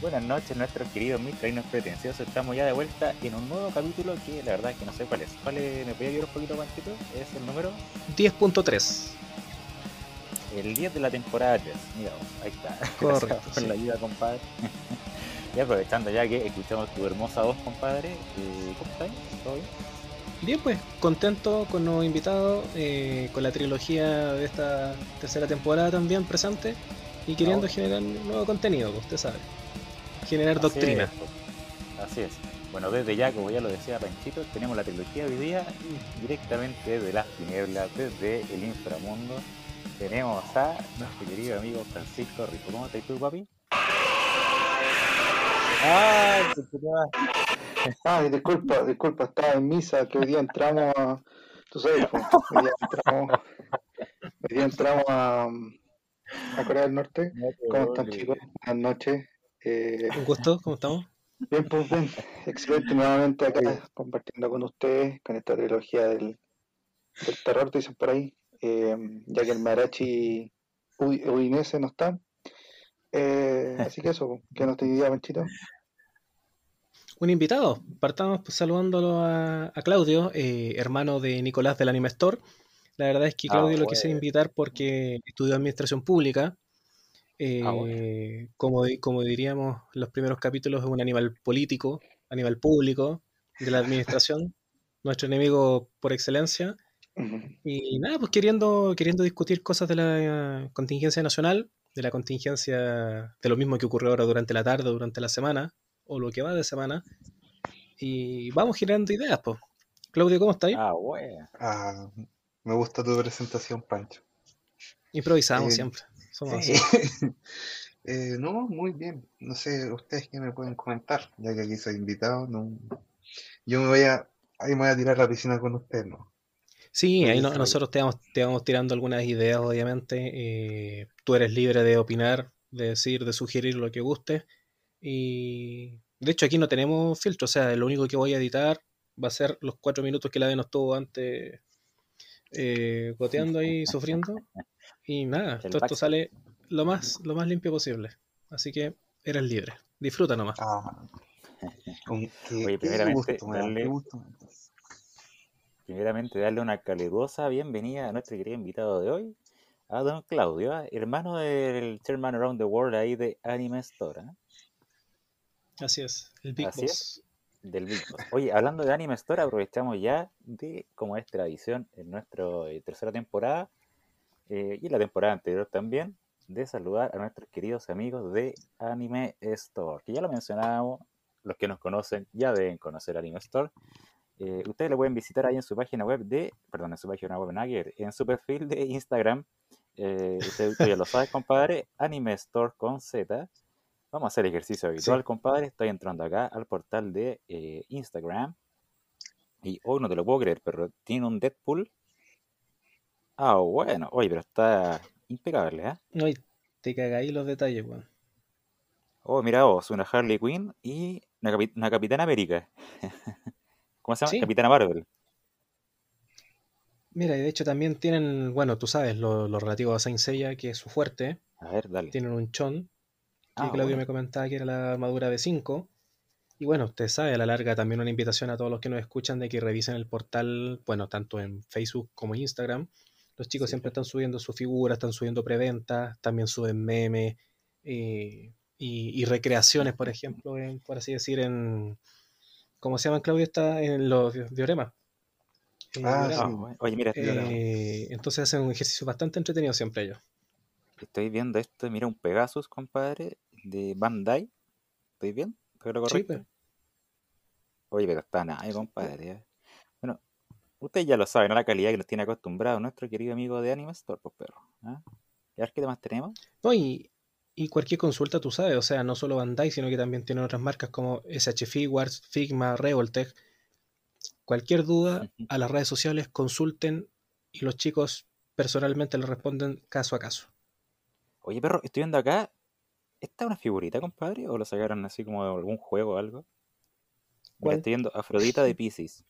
Buenas noches, nuestros queridos mitreinos pretenciosos. Estamos ya de vuelta en un nuevo capítulo que la verdad es que no sé cuál es. ¿Cuál es? ¿Me podía ayudar un poquito, Panchito? ¿Es el número? 10.3. El 10 de la temporada 3. Mira, ahí está. Correcto, Gracias por sí. la ayuda, compadre. y aprovechando ya que escuchamos tu hermosa voz, compadre. eh, ¿Cómo estás? ¿Todo bien? Bien, pues contento con nuevos invitados, eh, con la trilogía de esta tercera temporada también presente y queriendo bueno. generar nuevo contenido, pues, usted sabe. Generar Así doctrina. es, pues. Así es. Bueno, desde ya, como ya lo decía Panchito, tenemos la trilogía hoy día directamente de las tinieblas, desde el inframundo. Tenemos a nuestro querido amigo Francisco Rico. ¿Cómo estás tú, papi? ¡Ay! Ay, disculpa, disculpa, estaba en misa, que hoy día entramos a... Tú sabes, pues, hoy día entramos, hoy día entramos a, a Corea del Norte. No te ¿Cómo están, chicos? Buenas noches. Eh, Un gusto, ¿cómo estamos? bien, pues bien, excelente nuevamente acá compartiendo con ustedes, con esta trilogía del, del terror, dicen por ahí, eh, ya que el Marachi udi- udinese no está. Eh, así que eso, que no tenía idea, Panchito. Un invitado. Partamos pues, saludándolo a, a Claudio, eh, hermano de Nicolás del Anime Store. La verdad es que Ah, Claudio lo quise bueno. invitar porque estudió administración pública. Eh, Ah, bueno. como, como diríamos en los primeros capítulos, es un animal político, animal público de la administración, nuestro enemigo por excelencia. Y nada, pues queriendo, queriendo discutir cosas de la contingencia nacional, de la contingencia, de lo mismo que ocurrió ahora durante la tarde, durante la semana, o lo que va de semana. Y vamos girando ideas, pues. Claudio, ¿cómo estáis? Ah, bueno. Ah, me gusta tu presentación, Pancho. Improvisamos eh, siempre. Somos Sí. así. Eh, no, muy bien. No sé, ustedes qué me pueden comentar, ya que aquí soy invitado. No... Yo me voy a, ahí me voy a tirar la piscina con ustedes, ¿no? Sí, ahí no- nosotros te vamos, te vamos tirando algunas ideas, obviamente. eh, tú eres libre de opinar, de decir, de sugerir lo que guste. Y de hecho aquí no tenemos filtro, o sea, lo único que voy a editar va a ser los cuatro minutos que la nos tuvo antes eh, goteando ahí, sufriendo. Y nada, El todo esto sale lo más, lo más limpio posible. Así que eres libre. Disfruta nomás. Ah, Oye, qué primeramente, gusto darle- gusto. Primeramente, darle una calurosa bienvenida a nuestro querido invitado de hoy, a don Claudio, ¿ah? hermano del Chairman Around the World ahí de Anime Store, ¿ah? Así es, el Big Así Boss. del Big Boss. Oye, hablando de Anime Store, aprovechamos ya de, como es tradición en nuestra tercera temporada, eh, y la temporada anterior también, de saludar a nuestros queridos amigos de Anime Store, que ya lo mencionábamos, los que nos conocen ya deben conocer Anime Store. Eh, ustedes lo pueden visitar ahí en su página web de, perdón, en su página web, ver, en su perfil de Instagram. Eh, usted, ya lo sabes, compadre, Anime Store con Z. Vamos a hacer ejercicio habitual, Sí. compadre. Estoy entrando acá al portal de eh, Instagram. Y hoy no te lo puedo creer, pero tiene un Deadpool. Ah, bueno. Oye, pero está impecable, ¿eh? No, y te cagáis los detalles, weón. Oh, mira vos, una Harley Quinn y una, capi- una Capitana América. ¿Cómo se llama? Sí. Capitana Marvel. Mira, y de hecho también tienen, bueno, tú sabes, lo, lo relativo a Saint Seiya, que es su fuerte. A ver, dale. Tienen un chon, que Ah, Claudio bueno. me comentaba que era la armadura de 5. Y bueno, usted sabe, a la larga también una invitación a todos los que nos escuchan de que revisen el portal, bueno, tanto en Facebook como en Instagram. Los chicos Sí. siempre están subiendo sus figuras, están subiendo preventas, también suben memes eh, y, y recreaciones, por ejemplo, en- por así decir, en... ¿Cómo se llaman, Claudio? Está en los di- dioremas. Eh, Ah. Ah. Oye, mira, Eh, entonces hacen un ejercicio bastante entretenido siempre ellos. estoy viendo esto. Mira, un Pegasus, compadre, de Bandai. ¿Estoy bien? ¿Estoy lo Sí, correcto? pues. Oye, pero está nada, compadre. ¿eh? Ustedes ya lo saben, a la calidad que nos tiene acostumbrado nuestro querido amigo de Anime Store, pues perro. ¿ah? ¿Y a ver qué más tenemos? No, y, y cualquier consulta, tú sabes, o sea, no solo Bandai, sino que también tienen otras marcas como SH Figuarts, Figma, Revoltech. Cualquier duda, a las redes sociales consulten y los chicos personalmente le responden caso a caso. Oye, perro, estoy viendo acá. ¿Esta es una figurita, compadre? ¿O lo sacaron así como de algún juego o algo? Estoy viendo Afrodita de Pisces.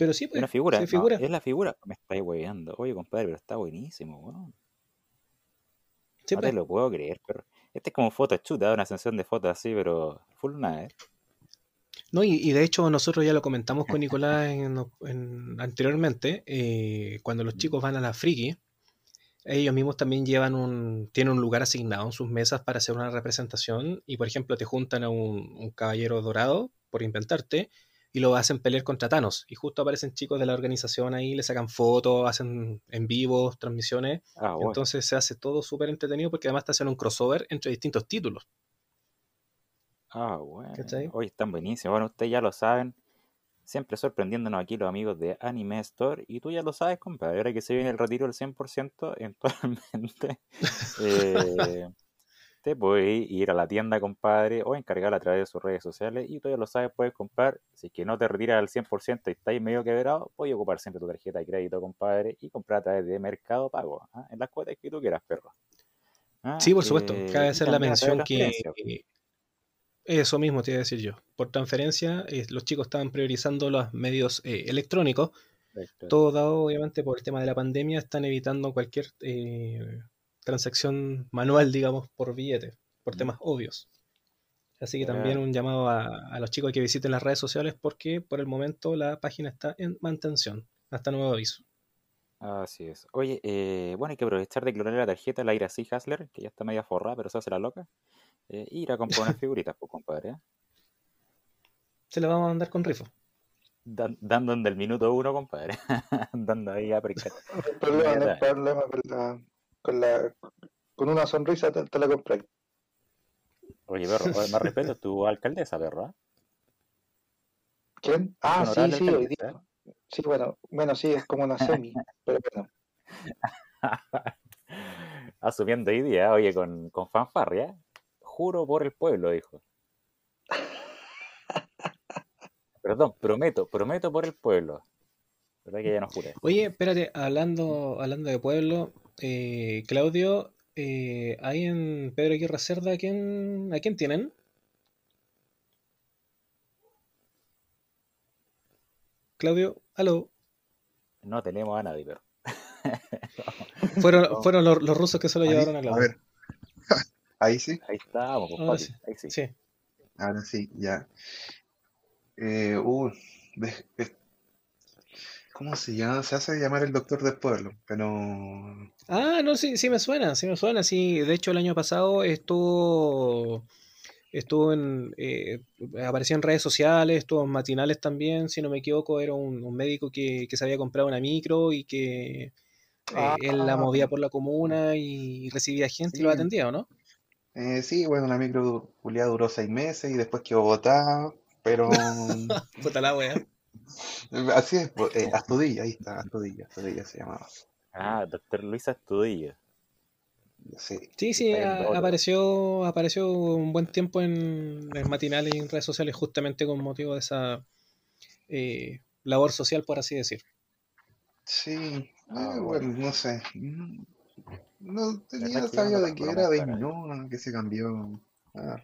Pero sí, ¿Es pues, una figura? sí, No, figura. es la figura. Me estáis hueveando. Oye, compadre, pero está buenísimo, weón. Sí, No pues. te lo puedo creer, pero. Este es como Photoshop, da una sesión de fotos así, pero full nada, ¿eh? No, y, y de hecho nosotros ya lo comentamos con Nicolás en- en- anteriormente, eh, cuando los chicos van a la friki, ellos mismos también llevan un, tienen un lugar asignado en sus mesas para hacer una representación y por ejemplo te juntan a un, un caballero dorado, por inventarte, y lo hacen pelear contra Thanos. Y justo aparecen chicos de la organización ahí, le sacan fotos, hacen en vivos, transmisiones. Ah, bueno. Entonces se hace todo súper entretenido porque además te hacen un crossover entre distintos títulos. Ah, bueno. Hoy están buenísimos. Bueno, ustedes ya lo saben. Siempre sorprendiéndonos aquí los amigos de Anime Store. Y tú ya lo sabes, compadre. Ahora que se viene el retiro del 100%, eventualmente eh, te puedes ir a la tienda, compadre, o encargar a través de sus redes sociales. Y tú ya lo sabes, puedes comprar. Si es que no te retiras al 100% y estáis medio quebrado, puedes ocupar siempre tu tarjeta de crédito, compadre, y comprar a través de Mercado Pago. ¿ah? En las cuotas que tú quieras, perro. ¿Ah? Sí, por supuesto. Eh, Cabe hacer la mención que eso mismo te iba a decir yo. Por transferencia, eh, los chicos estaban priorizando los medios eh, electrónicos. Todo dado, obviamente, por el tema de la pandemia, están evitando cualquier eh, transacción manual, digamos, por billete, por Mm. temas obvios. Así que también un llamado a, a los chicos que visiten las redes sociales porque por el momento la página está en mantención, hasta nuevo aviso. Así es. Oye, eh, bueno, hay que aprovechar de clonar la tarjeta, la Ira C. Hasler, que ya está media forrada, pero se hace la loca. Eh, y ir a comprar unas figuritas, pues, compadre. ¿eh? Se la vamos a mandar con rifo. Dan- dando en del minuto uno, compadre. Dando ahí a brincar. No hay problema, no hay problema con la, con una sonrisa te, te la compré. Oye, perro, oye, más respeto, es tu alcaldesa, perro. ¿eh? ¿Quién? Ah, sí, sí, hoy día. Sí, bueno, bueno, sí, es como una semi, pero bueno. Asumiendo hoy día, oye, con, con fanfarria. Juro por el pueblo, dijo. Perdón, prometo, prometo por el pueblo. ¿Verdad que ya no juré? Oye, espérate, hablando, hablando de pueblo, eh, Claudio, eh, ahí en Pedro Aguirre Cerda, ¿a quién, ¿a quién tienen? Claudio, aló. No tenemos a nadie, perro. Fueron, No. fueron los, los rusos que se lo Ahí, llevaron a a Claudio. ver. Ahí sí. Ahí estamos, pues, Ah, papi. sí. Ahí sí. Sí. Ahora sí, ya. Eh, uh, de- de- ¿cómo se llama? Se hace llamar el doctor del pueblo, pero Ah, no, sí, sí me suena, sí me suena, sí. De hecho, el año pasado estuvo, estuvo en, eh, aparecía en redes sociales, estuvo en matinales también, si no me equivoco, era un, un médico que, que se había comprado una micro y que eh, Ah. él la movía por la comuna y recibía gente y lo atendía, ¿o no? eh, sí, bueno, la micro Juliá duró seis meses y después quedó botada, pero Puta la wea. Así es, eh, Astudillo, ahí está, Astudillo, Astudillo se llamaba. Ah, doctor Luis Astudillo. Sí, Sí, sí, a- apareció, apareció un buen tiempo en, en matinales y en redes sociales justamente con motivo de esa eh, labor social, por así decir. sí, Ah, eh, bueno. bueno, no sé. mm, No tenía ¿Verdad que sabía de que era de? Ñuñoa, que se cambió. Ah,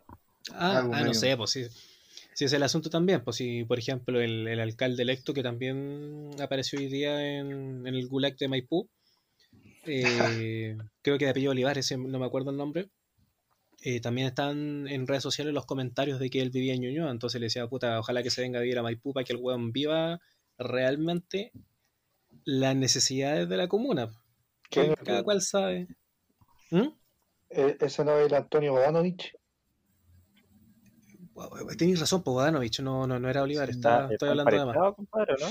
Ah, ah, no sé, pues sí. Sí, es el asunto también. Pues si, por ejemplo, el, el alcalde electo que también apareció hoy día en, en el Gulag de Maipú, eh, creo que de apellido Olivares, no me acuerdo el nombre, eh, también están en redes sociales los comentarios de que él vivía en Ñuñoa. Entonces le decía, puta, ojalá que se venga a vivir a Maipú para que el weón viva realmente las necesidades de la comuna. ¿Quién Que cada cual sabe. ¿Mm? Eh, ¿Ese no es el Antonio Bodanovich? Tenéis razón, Podanovich, no, no, no era Olivares, Está, estoy hablando de más. compadre, ¿no?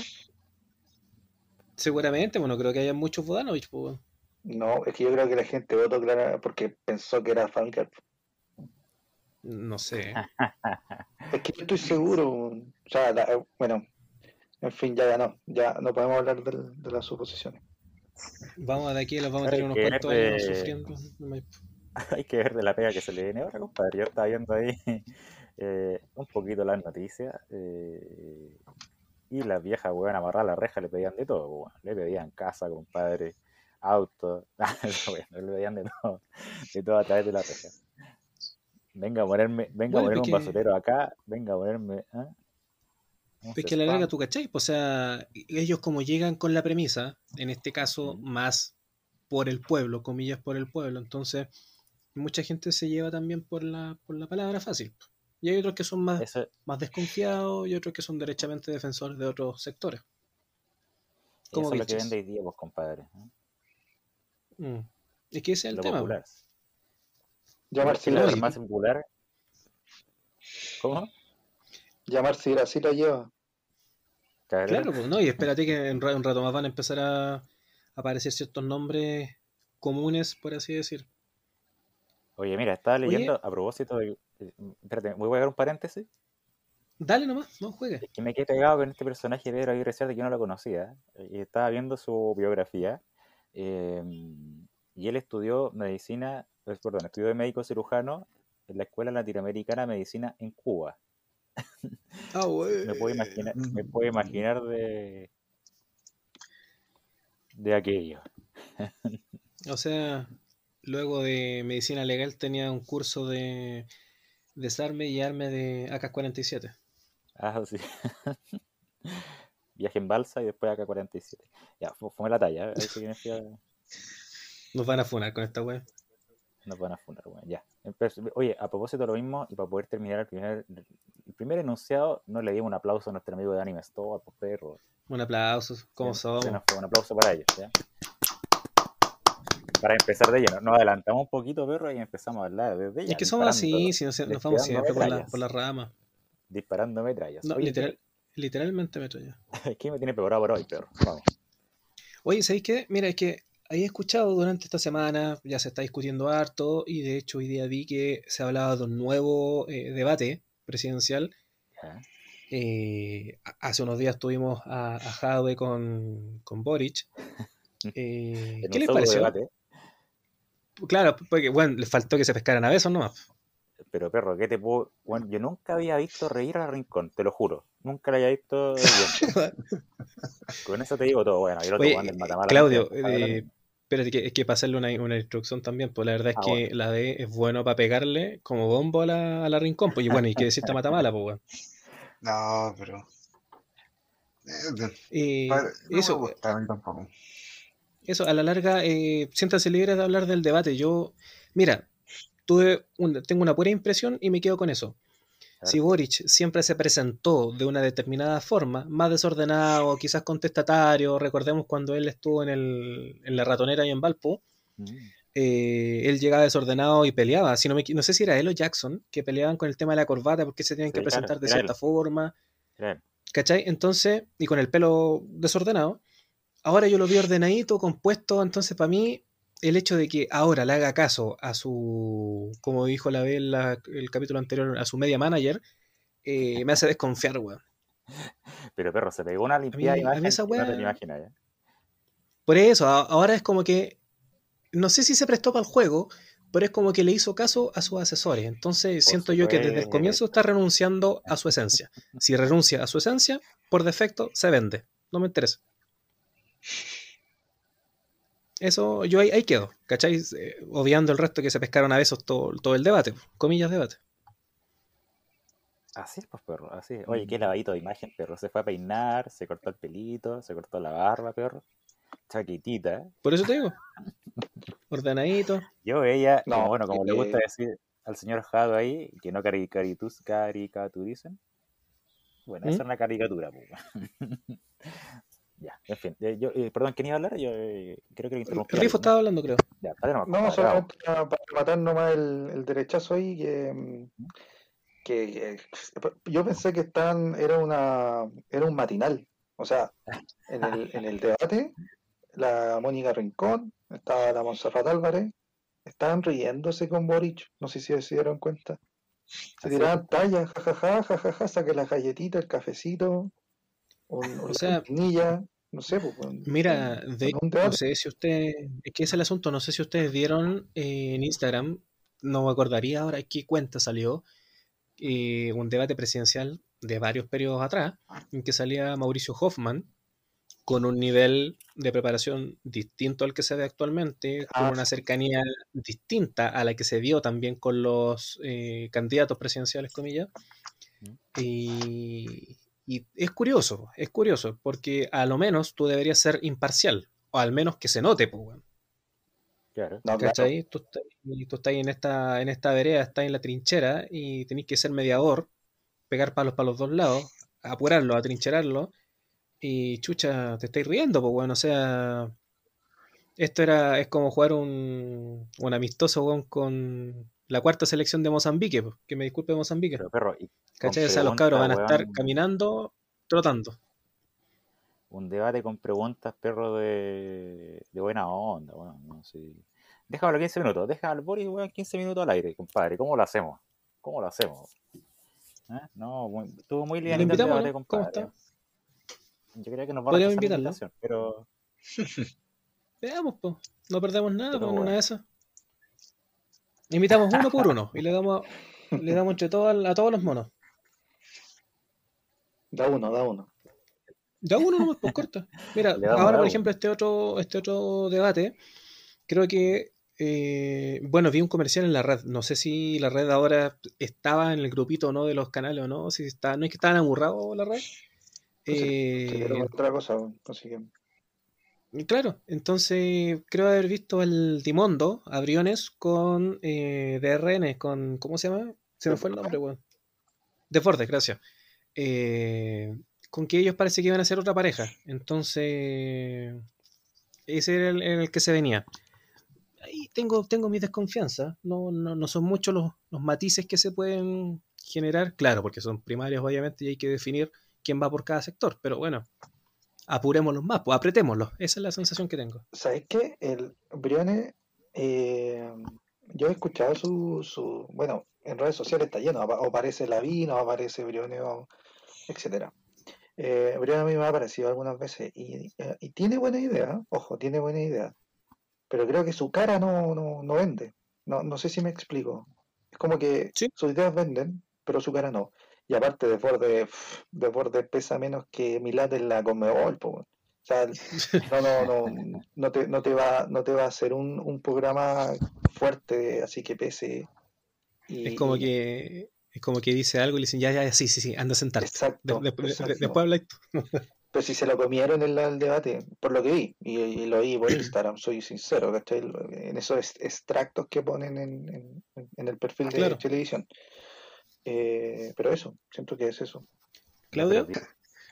Seguramente, bueno, creo que haya muchos Bodanovich, pues. No, es que yo creo que la gente votó clara porque pensó que era familiar. No sé. Es que yo estoy seguro. O sea, la- eh, bueno, en fin, ya ganó. Ya no podemos hablar de, las suposiciones. Vamos de aquí, los vamos a tener unos cuantos años sufriendo. Hay que ver de la pega que se le viene ahora, compadre. Yo estaba viendo ahí eh, un poquito las noticias eh, y las viejas, weón, amarrar la reja le pedían de todo, weón. Le pedían casa, compadre, auto, bueno, le pedían de todo, de todo a través de la reja. Venga a ponerme, venga a ponerme un basurero acá, venga a ponerme, Es que a la larga tú cachai, pues, o sea, ellos como llegan con la premisa, en este caso más por el pueblo, comillas por el pueblo, entonces mucha gente se lleva también por la, por la palabra fácil. Y hay otros que son más, Eso, más desconfiados y otros que son derechamente defensores de otros sectores. Como eso es lo que vende hoy día, pues, compadre. ¿no? Mm. Es que ese es el Lo tema. popular. Llamarse La más popular. ¿Cómo? llamarse Graci la lleva. Claro, pues no, y espérate que en un rato más van a empezar a aparecer ciertos nombres comunes, por así decir. Oye, mira, estaba Oye. leyendo a propósito de. Eh, Espérate, voy a pegar un paréntesis. Dale nomás, no juegue. Es que me quedé pegado con este personaje de Pedro Aguirre Cerda que yo no lo conocía. eh, Y estaba viendo su biografía. eh, y él estudió medicina, eh, perdón, estudió de médico cirujano en la Escuela Latinoamericana de Medicina en Cuba. Ah. Me puedo imaginar, me puedo imaginar de, de aquello. O sea, luego de medicina legal tenía un curso de desarme y arme de AK-47. Ah, sí. Viaje en balsa y después acá 47. Ya, fu- fue la talla. ¿eh? Ahí sí que me fui a- Nos van a funar con esta wea. Nos van a fundar, bueno, ya. Oye, a propósito de lo mismo, y para poder terminar el primer, el primer enunciado, no le dimos un aplauso a nuestro amigo de Anime Store, pues perro. Un aplauso, somos. nos fue un aplauso para ellos, ¿ya? Para empezar de lleno, nos adelantamos un poquito, perro, y empezamos a hablar desde ya. Es que somos así, si nos, nos vamos siempre por la, metrallas. por la rama. Disparando metrallas. No, Oye, literal, literalmente me ya. ¿qué, qué me tiene preparado por hoy, perro? Vamos. Oye, ¿sabéis qué? Mira, es que he escuchado durante esta semana, ya se está discutiendo harto, y de hecho hoy día vi que se hablaba de un nuevo eh, debate presidencial. Eh, hace unos días tuvimos a, a Jadwe con, con Boric. Eh, ¿Qué les pareció? debate, Claro, porque bueno, les faltó que se pescaran a besos nomás. pero perro, ¿qué te puedo...? Bueno, yo nunca había visto reír a Rincón, te lo juro. Nunca lo había visto bien. Con eso te digo todo. Bueno, y el otro Oye, Juan del Matamala Claudio, para eh, espérate, que, es que para hacerle una, una instrucción también, pues la verdad es Ah, que bueno. la D es bueno para pegarle como bombo a la, a la rincón. Pues y bueno, y que decirte Matamala, pues bueno. No, pero. eh, Eh, no eso, me gusta a mí tampoco. Eso, a la larga, eh, siéntanse libres de hablar del debate. Yo, mira, tuve un- tengo una pura impresión y me quedo con eso. Si Boric siempre se presentó de una determinada forma, más desordenado, quizás contestatario, recordemos cuando él estuvo en, el, en la ratonera y en Valpo, Mm. eh, él llegaba desordenado y peleaba. Si no, me, no sé si era él o Jackson, que peleaban con el tema de la corbata porque se tienen que presentar claro, de cierta forma, Claro. ¿cachai? Entonces, y con el pelo desordenado. Ahora yo lo vi ordenadito, compuesto, entonces para mí el hecho de que ahora le haga caso a su, como dijo la vez la- el capítulo anterior, a su media manager, eh, me hace desconfiar, weón. Pero perro, se pegó una limpiada mí- a mí imagen esa que no te wea-. Por eso, a- ahora es como que, no sé si se prestó para el juego, pero es como que le hizo caso a sus asesores. Entonces siento yo que desde el comienzo está renunciando a su esencia. Si renuncia a su esencia, por defecto se vende. No me interesa. Eso, yo ahí, ahí quedo, ¿cachai? Eh, obviando el resto que se pescaron a besos todo, todo el debate, comillas debate. Así es, pues, perro, así es. Oye, Mm. qué lavadito de imagen, perro. Se fue a peinar, se cortó el pelito, se cortó la barba, perro. Chaquitita. ¿eh? Por eso te digo. Ordenadito. Yo veía, No, como, bueno, como le gusta decir al señor Jado ahí, que no caricaturicen. Bueno, ¿Mm? esa es una caricatura, pues. ya, en fin. eh, Yo, eh, perdón, ¿quién iba a hablar? Yo eh, creo que lo El interrumpí. Rifo estaba hablando, creo. Ya, dale nomás, No, solamente para, para matar nomás el, el derechazo ahí, que, que, que- yo pensé que estaban, era una, era un matinal. O sea, en el, en el debate, la Mónica Rincón, estaba la Montserrat Álvarez, estaban riéndose con Boric, no sé si se dieron cuenta. Se tiraban tallas, jajaja, jajaja, saque las galletitas, el cafecito, O sea, no sé, pues, Mira, de, no sé si usted, es que es el asunto, no sé si ustedes vieron eh, en Instagram, no me acordaría ahora qué cuenta salió, eh, un debate presidencial de varios periodos atrás, en que salía Mauricio Hoffman con un nivel de preparación distinto al que se ve actualmente, con Ah, una cercanía distinta a la que se vio también con los eh, candidatos presidenciales, comillas. Y, y es curioso, es curioso, porque a lo menos tú deberías ser imparcial, o al menos que se note, pues, weón. Claro. No, claro. ¿Cachai? Tú, estás- tú estás en esta, en esta vereda, estás en la trinchera y tenés que ser mediador, pegar palos para los dos lados, apurarlo, atrincherarlo, y chucha, te estáis riendo, pues bueno, o sea, esto era, es como jugar un, un amistoso weón, con la cuarta selección de Mozambique, que me disculpe Mozambique, Pero perro, y ¿cachai? con O sea, los cabros van a estar weón. caminando, trotando. un debate con preguntas, perro, de, de buena onda, weón. No sé. Déjalo 15 minutos, deja al Boris, weón, 15 minutos al aire, compadre. ¿Cómo lo hacemos? ¿Cómo lo hacemos? ¿Eh? No, muy- estuvo muy livianito el debate, ¿no? ¿Cómo compadre. está? Yo creo que nos va a invitarlo. pero Veamos, pues, no perdemos nada Pero con una de esas. Invitamos uno por uno y le damos, le damos entre todos a todos los monos. Da uno, da uno. Ya uno nomás, pues corta. Mira, ahora por ejemplo este otro, este otro debate, creo que, eh, bueno, vi un comercial en la red. No sé si la red ahora estaba en el grupito o no de los canales o no, si está, no es que estaban aburrados la red. Eh, otra cosa, weón. Claro, entonces creo haber visto el Timondo a Briones con eh, DRN, con, ¿cómo se llama? Se me fue el nombre, weón. Desbordes, gracias. Eh, con que ellos parece que iban a ser otra pareja. Entonces, ese era el, el que se venía. Ahí tengo, tengo mi desconfianza. No, no, no son muchos los, los matices que se pueden generar. Claro, porque son primarios, obviamente, y hay que definir quién va por cada sector. Pero bueno, apurémoslos más, pues apretémoslos. Esa es la sensación que tengo. ¿Sabes qué? El Briones, eh, yo he escuchado su, su, bueno, en redes sociales está lleno, o aparece Lavín, o aparece Briones, etcétera. Eh, Briones a mí me ha aparecido algunas veces y, eh, y tiene buena idea, ojo, tiene buena idea, pero creo que su cara no, no, no vende. No, no sé si me explico. Es como que Sí. sus ideas venden, pero su cara no. Y aparte, Desbordes, Desbordes pesa menos que Milad en la Conmebol, po. O sea, no, no, no, no te, no te va, no te va a hacer un, un programa fuerte, así que pese. Y, Es como que es como que dice algo y le dicen, ya, ya, sí, sí, sí, anda a sentarte. Exacto, De- de- de- exacto. después tú. Pero si se lo comieron en el debate, por lo que vi, y, y lo vi por Instagram, soy sincero, ¿cachai? En esos ex- extractos que ponen en, en- en el perfil de Claro. televisión. Eh, pero eso, siento que es eso. Claudio,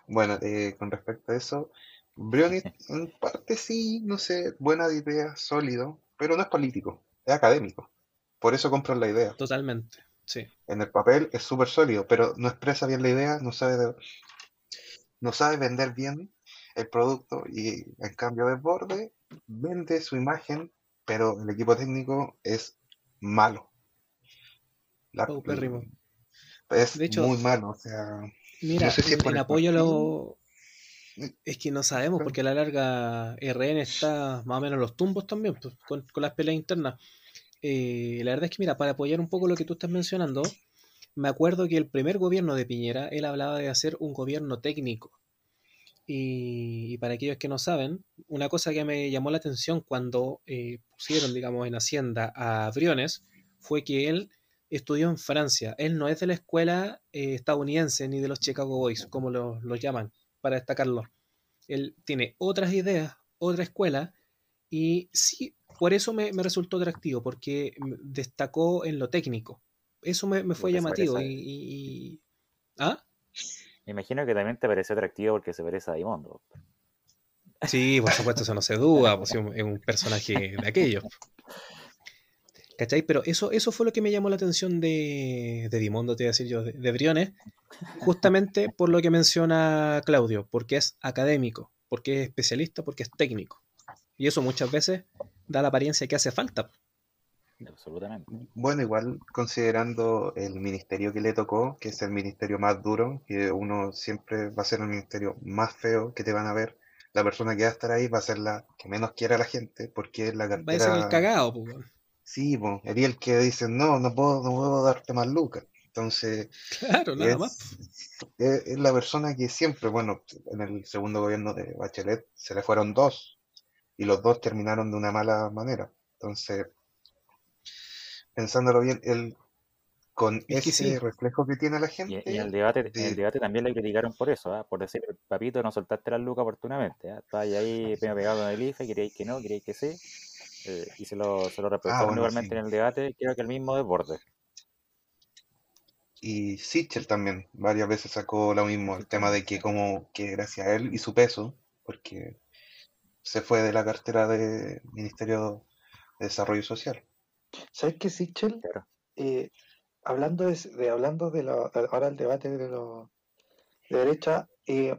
Bueno, eh, con respecto a eso, Briones en parte sí, no sé, buena idea, sólido, pero no es político, es académico. Por eso compran la idea. totalmente. Sí. En el papel es súper sólido, pero no expresa bien la idea, no sabe, de- no sabe vender bien el producto y en cambio Desborde vende su imagen, pero el equipo técnico es malo. La- Paupérrimo. Es De hecho, muy malo, o sea, Mira, No sé si el apoyo lo... Es que no sabemos, porque a la larga RN está más o menos en los tumbos también, pues, con, con las peleas internas. Eh, la verdad es que, mira, para apoyar un poco lo que tú estás mencionando, me acuerdo que el primer gobierno de Piñera, él hablaba de hacer un gobierno técnico. Y, y para aquellos que no saben, una cosa que me llamó la atención cuando eh, pusieron, digamos, en Hacienda a Briones fue que él estudió en Francia. Él no es de la escuela eh, estadounidense ni de los Chicago Boys, como lo- los llaman, para destacarlo. Él tiene otras ideas, otra escuela, y sí, por eso me, me resultó atractivo, porque destacó en lo técnico. Eso me, me fue llamativo. Y, ¿Ah? Me imagino que también te pareció atractivo porque se parece a Dimondo. Sí, por supuesto, eso no se duda, pues, es un personaje de aquellos. ¿Cachai? Pero eso, eso fue lo que me llamó la atención de, de Dimondo, te iba a decir yo, de, de Briones, justamente por lo que menciona Claudio, porque es académico, porque es especialista, porque es técnico. Y eso muchas veces da la apariencia que hace falta. Absolutamente. Bueno, igual considerando el ministerio que le tocó, que es el ministerio más duro, que uno siempre va a ser el ministerio más feo que te van a ver, la persona que va a estar ahí va a ser la que menos quiere a la gente, porque es la Va a ser el cartera... cagado, pues. Sí, sería el que dice, no, no puedo, no puedo darte más lucas. Entonces, Claro, nada es, más. es- es la persona que siempre, bueno, en el segundo gobierno de Bachelet se le fueron dos, y los dos terminaron de una mala manera. Entonces, pensándolo bien, él con Es ese sí. reflejo que tiene la gente, y en el debate, en el de- debate también le criticaron por eso, ¿ah? por decir, papito, no soltaste las lucas oportunamente. ¿ah? Estabas ahí pegado con el IFE, queríais que no, queríais que sí. Eh, y se lo, se lo Ah, bueno, igualmente sí. en el debate, creo que el mismo desborde. Y Sichel también varias veces sacó lo mismo, el tema de que como que gracias a él y su peso, porque se fue de la cartera de Ministerio de Desarrollo Social. ¿Sabes qué, Sichel? Claro. Eh, hablando de, de- hablando de lo- ahora el debate de los de derecha, eh,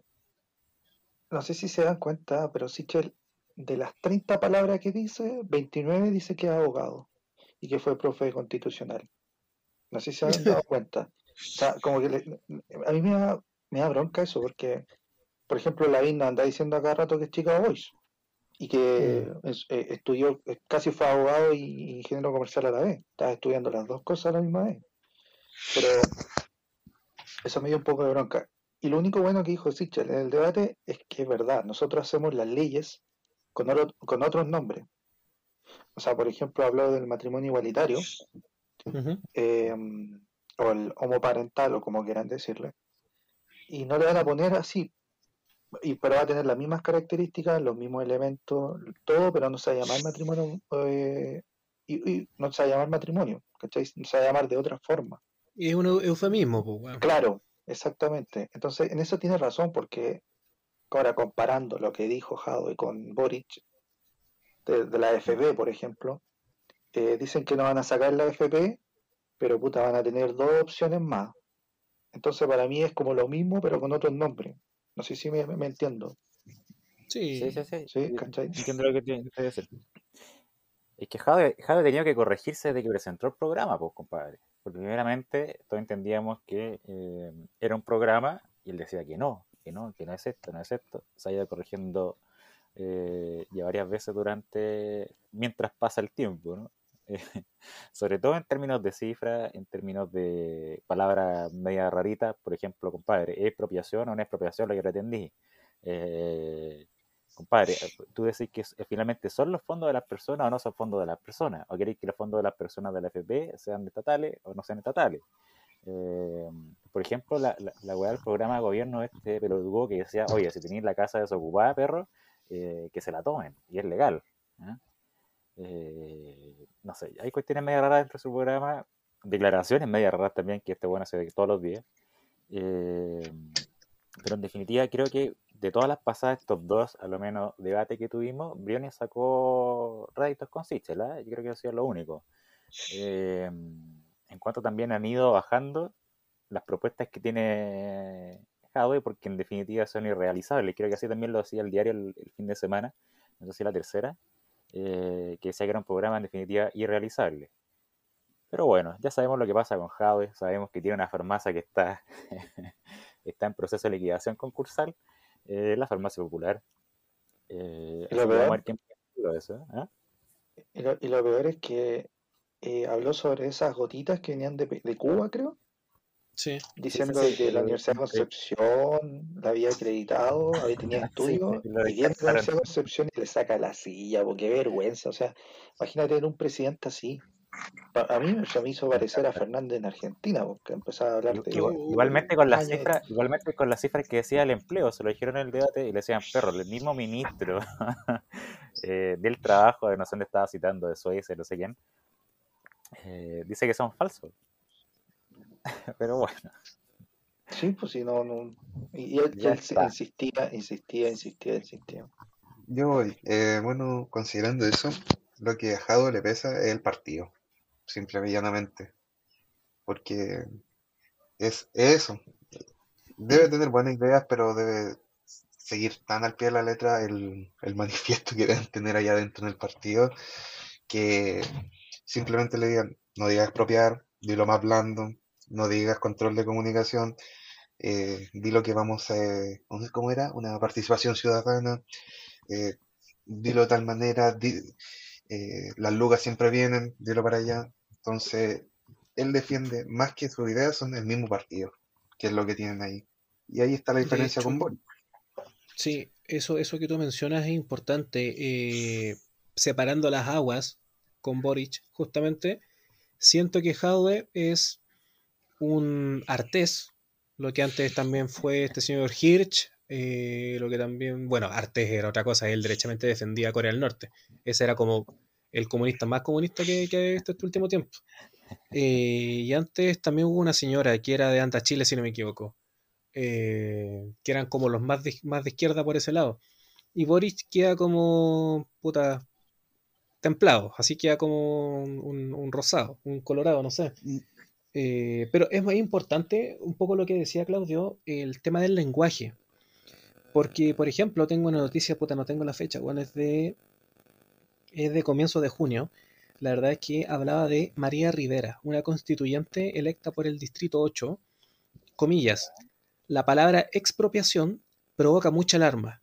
no sé si se dan cuenta, pero Sichel, de las 30 palabras que dice, 29 dice que es abogado y que fue profe constitucional. No sé si se han dado cuenta. O sea, como que le- a mí me da, me da bronca eso, porque, por ejemplo, la Vinda anda diciendo a cada rato que es Chicago Boys y que eh, estudió, casi fue abogado y ingeniero comercial a la vez. Estaba estudiando las dos cosas a la misma vez. Pero eso me dio un poco de bronca. Y lo único bueno que dijo Sichel en el debate es que es verdad, nosotros hacemos las leyes con, oro- con otros nombres. O sea, por ejemplo, habló del matrimonio igualitario Ujú. eh, o el homoparental o como quieran decirle, y no le van a poner así, y, pero va a tener las mismas características, los mismos elementos, todo, pero no se va a llamar matrimonio, eh, y, y no se va a llamar matrimonio, ¿cachai? Se va a llamar de otra forma. Y es un eu- eufemismo, pues. Claro, exactamente. Entonces, en eso tiene razón, porque ahora comparando lo que dijo Jadwe con Boric, de, de la FP, por ejemplo, eh, dicen que no van a sacar la FP, pero puta, van a tener dos opciones más. Entonces, para mí es como lo mismo, pero con otros nombres. No sé si me, me entiendo. Sí. Sí, sí, sí. Entiendo lo que te que decir. Es que Jade, tenido que corregirse desde que presentó el programa, pues, compadre. Porque primeramente todos entendíamos que eh, era un programa y él decía que no, que no, que no es esto, no es esto. Se ha ido corrigiendo eh, ya varias veces durante, mientras pasa el tiempo, ¿no? Sobre todo en términos de cifras, en términos de palabras media raritas, por ejemplo, compadre, ¿es expropiación o no es expropiación lo que pretendí? Eh, compadre, tú decís que finalmente son los fondos de las personas o no son fondos de las personas, o queréis que los fondos de las personas de la FP sean estatales o no sean estatales. Eh, por ejemplo, la, la, la weá del programa de gobierno este pelotudo que decía, oye, si tenéis la casa desocupada, perro, eh, que se la tomen, y es legal. Eh, no sé, hay cuestiones medio raras dentro de su programa, declaraciones medio raras también, que este bueno hace todos los días. Eh, pero en definitiva creo que de todas las pasadas top 2, a lo menos debate que tuvimos, Briones sacó réditos con Sichel, ¿ah? yo creo que ha sido lo único. Eh, en cuanto también han ido bajando las propuestas que tiene Jadwe, porque en definitiva son irrealizables. Creo que así también lo decía el diario el, el fin de semana, no sé si la tercera, eh, que decía que era un programa en definitiva irrealizable. Pero bueno, ya sabemos lo que pasa con Jadwe, sabemos que tiene una farmacia que está, está en proceso de liquidación concursal, eh, la farmacia popular. Eh, y lo peor es que eh, habló sobre esas gotitas que venían de, Cuba, creo, Sí. diciendo sí, que la Universidad de. Concepción la había acreditado, había Sí, estudios, y viene la. Universidad de Concepción y le saca la silla, porque qué vergüenza, o sea, imagínate tener un presidente así. A mí se me hizo parecer a Fernández en Argentina, porque empezaba a hablar de... Igual- igualmente con las cifras, igualmente con las cifras que decía el empleo, se lo dijeron en el debate y le decían perro, el mismo ministro eh, del trabajo, de no sé dónde estaba citando, de Suecia, no sé quién, eh, dice que son falsos. Pero bueno, Sí, pues sí, no, no. Y, él, Ya él insistía, insistía, insistía, insistía. Yo voy, eh, bueno, considerando eso, lo que a Jado le pesa es el partido, simple y llanamente. Porque es eso. Debe tener buenas ideas, pero debe seguir tan al pie de la letra el, el manifiesto que deben tener allá dentro en el partido, que simplemente le digan, no digas expropiar, di lo más blando, no digas control de comunicación, eh, di lo que vamos a, ¿cómo era? Una participación ciudadana, eh, dilo de tal manera, di- eh, las lugas siempre vienen, dilo para allá. Entonces, él defiende más que sus ideas, son el mismo partido, que es lo que tienen ahí. Y ahí está la diferencia con Boric. Sí, eso, eso que tú mencionas es importante. eh, separando las aguas con Boric, justamente, siento que Jadwe es un artés, lo que antes también fue este señor Hirsch, eh, lo que también, bueno, artés era otra cosa, él derechamente defendía a Corea del Norte. Ese era como el comunista más comunista que, que visto este último tiempo. Eh, y antes también hubo una señora que era de Anta Chile, si no me equivoco, eh, que eran como los más de, más de izquierda por ese lado. Y Boris queda como, puta, templado, así queda como un, un rosado, un colorado, no sé. Eh, pero es muy importante, un poco lo que decía Claudio, el tema del lenguaje. Porque, por ejemplo, tengo una noticia, puta, no tengo la fecha, bueno, es de, es de comienzo de junio. La verdad es que hablaba de María Rivera, una constituyente electa por el Distrito 8. Comillas, la palabra expropiación provoca mucha alarma.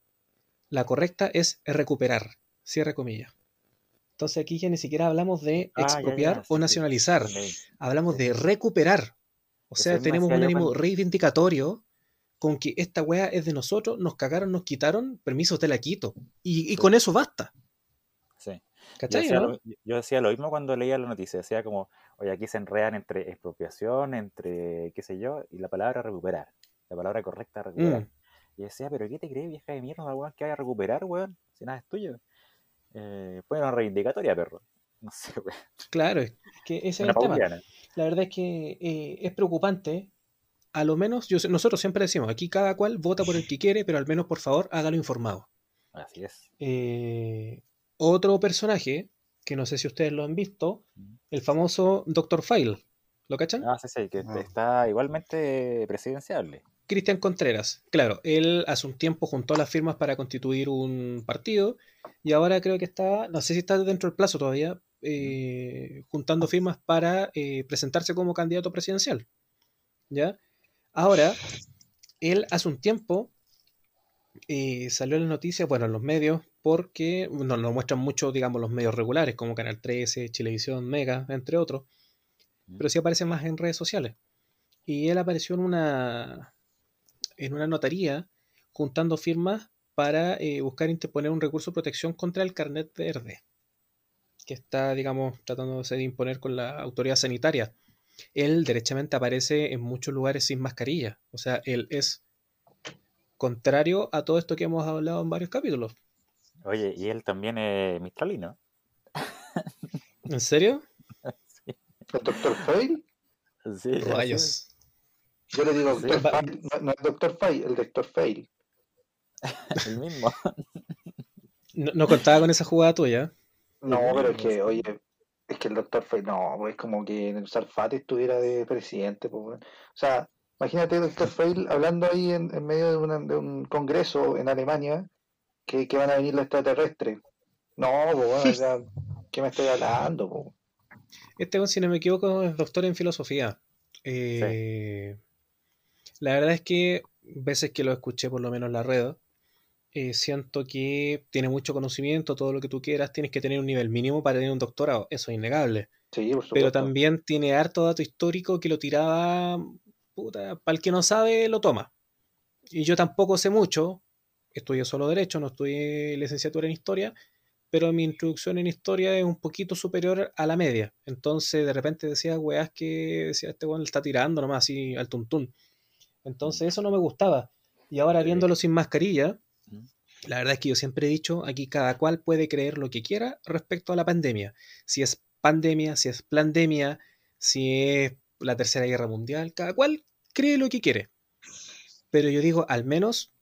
La correcta es recuperar. Cierre comillas. Entonces aquí ya ni siquiera hablamos de Ah, ya, expropiar ya, o nacionalizar. sí. Hablamos de recuperar. O sea, tenemos un ánimo reivindicatorio con que esta weá es de nosotros, nos cagaron, nos quitaron, permiso te la quito. Y, y Sí. con eso basta. Sí. Yo ¿Cachai? decía, no? lo, yo decía lo mismo cuando leía la noticia, decía como, oye, aquí se enredan entre expropiación, entre qué sé yo, y la palabra recuperar, la palabra correcta recuperar. Mm. Y decía, pero ¿qué te crees, vieja de mierda, weón, que vaya a recuperar, weón? Si nada es tuyo. Eh, bueno, reivindicatoria, perro. No sé, weón. Claro, es que ese es el tema. La verdad es que eh, es preocupante. A lo menos, yo, nosotros siempre decimos, aquí cada cual vota por el que quiere, pero al menos por favor hágalo informado. Así es. Eh, otro personaje, que no sé si ustedes lo han visto, el famoso Dr. File. ¿Lo cachan? Ah, sí, sí, que Ah. está igualmente presidenciable. Cristian Contreras. Claro, él hace un tiempo juntó las firmas para constituir un partido y ahora creo que está, no sé si está dentro del plazo todavía, eh, juntando firmas para eh, presentarse como candidato presidencial. ¿Ya? Ahora, él hace un tiempo eh, salió en las noticias, bueno, en los medios, porque nos lo muestran mucho, digamos, los medios regulares, como Canal 13, Chilevisión, Mega, entre otros, pero sí aparece más en redes sociales. Y él apareció en una, en una notaría juntando firmas para eh, buscar interponer un recurso de protección contra el carnet verde, que está, digamos, tratándose de imponer con la autoridad sanitaria. Él derechamente aparece en muchos lugares sin mascarilla, o sea, él es contrario a todo esto que hemos hablado en varios capítulos. Oye, y él también es mistralino. ¿En serio? sí, ¿El Dr. Fail? sí, Rayos. Yo le digo Sí. Dr. Fail, no, no es Dr. Fail, el Dr. Fail. el mismo. No, no contaba con esa jugada tuya. No, El pero es que, sí. oye, es que el Dr. Fail, no, pues, es como que el Sarfate estuviera de presidente. Pues, o sea, imagínate el Dr. Fail hablando ahí en, en medio de, una- de un congreso en Alemania que, que van a venir los extraterrestres. No, pues, bueno, o sea, ¿qué me estoy hablando? pues? Este, si no me equivoco, es doctor en filosofía. Eh, La verdad es que veces que lo escuché, por lo menos en la red, eh, siento que tiene mucho conocimiento, todo lo que tú quieras, tienes que tener un nivel mínimo para tener un doctorado, eso es innegable. Sí, por supuesto. Pero también tiene harto dato histórico que lo tiraba, puta, para el que no sabe, lo toma. Y yo tampoco sé mucho, estudio solo Derecho, no estudié licenciatura en Historia, pero mi introducción en Historia es un poquito superior a la media. Entonces, de repente decía weas que decía, este weón le está tirando nomás así al tuntún. Entonces, eso no me gustaba. Y ahora viéndolo sin mascarilla, la verdad es que yo siempre he dicho, aquí cada cual puede creer lo que quiera respecto a la pandemia. Si es pandemia, si es plandemia, si es la tercera guerra mundial, cada cual cree lo que quiere. Pero yo digo, al menos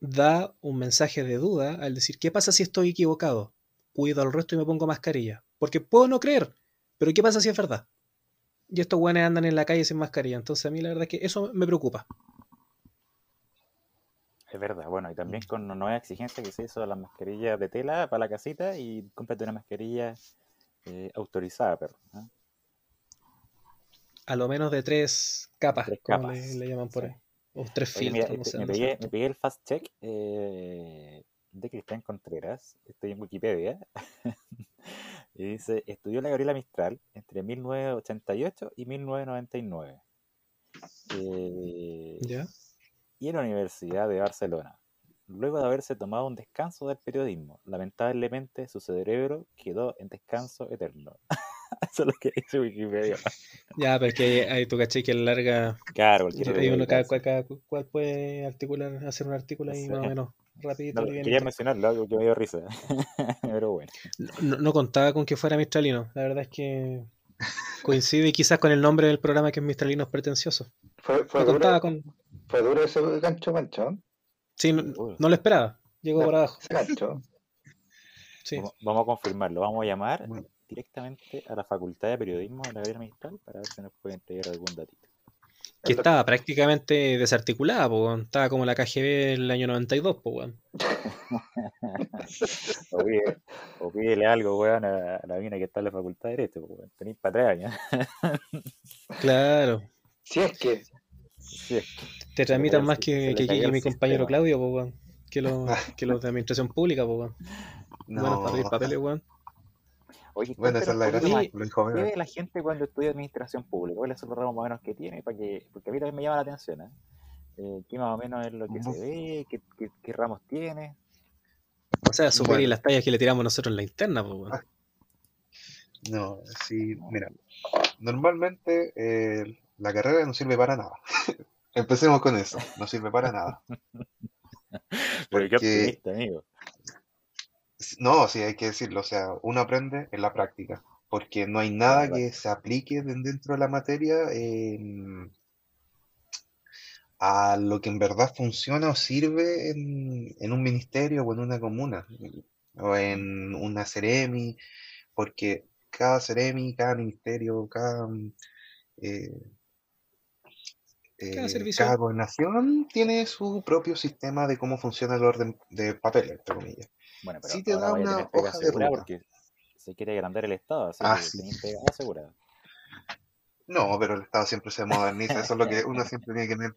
da un mensaje de duda al decir, ¿qué pasa si estoy equivocado? Cuido al resto y me pongo mascarilla. Porque puedo no creer, pero ¿qué pasa si es verdad? Y estos güeyes andan en la calle sin mascarilla. Entonces a mí la verdad es que eso me preocupa. Es verdad, bueno, y también con una nueva exigencia que se hizo las mascarillas de tela para la casita y cómprate una mascarilla eh, autorizada, perro. A lo menos de tres capas, Tres como capas, le, le llaman por sí. ahí. O tres Oye, filtros, mira, no este, sé, me, no sé. pegué, me pegué el fast check eh, de Cristian Contreras, estoy en Wikipedia, y dice, estudió la Gabriela Mistral entre 1988 y 1999. Eh, ¿Ya? y en la Universidad de Barcelona. Luego de haberse tomado un descanso del periodismo, lamentablemente su cerebro quedó en descanso eterno. Eso es lo que dice Wikipedia. Ya, pero es que ahí, ahí tú caché que larga. Claro, cualquiera Hay uno cada, cada, cada cual puede articular, hacer un artículo ahí Sí. más o menos rapidito. No, quería mencionarlo, algo que me dio risa. Pero bueno. No, no contaba con que fuera Mistralino. La verdad es que coincide quizás con el nombre del programa que es Mistralinos Pretenciosos. Fue, fue, No duro, contaba con. fue duro ese gancho, mancho. ¿eh? Sí, no, lo esperaba. Llegó por abajo. Ese gancho. Sí. Vamos, vamos a confirmarlo. Vamos a llamar directamente a la Facultad de Periodismo de la Gabriela Mistral para ver si nos puede entregar algún datito. Que estaba prácticamente desarticulada, po. Estaba como la KGB el año 92, po, weón. O, pide- o pídele algo, weón, a, a la mina que está en la Facultad de Derecho. pues, weón. Tenéis para tres años. Claro. Si es que, Sí, es que- Te tramitan más que, que, mi compañero. Claudio, po, weón. Que los, que los de administración pública, po, weón. Buenos para pedir No. papeles, weón. Oye, Bueno, esa es la gracia. ¿Qué ve la gente cuando estudia administración pública? ¿Cuáles son los ramos más o menos que tiene? Para que, porque a mí también me llama la atención. ¿eh? Eh, ¿Qué más o menos es lo que se ve? ¿Qué, qué, qué ramos tiene? O sea, superi Bueno. las tallas que le tiramos nosotros en la interna, po, weón. Ah. No, sí, mira. Normalmente eh, la carrera no sirve para nada. Empecemos con eso, no sirve para nada. Pero qué Porque- optimista, amigo. No, sí, hay que decirlo, o sea, uno aprende en la práctica, porque no hay nada Claro. que se aplique de- dentro de la materia em, a lo que en verdad funciona o sirve en, en un ministerio o en una comuna, o en una Ceremi, porque cada Ceremi, cada ministerio, cada, mm, eh, Cada eh, servicio. cada gobernación tiene su propio sistema de cómo funciona el orden de papel, entre comillas. Bueno, pero sí te da una hoja de ruta. porque se quiere agrandar el Estado, así Ah, que sí. pega asegurada. No, pero el Estado siempre se moderniza, eso es lo que uno siempre tiene que tener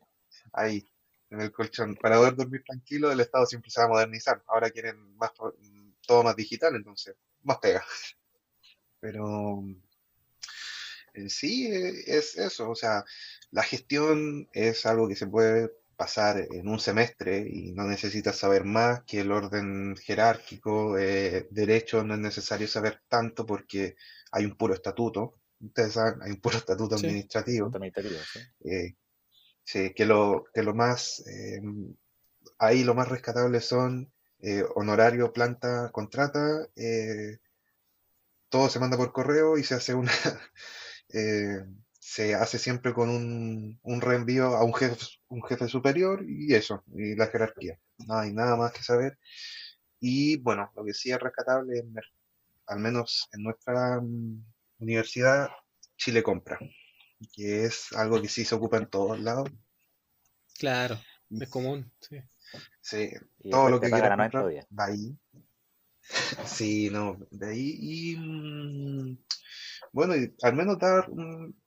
ahí, en el colchón. Para poder dormir tranquilo, el Estado siempre se va a modernizar. Ahora quieren más, todo más digital, entonces, más pega. Pero en sí eh, es eso, o sea, la gestión es algo que se puede pasar en un semestre y no necesitas saber más que el orden jerárquico, eh, derecho no es necesario saber tanto porque hay un puro estatuto, ustedes saben, hay un puro estatuto Sí. administrativo, Punto administrativo, ¿sí? eh, sí, que lo, que lo más, eh, ahí lo más rescatable son honorario, planta, contrata, todo se manda por correo y se hace una, se hace siempre con un, un reenvío a un jefe, un jefe superior y eso, y la jerarquía. No hay nada más que saber. Y bueno, lo que sí es rescatable es, al menos en nuestra mm, universidad, Chile Compra, que es algo que sí se ocupa en todos lados. Claro, es común, sí. Sí, Y todo lo que quieras a 90 comprar, ahí. Sí, no, de ahí y mm, bueno, y al menos dar un,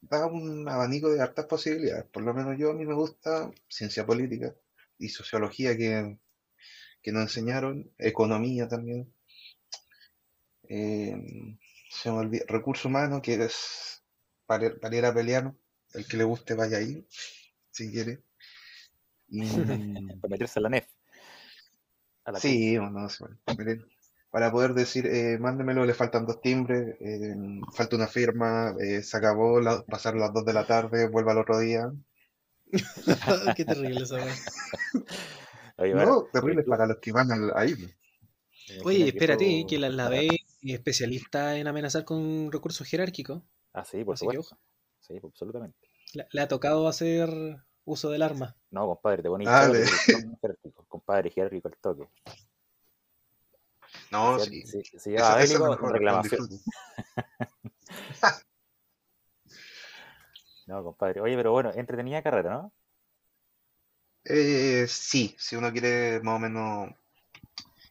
da un abanico de hartas posibilidades. Por lo menos yo a mí me gusta ciencia política y sociología que, que nos enseñaron, economía también. Eh, se me olvida, recurso humano, que es para, para ir a pelear, el que le guste vaya ahí, si quiere. Y, Para meterse a la NEF. A la Sí, o no, bueno, miren, para poder decir, eh, mándemelo, le faltan dos timbres, eh, falta una firma, eh, se acabó, la- pasaron las dos de la tarde, vuelva al otro día. Qué terrible esa. Oye, bueno, No, terrible tú- para los que van al- ahí. me Oye, espérate, que la, la B es especialista en amenazar con recursos jerárquicos. Ah, sí, por Así supuesto. Sí, pues, absolutamente. Le, ha tocado hacer uso del arma. No, compadre, te pones Dale. compadre, jerárquico al toque. No, Si, sí. si, si lleva Eso, eso es bélico, mejor, con reclamación. No, compadre. Oye, pero bueno, entretenida carrera, ¿no? Eh, sí, si uno quiere más o menos...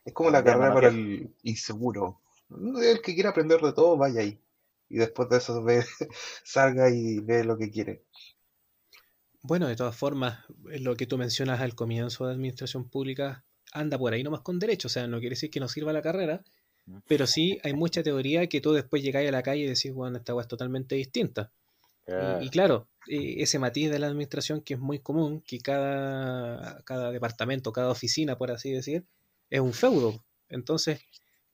Es como la carrera para el inseguro. El que quiera aprender de todo, vaya ahí. Y después de eso ve, salga y ve lo que quiere. Bueno, de todas formas, lo que tú mencionas al comienzo de administración pública anda por ahí nomás con derecho, o sea, no quiere decir que no sirva la carrera, pero sí hay mucha teoría que tú después llegáis a la calle y decís, bueno, esta weá es totalmente distinta. Y- Claro. Y, claro, eh, ese matiz de la administración que es muy común, que cada, cada departamento, cada oficina, por así decir, es un feudo. Entonces,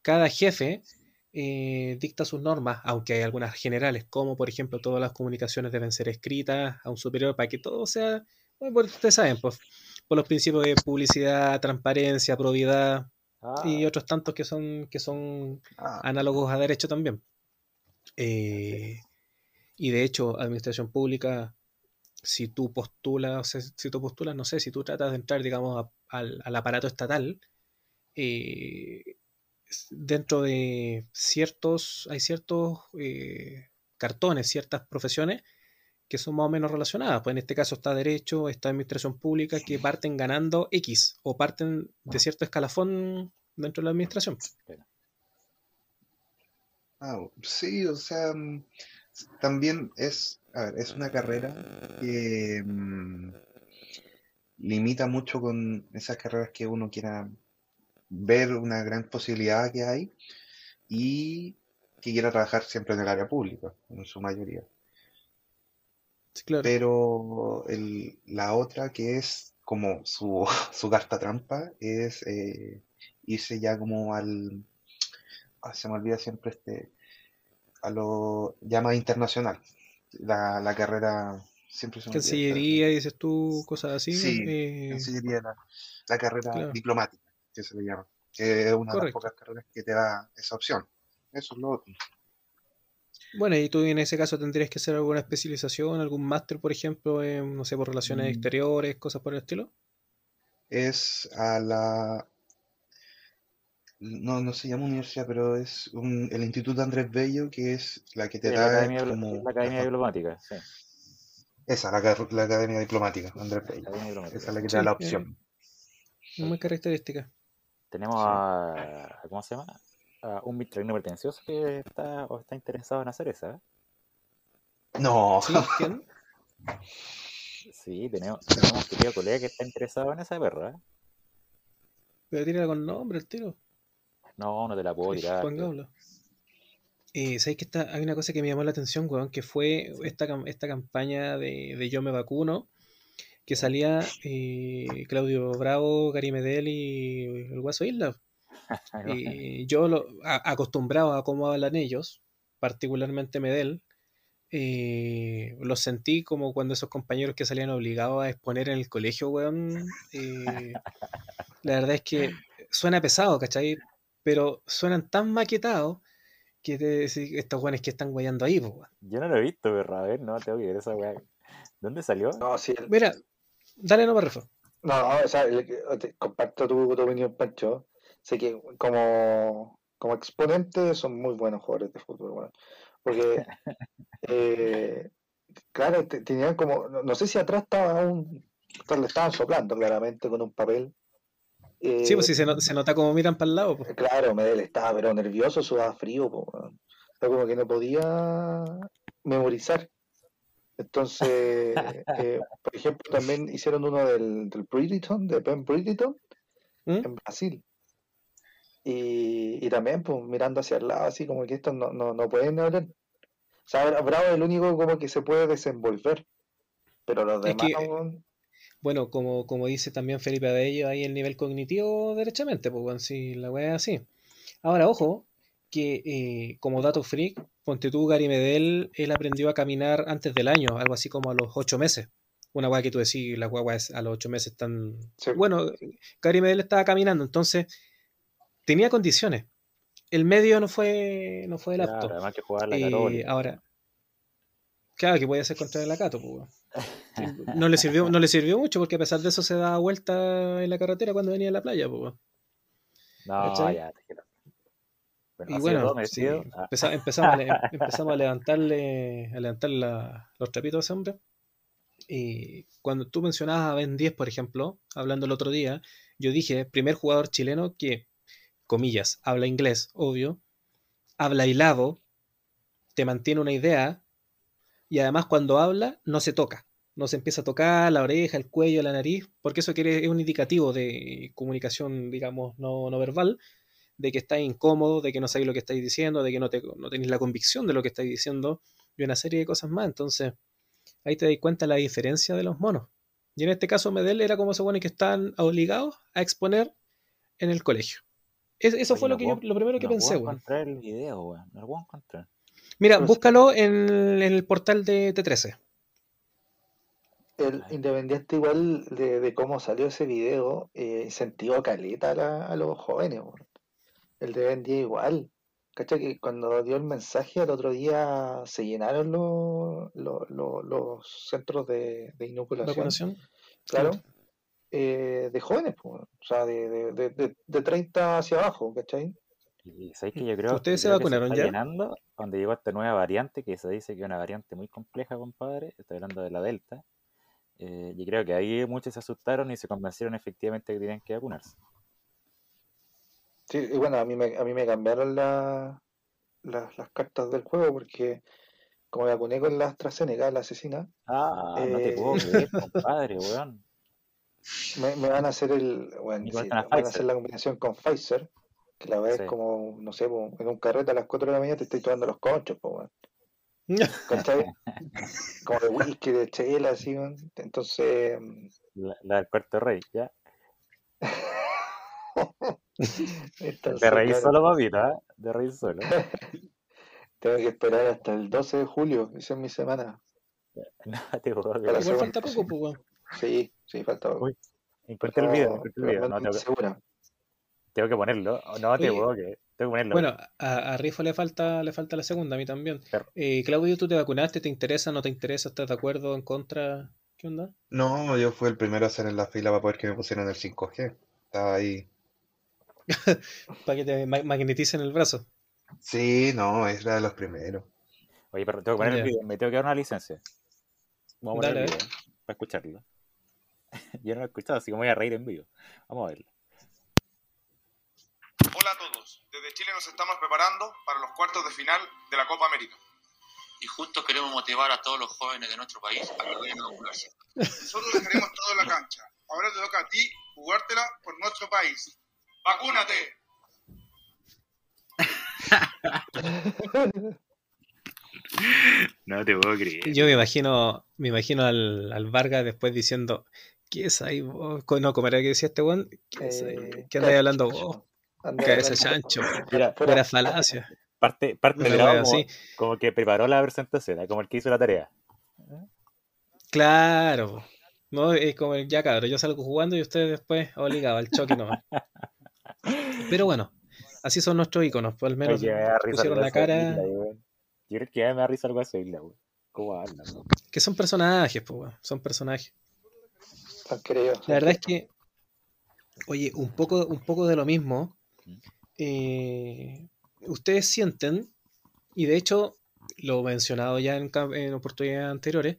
cada jefe eh, dicta sus normas, aunque hay algunas generales, como por ejemplo todas las comunicaciones deben ser escritas a un superior para que todo sea, bueno, ustedes saben, pues por los principios de publicidad, transparencia, probidad y Ah, otros tantos que son, que son Ah, análogos a derecho también. Eh, y de hecho, administración pública, si tú postulas, o sea, si tú postulas, no sé, si tú tratas de entrar, digamos, a- al, al aparato estatal, eh, dentro de ciertos, hay ciertos eh, cartones, ciertas profesiones que son más o menos relacionadas. Pues en este caso está derecho, está administración pública, que parten ganando X o parten de cierto escalafón dentro de la administración. ah, sí, o sea, mm, también es, a ver, es una carrera que mm, limita mucho con esas carreras que uno quiera ver una gran posibilidad que hay y que quiera trabajar siempre en el área pública, en su mayoría. Sí, claro. Pero el- la otra que es como su, su carta trampa es eh, irse ya como al, ah, se me olvida siempre este, a lo ya más internacional. La, la carrera siempre se me olvida. Cancillería, dices tú, cosas así. Sí, eh, Cancillería, la, la carrera claro. diplomática, que se le llama, que es una de las pocas carreras que te da esa opción. Eso es lo otro. Bueno, y tú en ese caso tendrías que hacer alguna especialización, algún máster, por ejemplo, en, no sé, por relaciones Mm, exteriores, cosas por el estilo. Es a la, no, no se llama universidad, pero es un- el Instituto Andrés Bello, que es la que te Sí, la da Academia, como la Academia Diplomática, sí. esa, la, la Academia Diplomática, Andrés La Bello. Esa es la que te Sí, da la eh, opción. muy característica. Tenemos a- ¿cómo se llama? A un mitralino pretencioso que está, o está interesado en hacer esa. ¿eh? No, ¿Sí? ¿Quién? Sí, tenemos, tenemos un querido colega que está interesado en esa perra. ¿eh? Pero tira con nombre el tiro. No, no te la puedo tirar. Juan pero- Gablo. Eh, ¿sabes que está, hay una cosa que me llamó la atención, weón? Que fue esta, esta campaña de, de Yo me vacuno, que salía eh, Claudio Bravo, Gary Medel y el Guaso Isla. Y yo, lo, a- acostumbrado a cómo hablan ellos, particularmente Medel, eh, los sentí como cuando esos compañeros que salían obligados a exponer en el colegio, weón. eh, la verdad es que suena pesado, ¿cachai? Pero suenan tan maquetados que te decís, estos weones que están guayando ahí, weón. Yo no lo he visto, pero a ver, no, tengo que ver esa weá. ¿Dónde salió? No, sí, el- Mira, dale no Refo. no, o sea, comparto tu, tu opinión, Pancho. Sé que como, como exponente son muy buenos jugadores de fútbol, weón. Porque, eh, claro, te- tenían como, no, sé si atrás estaba un, le estaban soplando claramente con un papel. Sí, Eh, pues si se, no- se nota como miran para el lado, pues. Claro, Medel estaba pero nervioso, sudaba frío, como que no podía memorizar. Entonces, eh, por ejemplo, también hicieron uno del, del Bridgeton, de Ben Bridgeton, ¿Mm? en Brasil. Y, y también, pues, mirando hacia el lado, así como que estos no, no, no pueden hablar. O sea, Bra- Bravo es el único como que se puede desenvolver. Pero los Es demás, que- weón, Bueno, como, como dice también Felipe Abello, ahí el nivel cognitivo derechamente, pues bueno, si la weá es así. Ahora, ojo, que eh, como dato freak, ponte tú, Gary Medel, él aprendió a caminar antes del año, algo así como a los ocho meses. Una weá que tú decís, las guaguas a los ocho meses están... Sí. Bueno, Gary Medel estaba caminando, entonces tenía condiciones. El medio no fue, no fue el apto. Claro, además que jugar la Eh, ahora, claro que puede ser contra el Acato, pues. No le sirvió, no le sirvió mucho porque a pesar de eso se daba vuelta en la carretera cuando venía a la playa, pues. No, ¿cachai? ya, te quiero. Bueno, Y bueno, sí. Ah, empeza- empezamos, a, empezamos a levantarle, a levantar la- los trapitos a ese hombre. Y cuando tú mencionabas a Ben 10, por ejemplo, hablando el otro día, yo dije, primer jugador chileno que, comillas, habla inglés, obvio, habla hilado, te mantiene una idea, y además cuando habla no se toca, no se empieza a tocar la oreja, el cuello, la nariz, porque eso quiere, es un indicativo de comunicación, digamos, no, no verbal, de que estáis incómodo, de que no sabéis lo que estáis diciendo, de que no, te, no tenéis la convicción de lo que estáis diciendo, y una serie de cosas más. Entonces, ahí te das cuenta la diferencia de los monos. Y en este caso, Medel era como se supone que están obligados a exponer en el colegio. Es- eso oye, fue lo, que yo, puedo- lo primero que pensé, weón. encontrar el video, weón. No lo puedo encontrar. Mira, Pero sí. búscalo en, en el portal de T13. el independiente igual de, de cómo salió ese video, eh, incentivó caleta a, la- a los jóvenes. weón. El de Ben 10 igual. ¿Cachai? Que cuando dio el mensaje al otro día se llenaron los, los, los- los centros de, de inoculación, ¿Vacunación? claro, eh, de jóvenes, pues, o sea, de, de, de, de, de 30 hacia abajo, ¿cachai? Y sabéis que yo creo, ¿Ustedes yo se creo que vacunaron está ya? llenando donde llegó esta nueva variante que se dice que es una variante muy compleja, compadre. Estoy hablando de la Delta. Eh, y creo que ahí muchos se asustaron y se convencieron efectivamente que tenían que vacunarse. Sí, y bueno, a mí me, a mí me cambiaron la, las las cartas del juego porque como me vacuné con la AstraZeneca, la asesina, Ah, no te Eh, puedo creer, compadre, weón. Me, me van a hacer el, bueno, sí, van a hacer la combinación con Pfizer, que la verdad Sí. es como, no sé, en un carrete a las 4 de la mañana te estoy tomando los conchos, po, weón. ¿cachai? Como de whisky, de chela, así, weón. Entonces, mm, La, la del cuarto rey, ¿ya? De reír solo, papito, ¿ah? De reír solo. tengo que esperar hasta el 12 de julio, esa es mi semana. No te. Igual falta poco, pues, weón. Sí, sí, falta. Uy, Encontré el video, No, encontré el video. No, tengo, que- tengo que ponerlo. No te puedo creer. Tengo que ponerlo. Bueno, a, a Rifo le falta, le falta la segunda, a mí también. Eh, Claudio, ¿tú te vacunaste? ¿Te interesa? ¿No te interesa? ¿Estás de acuerdo? ¿En contra? ¿Qué onda? No, yo fui el primero a hacer en la fila para poder que me pusieran el 5G. Estaba ahí. Para que te ma- magneticen el brazo. Sí, no, era de los primeros. Oye, pero tengo que poner el video. Me tengo que dar una licencia. Vamos a poner Dale, el a ver. video para escucharlo. Yo no lo he escuchado, así que me voy a reír en vivo. Vamos a verlo. Hola a todos. Desde Chile nos estamos preparando para los cuartos de final de la Copa América. y juntos queremos motivar a todos los jóvenes de nuestro país a que vayan a vacunarse. Nosotros dejaremos todo en la cancha. Ahora te toca a ti jugártela por nuestro país. ¡Vacúnate! No te puedo creer. Yo me imagino, me imagino al, al Vargas después diciendo, ¿qué es ahí vos? Co- No, como era que decía este weón, ¿qué es ahí? Eh, ¿Qué andáis hablando vos? Cabeza chancho. Mira, fuera- Pura falacia. parte, parte lado como, así. como que preparó la presentación, ¿eh? como el que hizo la tarea. Claro. No, es como el, ya cabrón, yo salgo jugando y ustedes después obligados al choque nomás. Pero bueno, así son nuestros iconos, pues al menos Oye, me pusieron la cara, Isla. Yo creo que ya me da risa algo así, Isla, weón. ¿Cómo hablan? que son personajes, pues weón, son personajes. Querido, La verdad es que, oye, un poco, un poco de lo mismo. Eh, ustedes sienten, y de hecho lo he mencionado ya en, oportunidades anteriores,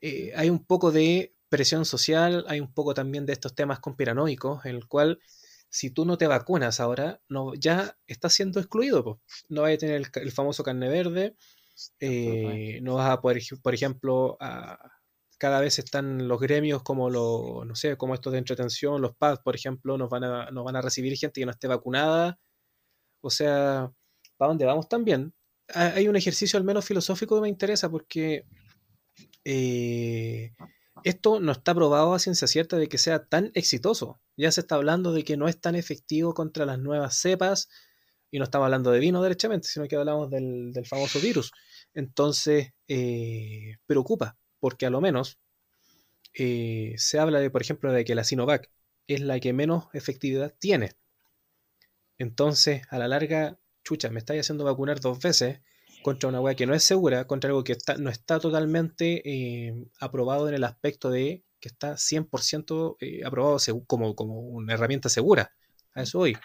eh, hay un poco de presión social, hay un poco también de estos temas conspiranoicos, en el cual si tú no te vacunas ahora, no, ya estás siendo excluido. po. No vas a tener el, famoso carne verde, eh, no vas a poder, por ejemplo, a- cada vez están los gremios como los, no sé, como estos de entretención, los PAD, por ejemplo, nos van a, nos van a recibir gente que no esté vacunada. O sea, ¿para dónde vamos también? Ha- Hay un ejercicio al menos filosófico que me interesa porque eh, esto no está probado a ciencia cierta de que sea tan exitoso. Ya se está hablando de que no es tan efectivo contra las nuevas cepas y no estamos hablando de vino derechamente, sino que hablamos del, del famoso virus. Entonces, eh, preocupa, porque a lo menos eh, se habla de, por ejemplo, de que la Sinovac es la que menos efectividad tiene. Entonces, a la larga, chucha, me estáis haciendo vacunar dos veces contra una weá que no es segura, contra algo que no está totalmente eh, aprobado en el aspecto de que está 100% eh, aprobado como, como una herramienta segura. A eso voy.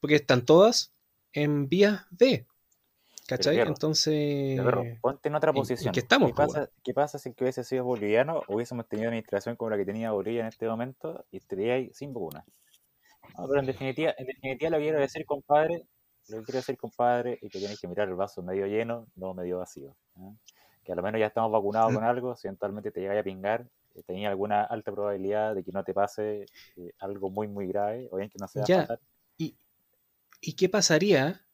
Porque están todas en vías B. ¿Cachai? Pero, Entonces... Ponte en otra ¿en- en posición. qué estamos, ¿Qué po, pasa, ¿Qué pasa si que hubiese sido boliviano hubiésemos tenido una administración como la que tenía Bolivia en este momento y estaría ahí sin vacuna? No, pero en definitiva, en definitiva lo que quiero decir, compadre, lo que quiero decir, compadre, es que tienes que mirar el vaso medio lleno, no medio vacío. ¿ah? Que a lo menos ya estamos vacunados con algo, si eventualmente te llega a pingar, eh, tenía alguna alta probabilidad de que no te pase eh, algo muy, muy grave, o bien que no sea fatal. ¿Y, ¿Y qué pasaría.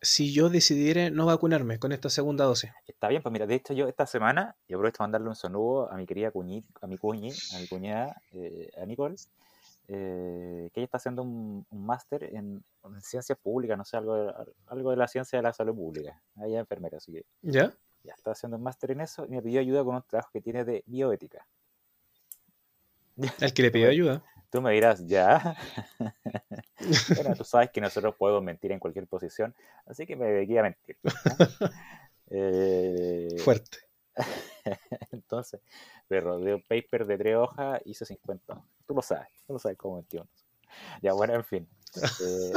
Si yo decidiera no vacunarme con esta segunda dosis? Está bien, pues mira, de hecho yo esta semana, y aprovecho para mandarle un saludo a mi querida cuñi, a mi cuñi, a mi cuñada, eh, a Nicole, eh, que ella está haciendo un, un máster en, en ciencias públicas, no sé, algo de, algo de la ciencia de la salud pública. Ella es enfermera, así que ¿Ya? ya está haciendo un máster en eso y me pidió ayuda con un trabajo que tiene de bioética. El que le pidió ayuda. Tú me dirás, ya. bueno, tú sabes que nosotros podemos mentir en cualquier posición, así que me dediqué a mentir. ¿no? Eh, Fuerte. Entonces, pero de un paper de tres hojas hice 50. Tú lo sabes, tú lo sabes cómo mentió. Ya, bueno, en fin. Eh,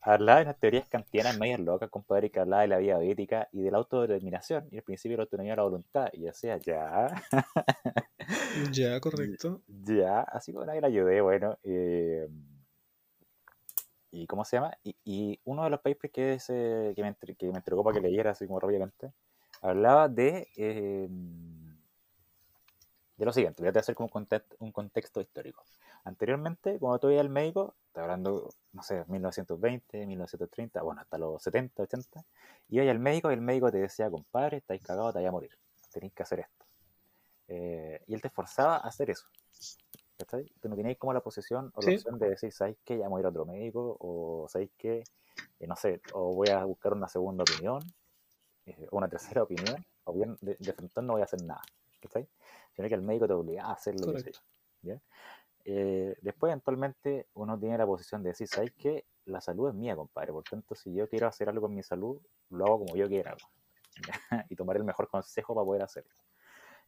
hablaba de las teorías kantianas medias locas, compadre, que hablaba de la vida ética y de la autodeterminación y el principio de la autonomía de la voluntad. Y yo decía, ya, Ya, correcto. ya, así que nadie la ayudé, bueno. eh, ¿Y cómo se llama? Y, y uno de los papers que, se, que, me, que me entregó para que leyera así como rápidamente, hablaba de, eh, de lo siguiente, voy a hacer como un contexto, un contexto histórico. Anteriormente, cuando tú ibas al médico, está hablando, no sé, 1920, 1930, bueno, hasta los 70, 80, ibas al médico y el médico te decía, compadre, estáis cagados, te vais a morir, tenéis que hacer esto. Eh, y él te forzaba a hacer eso. ¿Cachai? Tú no tenías como la posición o la Sí. opción de decir, ¿sabéis qué? Ya voy a ir a otro médico, o ¿sabéis qué? Eh, no sé, o voy a buscar una segunda opinión, eh, o una tercera opinión, o bien de, de frente no voy a hacer nada. ¿Cachai? Sino que el médico te obligaba a hacer lo que sea. ¿ya? Eh, después, eventualmente, uno tiene la posición de decir, ¿sabéis qué? La salud es mía, compadre. Por tanto, si yo quiero hacer algo con mi salud, lo hago como yo quiera. ¿ya? y tomar el mejor consejo para poder hacerlo.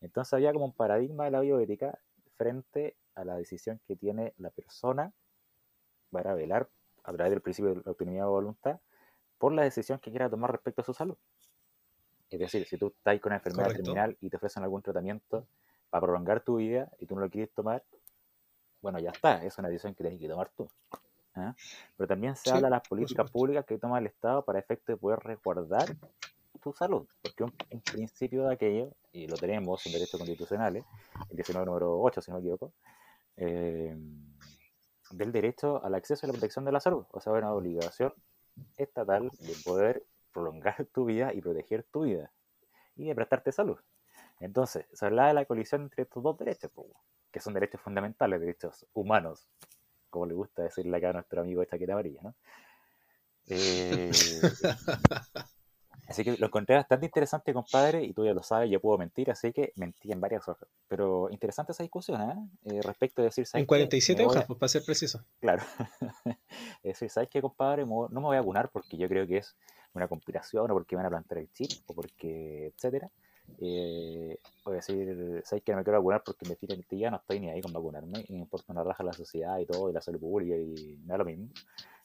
Entonces había como un paradigma de la bioética frente a la decisión que tiene la persona para velar a través del principio de la autonomía de voluntad por la decisión que quiera tomar respecto a su salud. Es decir, si tú estás con una enfermedad Correcto. terminal y te ofrecen algún tratamiento para prolongar tu vida y tú no lo quieres tomar, bueno, ya está, es una decisión que tienes que tomar tú. ¿ah? Pero también se Sí, habla de las políticas públicas que toma el Estado para efecto de poder resguardar tu salud, porque un, un principio de aquello, y lo tenemos en derechos constitucionales, el 19 número 8, si no me equivoco, eh, del derecho al acceso y la protección de la salud, o sea, una obligación estatal de poder prolongar tu vida y proteger tu vida y de prestarte salud. Entonces, se habla de la colisión entre estos dos derechos, que son derechos fundamentales, derechos humanos, como le gusta decirle acá a nuestro amigo de chaqueta amarilla, ¿no? Eh, Así que lo encontré bastante interesante, compadre, y tú ya lo sabes, yo puedo mentir, así que mentí en varias hojas. Pero interesante esa discusión, ¿eh? Eh, respecto de decir, ¿sabes En qué? 47 Me voy a- hojas, pues, para ser preciso. Claro. es decir, ¿sabes qué, compadre? No me voy a vacunar porque yo creo que es una conspiración o porque me van a plantar el chip o porque, etcétera. Eh, voy a decir, ¿sabes qué? No me quiero vacunar porque me tiran tía, no estoy ni ahí con vacunarme y me importa una raja la sociedad y todo y la salud pública y me da lo mismo.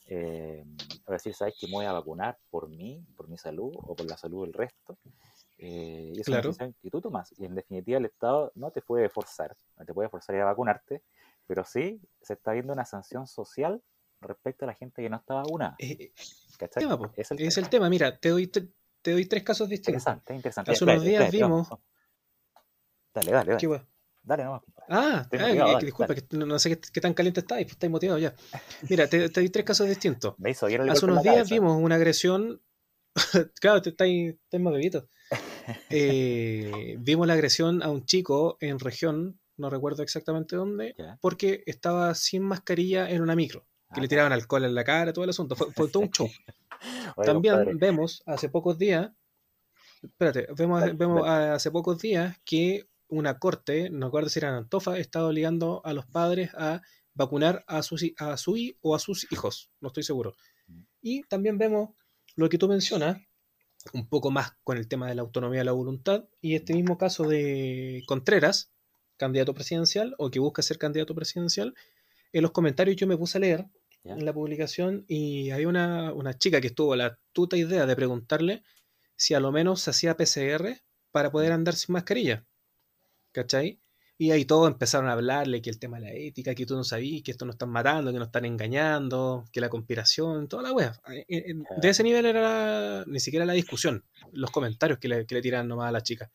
Eh, voy a decir, ¿sabes qué? Me voy a vacunar por mí, por mi salud o por la salud del resto. Eh, y es una Claro. decisión que tú tomas. Y en definitiva, el Estado no te puede forzar, no te puede forzar a vacunarte, pero sí se está viendo una sanción social respecto a la gente que no está vacunada. Eh, tema. Es el es tema. el tema. Mira, te doy, tre- te doy tres casos distintos. Interesante, interesante. Hace unos días vimos-. Dale, dale, dale. ¿Qué? Dale nomás. Ah, ah, motivado, eh, dale, disculpa, dale. que no, sé qué, qué tan caliente estáis, pues estáis motivados ya. Mira, te, te doy tres casos distintos. Me hizo el Hace unos días cabeza. vimos una agresión. claro, te estáis, estáis más bebito. Eh, vimos la agresión a un chico en región, no recuerdo exactamente dónde, porque estaba sin mascarilla en una micro. Que Ah, le tiraban alcohol en la cara, todo el asunto. Fue, fue todo un show. oye, También vemos hace pocos días, espérate, vemos, vemos hace pocos días que una corte, no recuerdo si era en Antofa, está obligando a los padres a vacunar a sus a su o a sus hijos, no estoy seguro. Mm. Y también vemos lo que tú mencionas, un poco más con el tema de la autonomía de la voluntad, y este mismo caso de Contreras, candidato presidencial, o que busca ser candidato presidencial, en los comentarios yo me puse a leer Ya. en la publicación y había una, una chica que estuvo la tuta idea de preguntarle si a lo menos se hacía PCR para poder andar sin mascarilla. ¿Cachai? Y ahí todos empezaron a hablarle que el tema de la ética, que tú no sabías, que esto nos están matando, que nos están engañando, que la conspiración, toda la wea. De ese nivel era la- ni siquiera la discusión, los comentarios que le, que le tiran nomás a la chica.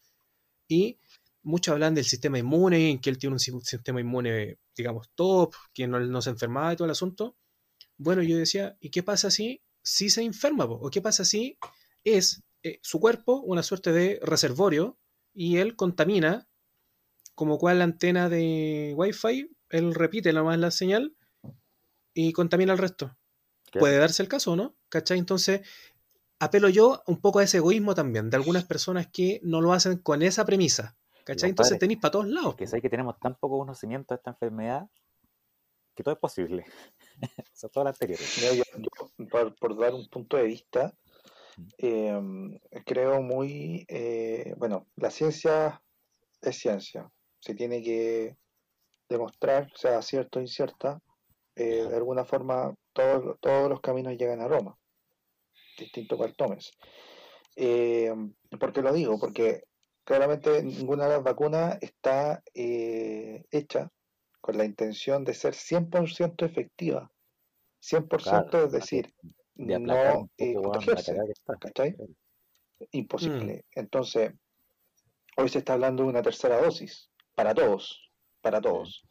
Y muchos hablan del sistema inmune, en que él tiene un si- sistema inmune, digamos, top, que no, no se enfermaba y todo el asunto. Bueno, yo decía, ¿y qué pasa si, si se enferma? po? ¿O qué pasa si es eh, su cuerpo una suerte de reservorio y él contamina, como cual la antena de Wi-Fi, él repite nomás la señal y contamina el resto? ¿qué? Puede darse el caso, ¿no? ¿Cachai? Entonces, apelo yo un poco a ese egoísmo también, de algunas personas que no lo hacen con esa premisa. ¿Cachai? Entonces tenéis para todos lados. Que sabéis que tenemos tan poco conocimiento de esta enfermedad que todo es posible. Son todas las anteriores. Mira, yo- yo, por, por dar un punto de vista, eh, creo muy, eh, bueno, la ciencia es ciencia, se tiene que demostrar, sea cierto o incierta, eh, de alguna forma todos, todos los caminos llegan a Roma, distinto cual tomes. Eh, ¿por qué lo digo? Porque claramente ninguna de las vacunas está eh, hecha con la intención de ser 100% efectiva. 100% Claro, es decir, De no eh, protegerse. ¿cachai? Imposible. Entonces, hoy se está hablando de una tercera dosis para todos, para todos.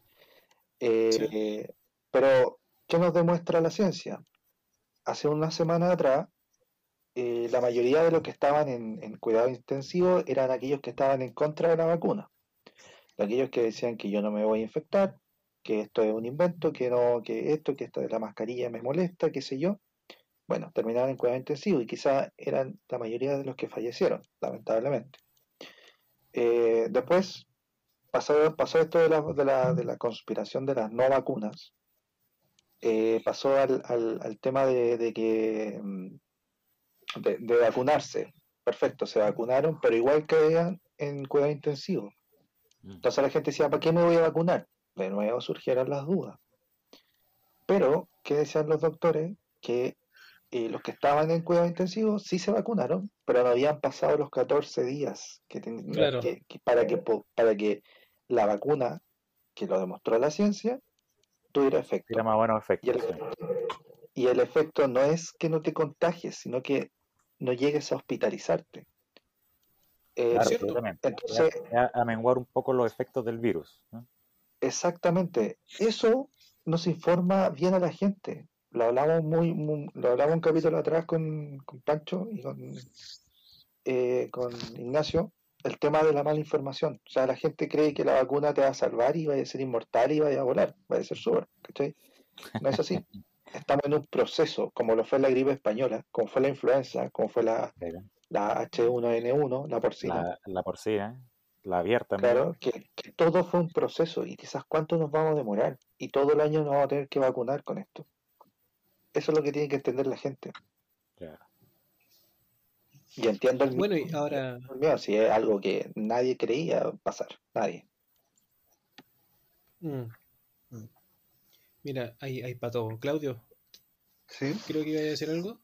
Eh, Pero, ¿qué nos demuestra la ciencia? Hace una semana atrás, eh, la mayoría de los que estaban en, en cuidado intensivo eran aquellos que estaban en contra de la vacuna. Aquellos que decían que yo no me voy a infectar, que esto es un invento, que no, que esto, que esta de la mascarilla me molesta, qué sé yo. Bueno, terminaron en cuidado intensivo y quizás eran la mayoría de los que fallecieron, lamentablemente. Eh, después pasó, pasó esto de la, de, la, de la conspiración de las no vacunas. Eh, pasó al, al, al tema de, de que mm, de, de vacunarse. Perfecto, se vacunaron, pero igual quedan en cuidado intensivo. Mm. Entonces la gente decía, ¿para qué me voy a vacunar? De nuevo surgieron las dudas. Pero, ¿qué decían los doctores? Que eh, los que estaban en cuidado intensivo sí se vacunaron, pero no habían pasado los 14 días que ten- Claro. que- que- para, que, para que la vacuna, que lo demostró la ciencia, tuviera efecto. Tira más buenos efectos. Y el, sí. y el efecto no es que no te contagies, sino que no llegues a hospitalizarte. Eh, Claro. Entonces- a, a menguar un poco los efectos del virus. ¿no? Exactamente. Eso nos informa bien a la gente. Lo hablamos muy, muy- lo hablamos un capítulo atrás con, con Pancho y con, eh, con Ignacio, el tema de la mala información. O sea, la gente cree que la vacuna te va a salvar y va a ser inmortal y va a volar, va a ser súper, ¿cachai? No es así. Estamos en un proceso, como lo fue la gripe española, como fue la influenza, como fue la, la H1N1, la porcina. La, la porcina, la abierta. Claro, que, que todo fue un proceso y quizás cuánto nos vamos a demorar y todo el año nos vamos a tener que vacunar con esto. Eso es lo que tiene que entender la gente. Claro. Y entiendo el Bueno, y miedo, ahora, miedo, si es algo que nadie creía pasar, nadie. mm, Mm. mira, hay, hay para todo. Claudio, ¿Sí? creo que iba a decir algo.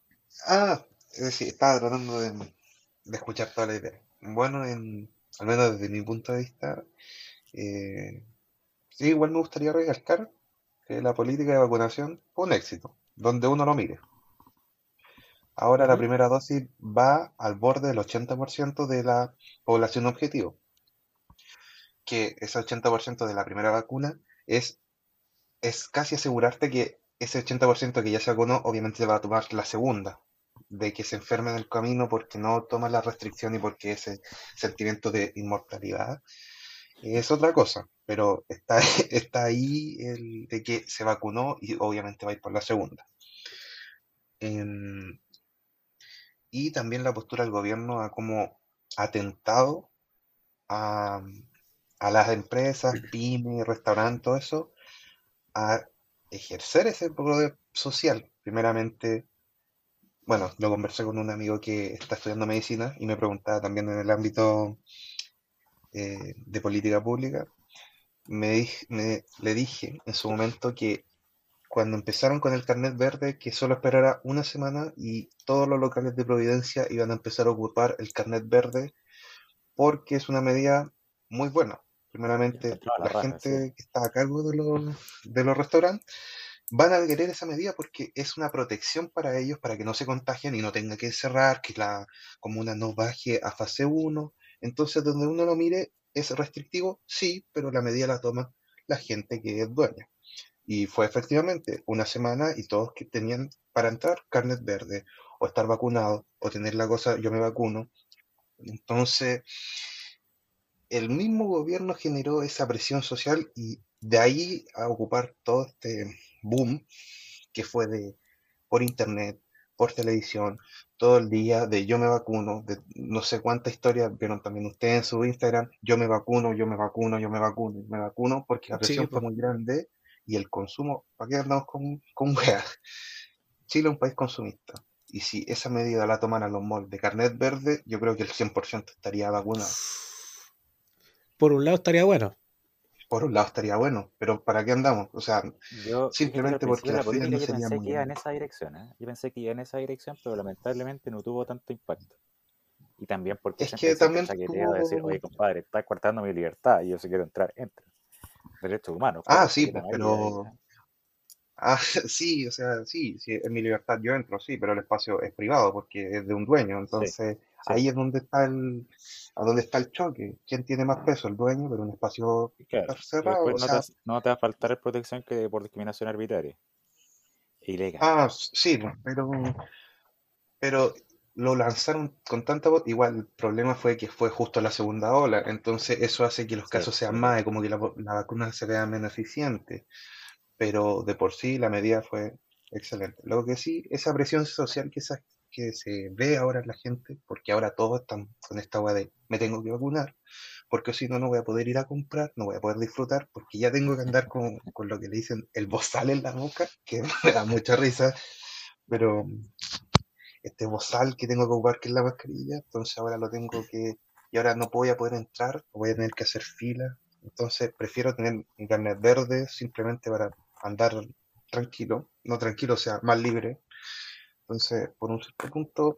Ah, es decir, estaba tratando de, de escuchar toda la idea. Bueno, en, al menos desde mi punto de vista, eh, sí, igual me gustaría recalcar que la política de vacunación fue un éxito, donde uno lo mire. Ahora la primera dosis va al borde del 80% de la población objetivo, que ese 80% de la primera vacuna es, es casi asegurarte que ese 80% que ya se vacunó obviamente va a tomar la segunda, de que se enferme en el camino porque no toma la restricción y porque ese sentimiento de inmortalidad es otra cosa, pero está, está ahí el de que se vacunó y obviamente va a ir por la segunda. Em, y también la postura del gobierno ha como atentado a, a las empresas, pymes, restaurantes, todo eso, a ejercer ese poder social. Primeramente, bueno, lo conversé con un amigo que está estudiando medicina y me preguntaba también en el ámbito eh, de política pública. Me, dij- me- le dije en su momento que cuando empezaron con el carnet verde, que solo esperara una semana y todos los locales de Providencia iban a empezar a ocupar el carnet verde porque es una medida muy buena. Primeramente, la la gente que está a cargo de los, de los restaurantes van a querer esa medida porque es una protección para ellos, para que no se contagien y no tengan que cerrar, que la comuna no baje a fase 1. Entonces, donde uno lo mire, ¿es restrictivo? Sí, pero la medida la toma la gente que es dueña. Y fue efectivamente una semana y todos que tenían para entrar carnet verde, o estar vacunado, o tener la cosa, yo me vacuno. Entonces, el mismo gobierno generó esa presión social y de ahí a ocupar todo este boom que fue de por internet, por televisión todo el día de yo me vacuno, de no sé cuánta historia vieron también ustedes en su Instagram, yo me vacuno, yo me vacuno, yo me vacuno, me vacuno, porque la Sí, presión fue po. muy grande y el consumo, ¿para qué andamos con, con weas? Chile es un país consumista. Y si esa medida la tomaran los malls de carnet verde, yo creo que el 100% estaría vacunado. Por un lado estaría bueno. Por un lado estaría bueno, pero ¿para qué andamos? O sea, Yo, que simplemente porque la política no yo serían pensé muy que iba en esa dirección, ¿eh? Yo pensé que iba en esa dirección, pero lamentablemente no tuvo tanto impacto. Y también porque Es que también chaqueteo de decir, tuvo... oye, compadre, estás cortando mi libertad y yo si quiero entrar, entra. Derechos humanos, Ah, sí, pues, pero... Ah, sí, o sea, sí, sí, en mi libertad yo entro, sí, pero el espacio es privado porque es de un dueño, entonces sí. Ahí es donde está el, a donde está el choque. ¿Quién tiene más peso? El dueño, pero un espacio Claro, cerrado, o no te, sea, no te va a faltar protección que por discriminación arbitraria. Ilegal. ah, sí, pues, pero, pero lo lanzaron con tanta voz. Igual el problema fue que fue justo la segunda ola, entonces eso hace que los Sí, casos sean más, como que la, vacuna se vea menos eficiente. pero de por sí la medida fue excelente. Lo que sí, esa presión social que, esa- que se ve ahora en la gente, porque ahora todos están con esta hueá de me tengo que vacunar, porque si no, no voy a poder ir a comprar, no voy a poder disfrutar, porque ya tengo que andar con, con lo que le dicen el bozal en la boca, que me da mucha risa, pero este bozal que tengo que ocupar, que es la mascarilla, entonces ahora lo tengo que, y ahora no voy a poder entrar, voy a tener que hacer fila, entonces prefiero tener mi verde simplemente para andar tranquilo, no tranquilo, o sea, más libre. Entonces, por un cierto punto,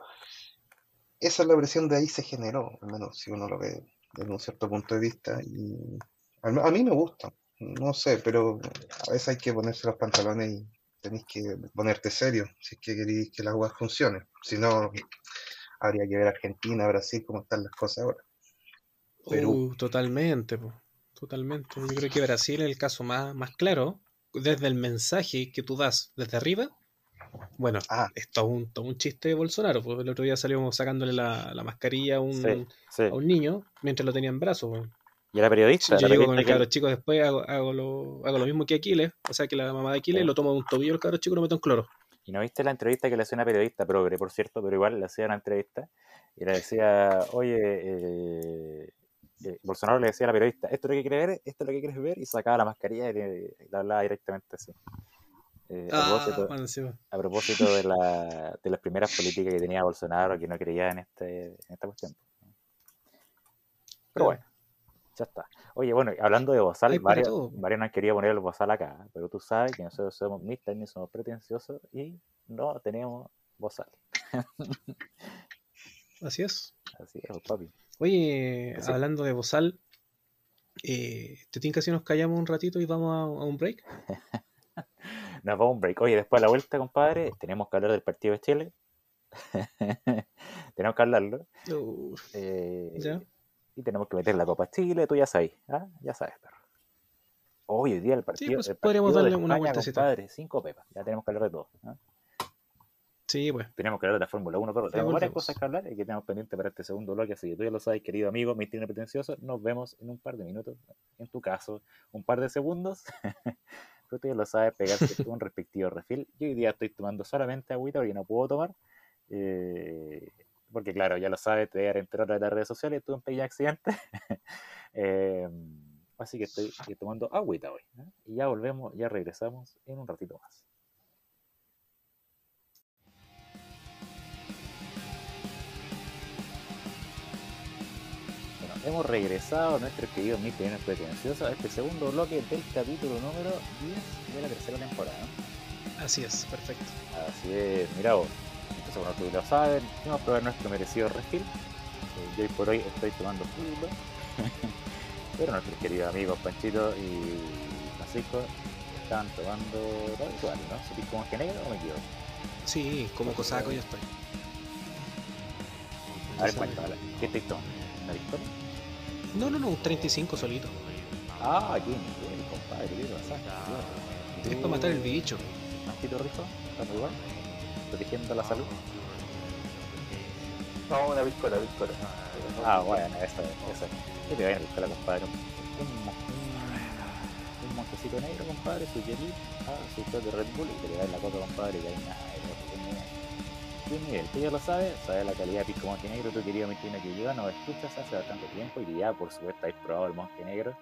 esa es la presión de ahí se generó, al menos si uno lo ve desde un cierto punto de vista, y a mí me gusta, no sé, pero a veces hay que ponerse los pantalones y tenéis que ponerte serio si es que queréis que las cosas funcionen. Si no, habría que ver Argentina, Brasil, cómo están las cosas ahora. Perú. Uh, totalmente, po, totalmente. Yo creo que Brasil es el caso más, más claro. Desde el mensaje que tú das desde arriba, bueno, Ah, es todo un, todo un chiste de Bolsonaro. Pues el otro día salimos sacándole la, la mascarilla a un, Sí, sí. a un niño mientras lo tenía en brazos. Y a la Sí, periodista, yo llego con el cabro chico después, hago, hago, lo, hago lo mismo que Aquiles, o sea que la mamá de Aquiles Sí. lo toma de un tobillo el cabro chico y lo mete en cloro. ¿Y no viste la entrevista que le hacía una periodista progre, por cierto, pero igual le hacía una entrevista y le decía, oye, eh, eh, Bolsonaro le decía a la periodista, esto es lo que quieres ver, esto es lo que quieres ver, y sacaba la mascarilla y le, le hablaba directamente así. Eh, a Ah, propósito, bueno, sí, weón. a propósito de, la, de las primeras políticas que tenía Bolsonaro, que no creía en, este, en esta cuestión. Pero bueno, ya está. Oye, bueno, hablando de bozal, varios, varios no han querido poner el bozal acá, pero tú sabes que nosotros somos Mr. ni somos pretenciosos y no tenemos bozal. Así es. Así es, papi. Oye, hablando de Bozal, eh, ¿te tinca si nos callamos un ratito y vamos a, a un break? Nos vamos a un break. Oye, después de la vuelta, compadre, tenemos que hablar del partido de Chile. tenemos que hablarlo. Uh, Eh, ya. y tenemos que meter la Copa Chile, tú ya sabes. ¿ah? Ya sabes, perro. Hoy, hoy día el Sí, partido, pues el podríamos partido de darle una España, vueltecita. compadre, cinco pepas. Ya tenemos que hablar de todo. ¿ah? Sí, pues. Tenemos que hablar de la Fórmula 1, pero tenemos varias volvemos. cosas que hablar y que tenemos pendiente para este segundo bloque. Así que tú ya lo sabes, querido amigo, mi pretencioso. Nos vemos en un par de minutos. En tu caso, un par de segundos. tú ya lo sabes, pegarte un respectivo refil. Yo hoy día estoy tomando solamente agüita porque no puedo tomar. eh, porque, claro, ya lo sabes, te voy a dar enterar de las redes sociales. Tuve un pequeño accidente. Eh, así que estoy, estoy tomando agüita hoy. ¿eh? Y ya volvemos, ya regresamos en un ratito más. Hemos regresado a nuestro querido Mito y Pretencioso a este segundo bloque del capítulo número 10 de la tercera temporada. Así es, perfecto. Así es, mira vos. Entonces, bueno, tú lo sabes, vamos a probar nuestro merecido refil. Eh, yo hoy por hoy estoy tomando fútbol. Pero nuestros queridos amigos Panchito y Francisco están tomando lo habitual, ¿no? ¿Sentís como que negro o me equivoco? Sí, como cosaco ya estoy. A ver, cuéntame, ¿qué estoy tomando? ¿Una victoria? No, no, no, un 35 solito. Ah, qué nivel, compadre, qué pasa. Es para matar el bicho. Mantito rico, estamos igual, protegiendo la salud. No, una piscola, piscola. Ah, bueno, esa, esa. ¿Qué te va a compadre? Un, un, un montecito negro, compadre, su jelly, ah, su shot de Red Bull y te le da en la coca, compadre, y ahí nada, tiene- nivel. Tú ya lo sabes, sabes la calidad de Pisco Monje Negro, tu querido Martina que llega, nos escuchas hace bastante tiempo y que ya por supuesto habéis probado el Monje Negro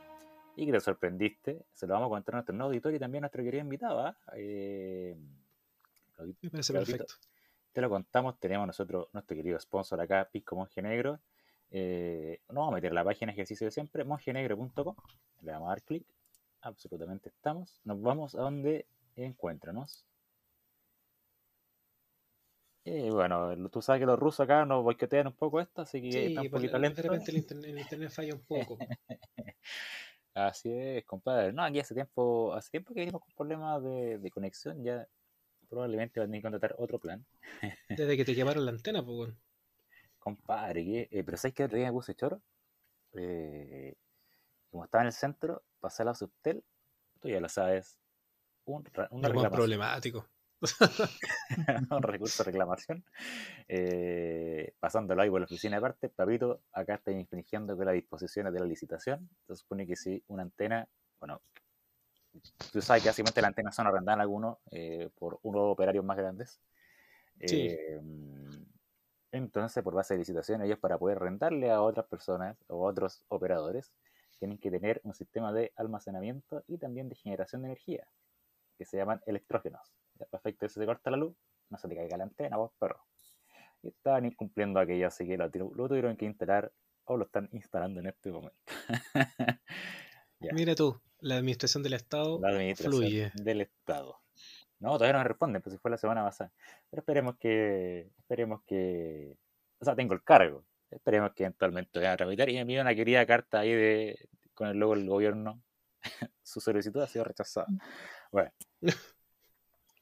y que te sorprendiste. Se lo vamos a contar a nuestro nuevo auditorio y también a nuestro querido invitado. ¿ah? Eh, Me parece perfecto. te lo contamos, tenemos nosotros nuestro querido sponsor acá, Pisco Monje Negro. Eh, nos vamos a meter la página ejercicio de siempre, monjenegro.com. Le vamos a dar clic. Absolutamente estamos. Nos vamos a donde encuéntranos. Y bueno, tú sabes que los rusos acá nos boicotean un poco esto, así que Sí, está un poquito de lento. repente el internet, el internet falla un poco. Así es, compadre. No, aquí hace tiempo, hace tiempo que venimos con problemas de, de conexión, ya probablemente van a tener que contratar otro plan. Desde que te quemaron la antena, pues. Compadre, que, eh, pero ¿sabes qué otro día me puse choro? Eh, como estaba en el centro, pasé a la subtel, tú ya lo sabes, un, reclamación, problemático. un recurso de reclamación, eh, pasándolo ahí por la oficina aparte, papito, acá está infringiendo con las disposiciones de la licitación, se supone que si una antena, bueno, tú sabes que básicamente las antenas son arrendadas en algunos eh, por unos operarios más grandes. Sí. Eh, entonces, por base de licitación, ellos para poder rentarle a otras personas o a otros operadores, tienen que tener un sistema de almacenamiento y también de generación de energía, que se llaman electrógenos. Perfecto, si se corta la luz, no se te caiga la antena, vos perro. Y estaban incumpliendo aquello, así que lo, tu- lo tuvieron que instalar o lo están instalando en este momento. Mira tú, la administración del Estado la administración fluye. del Estado. No, todavía no me responden, pues si fue la semana pasada. Pero esperemos que, esperemos que, o sea, tengo el cargo. Esperemos que eventualmente vayan a tramitar y me envíen una querida carta ahí de, con el logo del gobierno. Su solicitud ha sido rechazada. Bueno.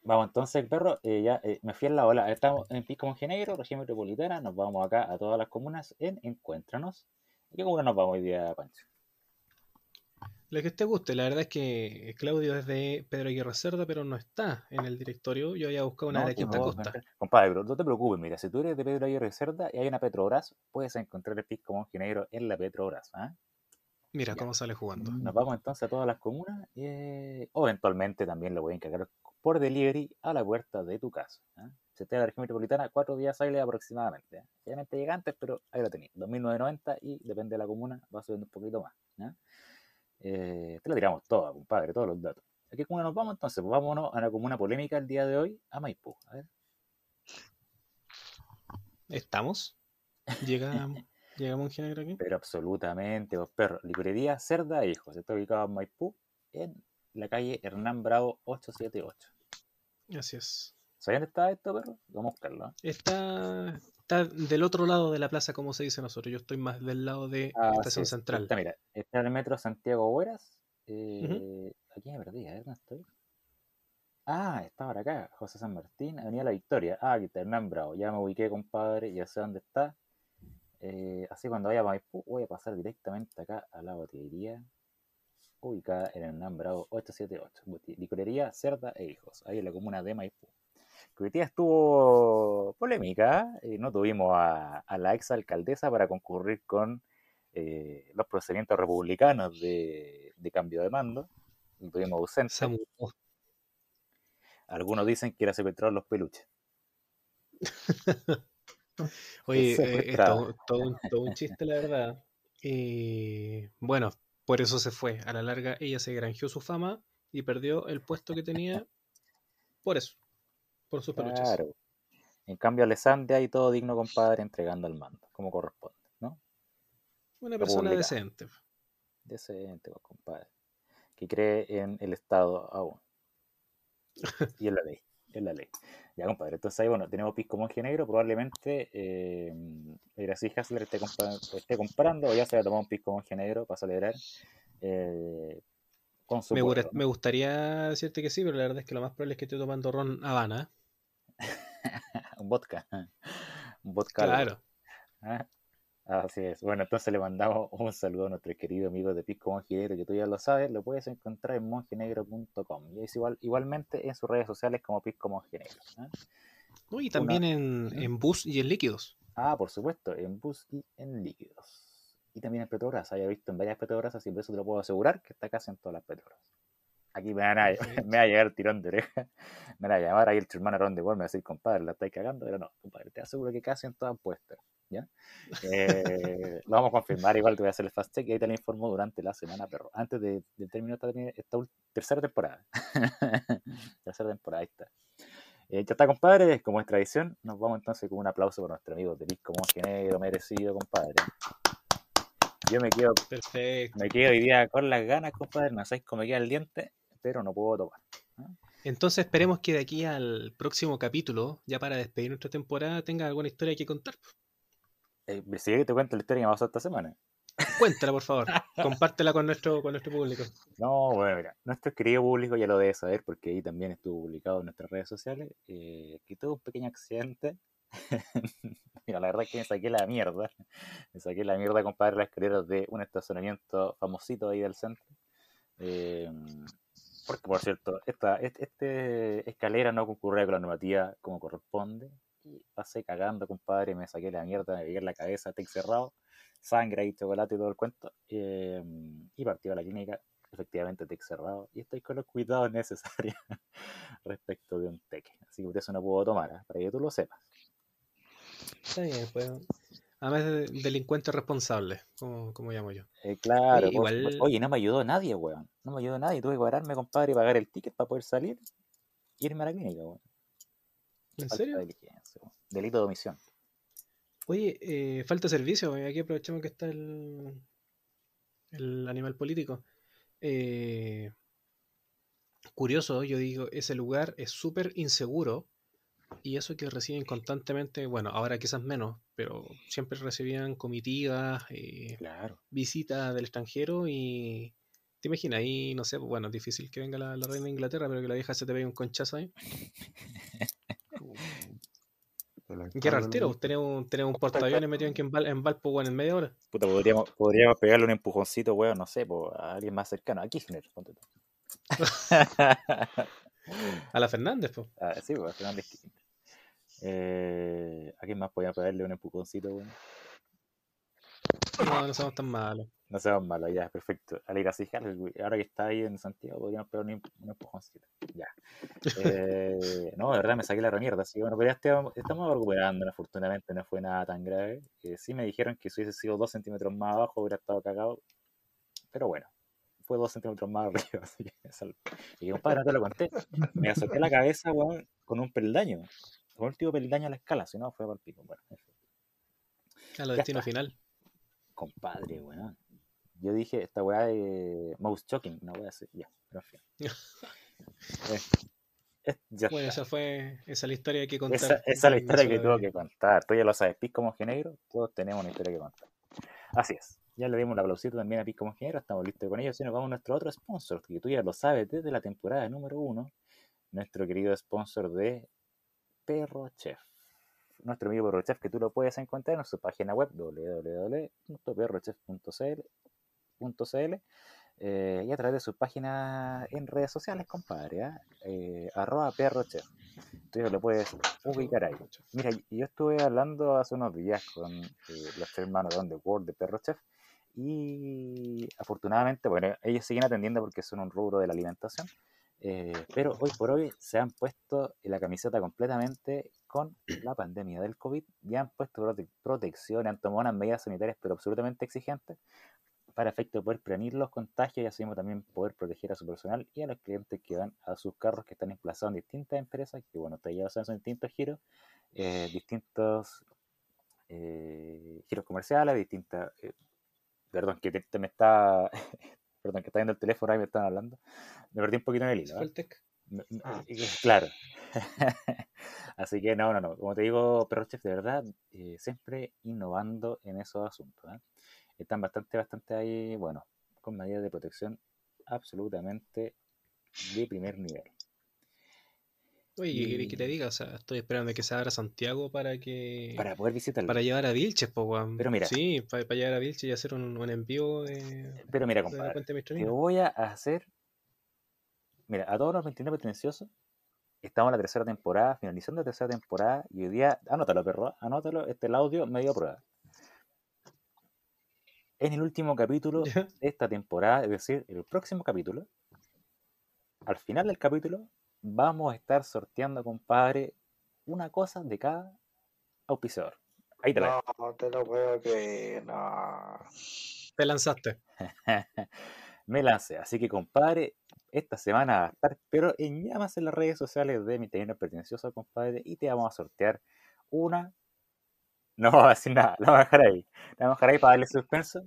Vamos entonces, perro, eh, ya eh, me fui en la ola. Estamos en Pisco Montenegro, región metropolitana. Nos vamos acá a todas las comunas en Encuéntranos. ¿A qué comuna nos vamos hoy día, Pancho? Lo que te guste, la verdad es que Claudio es de Pedro Aguirre Cerda, pero no está en el directorio. Yo había buscado una No, de que Quinta no, Costa. Compadre, pero no te preocupes, mira, si tú eres de Pedro Aguirre Cerda y hay una Petrobras, puedes encontrar el pisco monje negro en la Petrobras. ¿ah? Mira Ya. cómo sale jugando. Nos vamos entonces a todas las comunas eh, o eventualmente también lo voy a encargar por delivery a la puerta de tu casa. ¿ah? Si estás en la región metropolitana, cuatro días hábiles aproximadamente. ¿ah? Obviamente llega antes, pero ahí lo tenéis. 2.990 y depende de la comuna, va subiendo un poquito más. Eh, te lo tiramos todo, compadre, todos los datos. ¿A qué comuna nos vamos entonces? Pues vámonos a la comuna polémica el día de hoy, a Maipú. A ver. ¿Estamos? ¿Llega, llega Monje Negro aquí? Pero absolutamente, vos perros. Licorería Cerda Hijos. Está ubicado en Maipú, en la calle Hernán Bravo 878. Así es. ¿Sabes dónde está esto, perro? Vamos a buscarlo. Está, está del otro lado de la plaza, como se dice nosotros. Yo estoy más del lado de Ah, Estación sí, Central. Está, mira, está el metro Santiago Hueras. Eh, Aquí me perdí, a ver, ¿dónde estoy? Ah, está ahora acá, José San Martín, Avenida La Victoria. Ah, aquí está Hernán Bravo. Ya me ubiqué, compadre, ya sé dónde está. Eh, así cuando vaya a Maipú, voy a pasar directamente acá a la botillería ubicada en Hernán Bravo 878. Boti- Licorería Cerda e Hijos, ahí en la comuna de Maipú. Que hoy día estuvo polémica, ¿eh? no tuvimos a, a la ex alcaldesa para concurrir con eh, los procedimientos republicanos de, de cambio de mando, tuvimos ausente. Samu. Algunos dicen que era secuestraron los peluches. Oye, eh, es secuestrada. todo, todo un, todo un chiste, la verdad. Eh, bueno, por eso se fue. A la larga, ella se granjeó su fama y perdió el puesto que tenía por eso, por sus peluches. Claro. En cambio, Alessandria y todo digno compadre entregando el mando, como corresponde, ¿no? Una persona República. decente. Decente, pues, compadre. Que cree en el Estado aún. Y en la ley. En la ley. Ya, compadre. Entonces ahí, bueno, tenemos Pisco Monje Negro. Probablemente eh, Gracie Hasler esté, compa- esté comprando o ya se ha tomado un Pisco Monje Negro para celebrar eh, con su Me, pueblo, gura- ¿no? me gustaría decirte que sí, pero la verdad es que lo más probable es que esté tomando ron Habana. un vodka. Un vodka. Claro. Ah, Así es. Bueno, entonces le mandamos un saludo a nuestros queridos amigos de Pisco Monjenegro, que tú ya lo sabes, lo puedes encontrar en monjenegro.com. Y es igual, igualmente en sus redes sociales como Pisco Monjenegro. ¿ah? ¿no? Y también en, en bus y en líquidos. Ah, por supuesto, en bus y en líquidos. Y también en Petrobras. Había visto en varias Petrobras, así por eso te lo puedo asegurar que está casi en todas las Petrobras. Aquí me van a, me va a llegar el tirón de oreja. Me van a llamar ahí el hermano Ron de me va a decir, compadre, la estáis cagando, pero no, compadre, te aseguro que casi en todas puestas. ¿Ya? Eh, lo vamos a confirmar, igual te voy a hacer el fast check y ahí te lo informo durante la semana, pero antes de, de terminar esta, esta tercera temporada. tercera temporada, ahí está. Eh, ya está, compadre, como es tradición, nos vamos entonces con un aplauso por nuestro amigo de Disco Montenegro, merecido, compadre. Yo me quedo, Perfecto. me quedo hoy día con las ganas, compadre, no sabéis cómo me queda el diente, pero no puedo tomar. Entonces esperemos que de aquí al próximo capítulo, ya para despedir nuestra temporada, tenga alguna historia que contar. Eh, si quieres te cuento la historia que me pasó esta semana. Cuéntala, por favor. Compártela con nuestro, con nuestro público. No, bueno, mira, nuestro querido público ya lo debe saber porque ahí también estuvo publicado en nuestras redes sociales eh, que tuvo un pequeño accidente. mira, la verdad es que me saqué la mierda. Me saqué la mierda, compadre, las escaleras de un estacionamiento famosito ahí del centro. Eh, porque, por cierto, esta este, este escalera no concurría con la normativa como corresponde. Y pasé cagando, compadre, me saqué la mierda, me pegué en la cabeza, te cerrado, sangre y chocolate y todo el cuento. eh, y partí a la clínica, efectivamente TEC cerrado. Y estoy con los cuidados necesarios respecto de un TEC. Así que por eso no puedo tomar, ¿eh? para que tú lo sepas. Está bien, pues. Además de delincuente responsable, como, como llamo yo. Eh, claro, Oye, por igual- oye, no me ayudó nadie, weón. No me ayudó nadie. Tuve que pararme, compadre, y pagar el ticket para poder salir y irme a la clínica, weón. ¿En Falta serio? Delito de omisión. Oye, eh, falta servicio. eh, Aquí aprovechamos que está el, el animal político. Eh, curioso, yo digo, ese lugar es súper inseguro. Y eso que reciben constantemente, bueno, ahora quizás menos, pero siempre recibían comitivas, eh, Claro. visitas del extranjero y te imaginas ahí, no sé, bueno, es difícil que venga la, la reina de Inglaterra, pero que la vieja se te pegue un conchazo ahí. Qué rartero, tenemos un, tenemos un portaaviones metido en, Val, en Valpo, weón, en media hora. Puta, podríamos, podríamos pegarle un empujoncito, weón, no sé, po, a alguien más cercano. A Kirchner, ponte tú. A la Fernández, pues. Ah, sí, pues, a Fernández Kirchner. Eh, ¿A quién más podíamos pegarle un empujoncito, weón? No, no somos tan malos. No seamos malos, ya, perfecto. A la Iracijal, ahora que está ahí en Santiago, podríamos pegar un, em- un empujoncito. Ya. Eh, no, de verdad me saqué la remierda, así que bueno, pero ya estamos, estamos recuperando, afortunadamente no fue nada tan grave. Eh, sí me dijeron que si hubiese sido dos centímetros más abajo hubiera estado cagado, pero bueno, fue dos centímetros más arriba, así que. Y compadre, no te lo conté, me azoté la cabeza, weón, con un peldaño, con el último peldaño a la escala, si no fue para el pico. Bueno. A lo destino está. final. compadre, weón. Yo dije, esta weá de mouse choking, una weá así, ya, pero en fin. Eh, es- ya Bueno, está. esa fue esa es la historia que contar. Esa, esa es la historia que tuvo que contar. Tú ya lo sabes, Pisco Montenegro, todos tenemos una historia que contar. Así es. Ya le dimos un aplausito también a Pisco Montenegro, estamos listos con ellos. Y nos vamos a nuestro otro sponsor, que tú ya lo sabes desde la temporada número uno, nuestro querido sponsor de Perro Chef. Nuestro amigo Perro Chef, que tú lo puedes encontrar en su página web www.perrochef.cl .cl, eh, y a través de su página en redes sociales, compadre, ¿ah? eh, arroba perrochef. Tú ya lo puedes ubicar ahí. Mira, yo estuve hablando hace unos días con eh, los hermanos de World de Perro Chef y afortunadamente, bueno, ellos siguen atendiendo porque son un rubro de la alimentación, eh, pero hoy por hoy se han puesto la camiseta completamente con la pandemia del COVID y han puesto prote- protección, han tomado unas medidas sanitarias pero absolutamente exigentes para efecto de poder prevenir los contagios y así mismo también poder proteger a su personal y a los clientes que van a sus carros que están emplazados en distintas empresas, que bueno, ustedes ya saben, son distintos giros, eh, distintos eh, giros comerciales, distintas... eh, perdón, que te, te me está... perdón, que está viendo el teléfono ahí me están hablando. Me perdí un poquito en el ¿Se hilo. ¿eh? eh, Claro. Así que no, no, no. Como te digo, Perro Chef, de verdad, eh, siempre innovando en esos asuntos. Están bastante, bastante ahí, bueno, con medidas de protección absolutamente de primer nivel. Oye, ¿qué querés que te Y- diga? O sea, estoy esperando que se abra Santiago para que. Para poder visitarlo. Para llevar a Vilches, po. Pero mira. Sí, para, llevar a Vilches y hacer un, un envío de, Pero mira, compadre, te voy a hacer. Mira, a todos los 29 pretenciosos, estamos en la tercera temporada, finalizando la tercera temporada, y hoy día, anótalo, perro, anótalo, este el audio medio prueba. En el último capítulo de esta temporada, es decir, el próximo capítulo, al final del capítulo vamos a estar sorteando, compadre, una cosa de cada auspiciador. Ahí te la. No, te lo puedo creer, no. Te lanzaste. Me lancé. Así que, compadre, esta semana va a estar, pero en llamas en las redes sociales de mi taller pretencioso, compadre, y te vamos a sortear una. No voy a decir nada, lo voy a dejar ahí. Lo voy a dejar ahí para darle suspenso.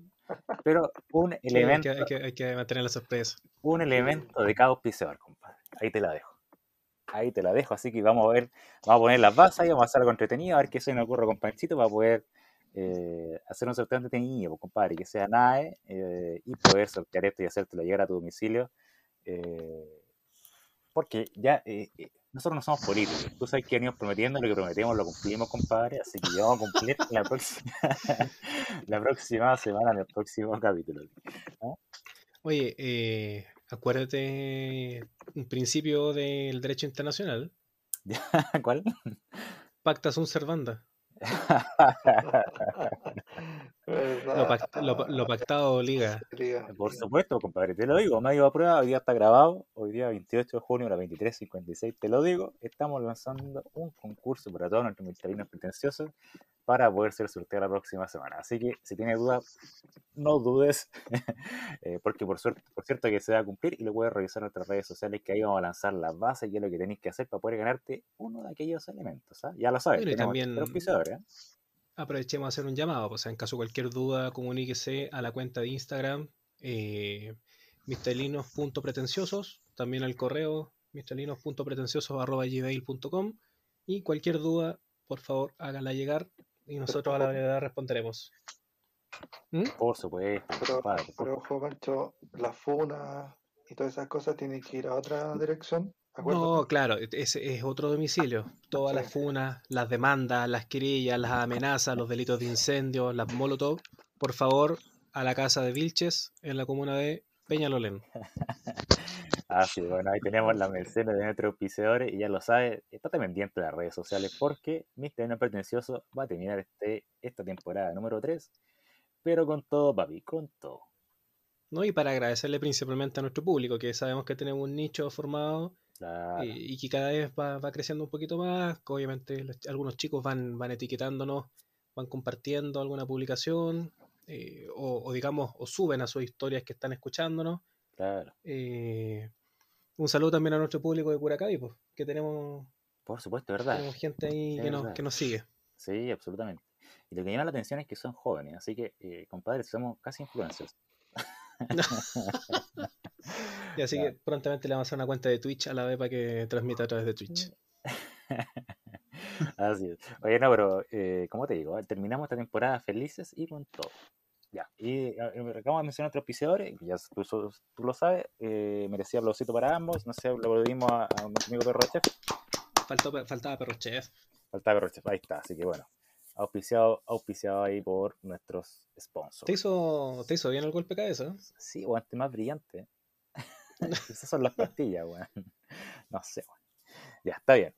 Pero un hay, elemento, que, hay, que, hay que mantener la sorpresa. un elemento de cada auspiciador, compadre. Ahí te la dejo. Ahí te la dejo. Así que vamos a ver, vamos a poner las bases y vamos a hacer algo entretenido, a ver qué se me ocurre con Panchito para poder eh, hacer un sorteo entretenido, pues, compadre, que sea NAE eh, y poder sortear esto y hacértelo llegar a tu domicilio. eh, porque ya nosotros no somos políticos. Tú sabes que venimos prometiendo, lo que prometemos lo cumplimos, compadre. Así que ya vamos a cumplir la próxima, la próxima semana en el próximo capítulo. Oye, eh, acuérdate un principio del derecho internacional. ¿Cuál? Pacta sunt servanda. Lo, ¿Verdad? pact- lo- lo pactado obliga. Liga. Por supuesto, compadre, te lo digo, medio a prueba, hoy día está grabado, hoy día 28 de junio a las 23.56, te lo digo, estamos lanzando un concurso para todos nuestros militarinos pretenciosos para poder ser sorteado la próxima semana. Así que si tienes dudas, no dudes, eh, porque por, suerte, por cierto que se va a cumplir y lo puedes revisar en nuestras redes sociales que ahí vamos a lanzar las bases y es lo que tenéis que hacer para poder ganarte uno de aquellos elementos. ¿ah? Ya lo sabes, y tenemos también- auspiciadores, ¿eh? Aprovechemos a hacer un llamado. Pues, en caso de cualquier duda, comuníquese a la cuenta de Instagram, eh, mistelinos.pretenciosos, también al correo mistelinos.pretenciosos.gmail.com y cualquier duda, por favor, háganla llegar y nosotros a la brevedad responderemos. ¿Mm? Por supuesto, Pero, compadre. por pero ojo, Pancho, la funa y todas esas cosas tienen que ir a otra dirección. No, claro, ese es otro domicilio. Todas las funas, las demandas, las querellas, las amenazas, los delitos de incendio, las molotov, por favor, a la casa de Vilches en la comuna de Peñalolén. Ah, sí, bueno, ahí tenemos la mercedes de nuestros auspiciadores y ya lo sabes, estate pendiente de las redes sociales porque Mr. No Pretencioso va a terminar este, esta temporada número 3, pero con todo, papi, con todo. ¿no? Y para agradecerle principalmente a nuestro público, que sabemos que tenemos un nicho formado Claro, eh, y que cada vez va, va creciendo un poquito más. obviamente los- algunos chicos van, van etiquetándonos, van compartiendo alguna publicación, eh, o, o digamos, o suben a sus historias que están escuchándonos. claro, Eh, un saludo también a nuestro público de Curacaví, pues, que tenemos, por supuesto, ¿verdad? tenemos gente ahí que nos, que nos sigue. Sí, absolutamente. Y lo que llama la atención es que son jóvenes, así que, eh, compadre, somos casi influencers. Y así que prontamente le vamos a hacer una cuenta de Twitch a la vez para que transmita a través de Twitch. Así es. Oye, no, pero eh, como te digo, terminamos esta temporada felices y con todo. Ya, y eh, acabamos de mencionar otros auspiciadores, que ya tú, tú lo sabes, eh, merecía aplausito para ambos, no sé, lo dimos a, a nuestro amigo Perro Chef, Faltó, faltaba Perro Chef. faltaba Perro Chef, ahí está, así que bueno, auspiciado, auspiciado ahí por nuestros ¿Te sponsors. hizo, ¿Te hizo bien el golpe de cabeza? Sí, weón, este más brillante. Esas son las pastillas, weón. No sé, weón. Ya, está bien.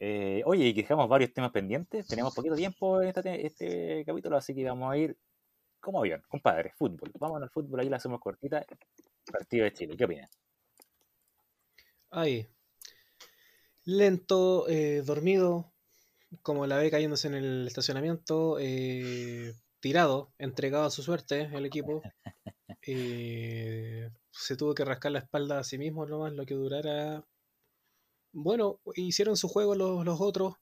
Eh, oye, y que dejamos varios temas pendientes. Tenemos poquito tiempo en este, este capítulo, así que vamos a ir como avión, compadre, fútbol. Vamos al fútbol, ahí la hacemos cortita. Partido de Chile, ¿qué opinas? Ahí. Lento, eh, dormido, como la ve cayéndose en el estacionamiento, eh, tirado, entregado a su suerte el equipo. Eh, se tuvo que rascar la espalda a sí mismo nomás, lo que durara. Bueno, hicieron su juego los, los otros.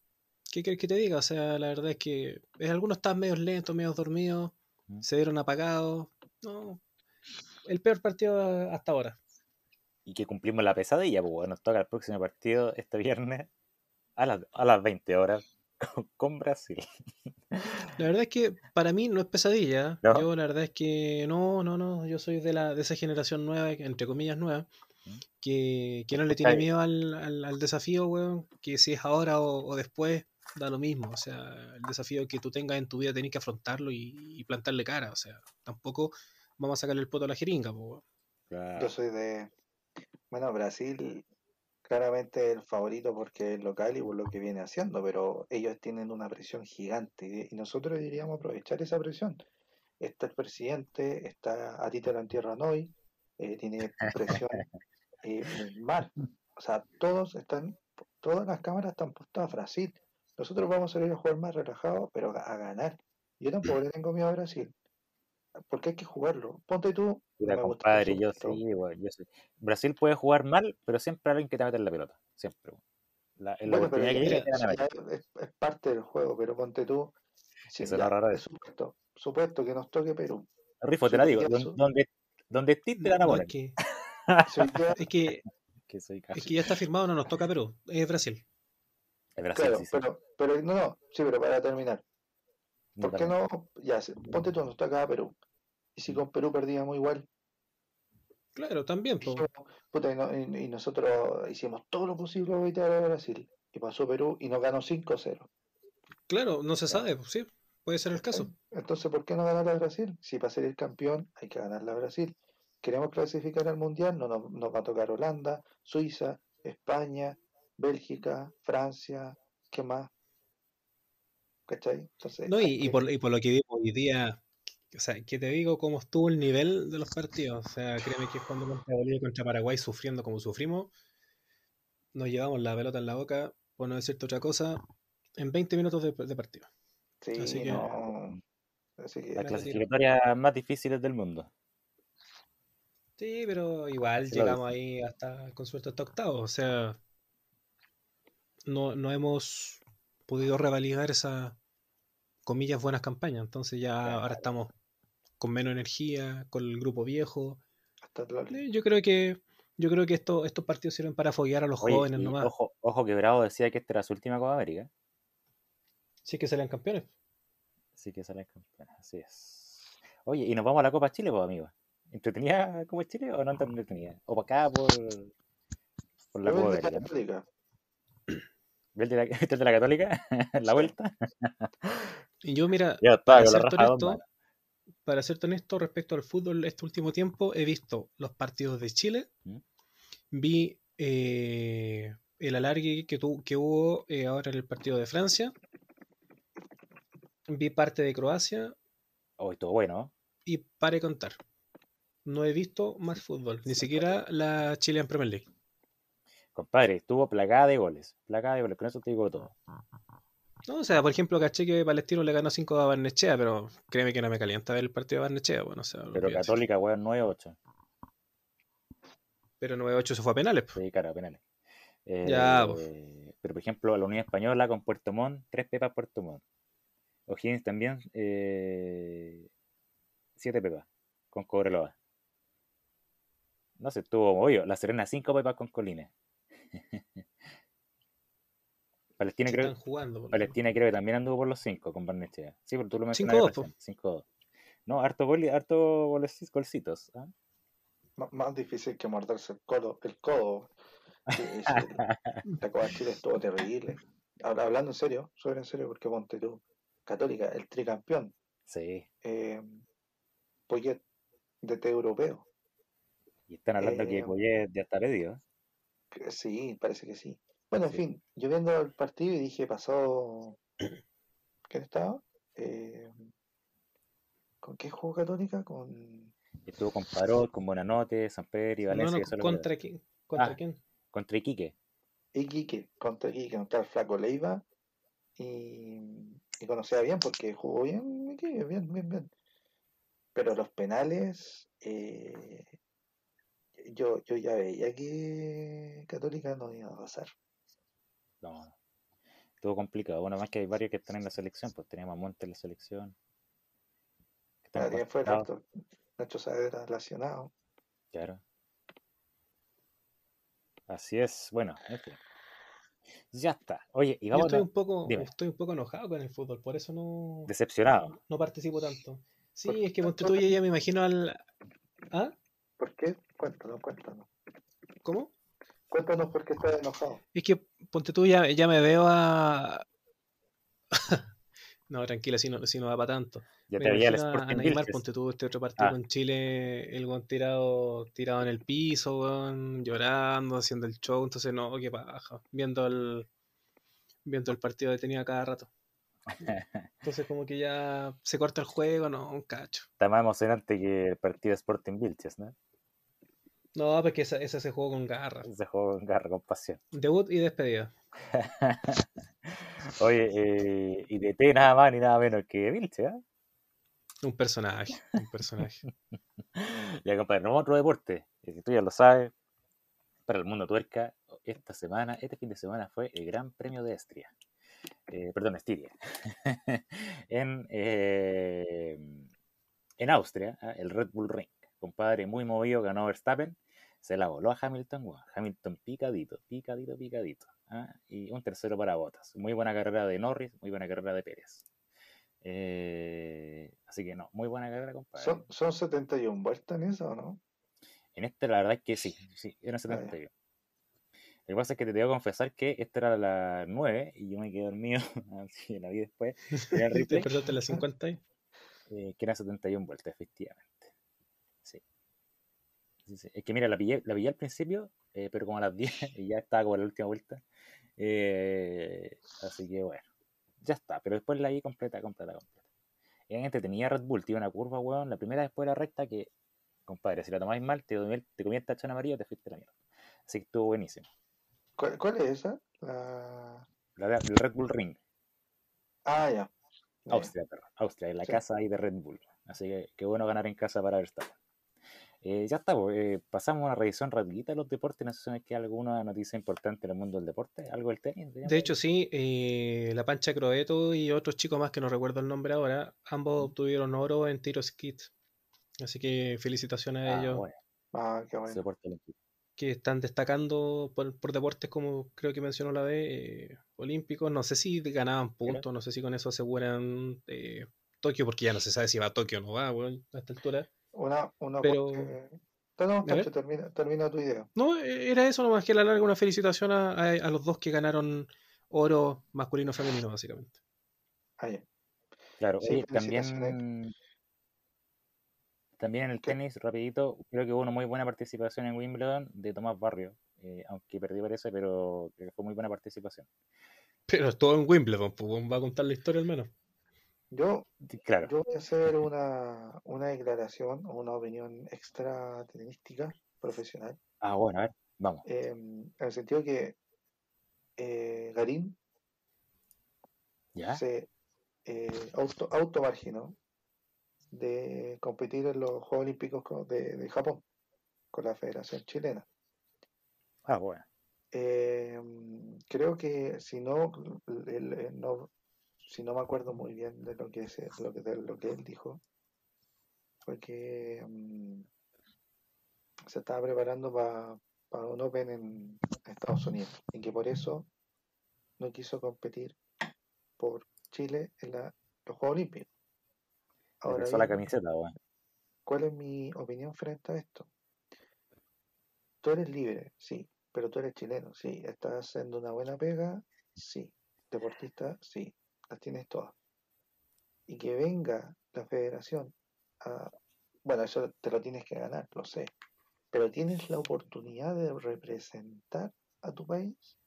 ¿Qué quieres que te diga? O sea, la verdad es que eh, algunos estaban medio lentos, medio dormidos, Mm. se dieron apagados. No, el peor partido hasta ahora. Y que cumplimos la pesadilla, pues bueno, nos toca el próximo partido este viernes a las, a las 20 horas con, Brasil. La verdad es que para mí no es pesadilla. ¿No? Yo la verdad es que no, no, no. Yo soy de la de esa generación nueva, entre comillas nueva, ¿Mm? que, que no le tiene miedo al, al- al desafío, weón. Que si es ahora o, o después, da lo mismo. O sea, el desafío que tú tengas en tu vida tenés que afrontarlo y, y plantarle cara. O sea, tampoco vamos a sacarle el poto a la jeringa, po, weón. Claro. Yo soy de. Bueno, Brasil claramente el favorito porque es local y por lo que viene haciendo, pero ellos tienen una presión gigante y nosotros deberíamos aprovechar esa presión. Está el presidente, está a Tito la Tierra Noy, eh, tiene presión eh, mal. O sea, todos están, todas las cámaras están puestas a Brasil. Nosotros vamos a salir a jugar más relajados, pero a ganar. Yo tampoco le tengo miedo a Brasil. Porque hay que jugarlo. Ponte tú. Mira, gusta yo sí, yo sí. Brasil puede jugar mal, pero siempre hay alguien que te mete en la pelota. Siempre. La, la Bueno, pero que es, es parte del juego, pero ponte tú. si Eso es ya, raro de supuesto, supuesto que nos toque Perú. Rifo, te la digo. Donde, donde estés te la No, es que, es que, Que soy es casi. que ya está firmado, no nos toca Perú, es Brasil. Es Brasil, claro, sí, sí. pero, pero no, no, sí, pero para terminar. No, ¿Por qué también. no? Ya, ponte tú, nos toca Perú. Y si con Perú perdíamos igual, Claro, también, puta, y, no- y- y nosotros hicimos todo lo posible para evitar a Brasil. Y pasó Perú y nos ganó 5-0. Claro, no se sabe, pues, sí, puede ser el caso. Entonces, ¿por qué no ganar a Brasil? Si para ser el campeón hay que ganarle a Brasil. Queremos clasificar al Mundial, no nos, nos va a tocar Holanda, Suiza, España, Bélgica, Francia, ¿qué más? ¿Cachai? Entonces, No, y, y por, y por lo que digo hoy día, o sea, que te digo cómo estuvo el nivel de los partidos. O sea, créeme que cuando contra Bolivia y contra Paraguay sufriendo como sufrimos, nos llevamos la pelota en la boca, por no decirte otra cosa, en 20 minutos de, de partido. sí, así que- no. Así que Las clasificatorias más difíciles del mundo. Sí, pero igual llegamos ahí hasta, con suerte hasta octavos. O sea, no, no hemos podido revalidar esas, comillas, buenas campañas. Entonces ya ahora estamos con menos energía, con el grupo viejo. hasta Eh, Yo creo que yo creo que esto, estos partidos sirven para foguear a los Oye, jóvenes nomás. ojo, ojo que Bravo decía que esta era su última Copa América. Sí que salen campeones. Así que salen campeones, así es. Oye, y nos vamos a la Copa Chile, pues, amigos. ¿Entretenida Copa Chile o no tan entretenida? O para acá por, por la Copa de América, ¿no? Católica. ¿Ve el de viste el de la Católica? ¿En la Sí. vuelta? Y yo, mira, Ya para serte honesto, manos. para serte honesto respecto al fútbol este último tiempo, he visto los partidos de Chile, ¿Mm? vi eh, el alargue que, tu- que hubo eh, ahora en el partido de Francia, vi parte de Croacia Oh, estuvo bueno. y pare contar. No he visto más fútbol, ni siquiera la Chilean Premier League. Compadre, estuvo plagada de goles. Plagada de goles, con eso te digo todo. No, o sea, por ejemplo, caché que Palestino le ganó 5 a Barnechea, pero créeme que no me calienta ver el partido de Barnechea, bueno, o sea, Pero. Católica, weón, 9-8. Pero 9-8 se fue a penales. po. Sí, cara, penales. Ya, Eh, pero por ejemplo, la Unión Española con Puerto Montt, tres pepas Puerto Montt. O'Higgins también, eh, siete pepas con Cobreloa. No sé, estuvo movido. La Serena, cinco pepas con Colina. Palestina, creo, están jugando. Palestina creo que también anduvo por los cinco con Barnechea. Sí, pero tú lo mencionabas 5-2, po. recién. 5-2. No, harto, gol, harto golcitos. M- más difícil que morderse el codo. El codo. La Copa Chile estuvo terrible. Ahora, hablando en serio, súper en serio, porque ponte tú, Católica, el tricampeón, Sí. eh, Poyet, DT europeo. Y están hablando Eh, que Poyet ya está pedido. Sí, parece que sí. Bueno, en Sí. fin, yo viendo el partido y dije, pasó. ¿Quién estaba? Eh, ¿Con qué jugó Católica? Con. Estuvo con Parot, con Buenanote, San Pedro y No, Valencia. no, los ¿contra? ¿Contra Ah. quién? contra Iquique. Iquique, contra Iquique, contra el Flaco Leiva. Y, y conocía bien porque jugó bien Iquique, bien, bien, bien. Pero los penales, eh, yo, yo ya veía que Católica no iba a pasar. No. Estuvo complicado. Bueno, más que hay varios que están en la selección, pues teníamos a Monte en la selección. Nadie fue. Nacho Saavedra relacionado. Claro. Así es. Bueno, en fin. Ya está. Oye, y Yo vamos estoy un poco, dime. estoy un poco enojado con el fútbol, por eso no, decepcionado. no participo tanto. Sí, ¿Por es que ponte tú ya, ya me imagino al. ¿Ah? ¿Por qué? Cuéntanos, cuéntanos. ¿Cómo? Cuéntanos por qué estás enojado. Es que ponte tú ya, ya me veo a. no, tranquila, si no, si no va para tanto. Ya Me te había el a- Neymar, ponte tú este otro partido Ah. con Chile, el weón tirado, tirado en el piso, weón, llorando, haciendo el show, entonces no, qué paja, viendo el, viendo el partido detenido a cada rato. Entonces como que ya se corta el juego, no, un cacho. Está más emocionante que el partido de Sporting Vilches, ¿no? No, porque ese, ese se jugó con garra. Ese juego con garra, con pasión. Debut y despedida. Oye, eh, y de T nada más ni nada menos que Vilche, ¿ah? Un personaje, un personaje. Ya, compadre, no otro deporte, eh, tú ya lo sabes, para el mundo tuerca, esta semana, este fin de semana fue el Gran Premio de Estria. Eh, perdón, Estiria. en, eh, en Austria, ¿ah? el Red Bull Ring. Compadre, muy movido, ganó Verstappen. Se la voló a Hamilton. Hamilton picadito, picadito, picadito. ¿ah? Y un tercero para Bottas. Muy buena carrera de Norris, muy buena carrera de Pérez. Eh, así que no, muy buena carrera, compadre. ¿Son, ¿Son 71 vueltas en eso o no? En este, la verdad es que sí, sí, era 71. Lo que pasa es que te tengo que confesar que esta era la 9 y yo me quedé dormido, así que la vi después. Era el Te replay, despertaste a las 50 y- eh, que era 71 vueltas, efectivamente. Es que mira, la pillé, la pillé al principio, eh, pero como a las 10 y ya estaba como la última vuelta. Eh, así que bueno, ya está, pero después la vi completa, completa, completa. Era entretenida Red Bull, tiene una curva, weón, la primera después de la recta que, compadre, si la tomáis mal, te, te comí el tachón amarillo, te fuiste la mierda. Así que estuvo buenísimo. ¿Cuál, cuál es esa? La... La, Red Bull Ring, Ah, ya. Austria, perdón, Austria, en la Sí. casa ahí de Red Bull. Así que qué bueno ganar en casa para Verstappen. Eh, ya está, pues, eh, pasamos a una revisión rapidita de los deportes. No sé si me queda alguna noticia importante en el mundo del deporte, algo del tenis. digamos. De hecho, sí, eh, la Pancha Croeto y otros chicos más que no recuerdo el nombre ahora, ambos obtuvieron oro en tiro skit. Así que felicitaciones a Ah, ellos bueno, Ah, qué bueno. deporte olímpico. que están destacando por, por deportes como creo que mencionó la vez, eh, olímpicos. No sé si ganaban puntos, no sé si con eso aseguran eh, Tokio, porque ya no se sabe si va a Tokio o no va, weón, a esta altura. Una, una Pero- porque- No, no, A ver. Cacho, termina, termina tu idea. No, eh, era eso nomás que a la larga una felicitación a, a- a los dos que ganaron oro masculino femenino, básicamente. Ah, ya. Claro, Sí, oye, también, también en el ¿Qué? tenis, rapidito, creo que hubo una muy buena participación en Wimbledon de Tomás Barrio, eh, aunque perdió por eso, pero creo que fue muy buena participación. Pero es todo en Wimbledon, pues va a contar la historia al menos. Yo, Claro, yo voy a hacer una, una declaración o una opinión extra tenística profesional. ah, bueno, a ver, vamos. eh, en el sentido que eh, Garín ¿Ya? se eh, auto, automarginó de competir en los Juegos Olímpicos co- de, de Japón con la Federación Chilena. Ah, bueno. Eh, creo que si no, el- el- no, si no me acuerdo muy bien de lo que, se, lo que, de lo que él dijo, fue que mm, se estaba preparando para un Open en Estados Unidos y que por eso no quiso competir por Chile en la- los Juegos Olímpicos. Ahora pesó la bien, camiseta. ¿Cuál es mi opinión frente a esto? Tú eres libre, sí, pero tú eres chileno, sí. Estás haciendo una buena pega, sí. Deportista, sí. Las tienes todas. Y que venga la federación a... Bueno, eso te lo tienes que ganar, lo sé. Pero tienes la oportunidad de representar a tu país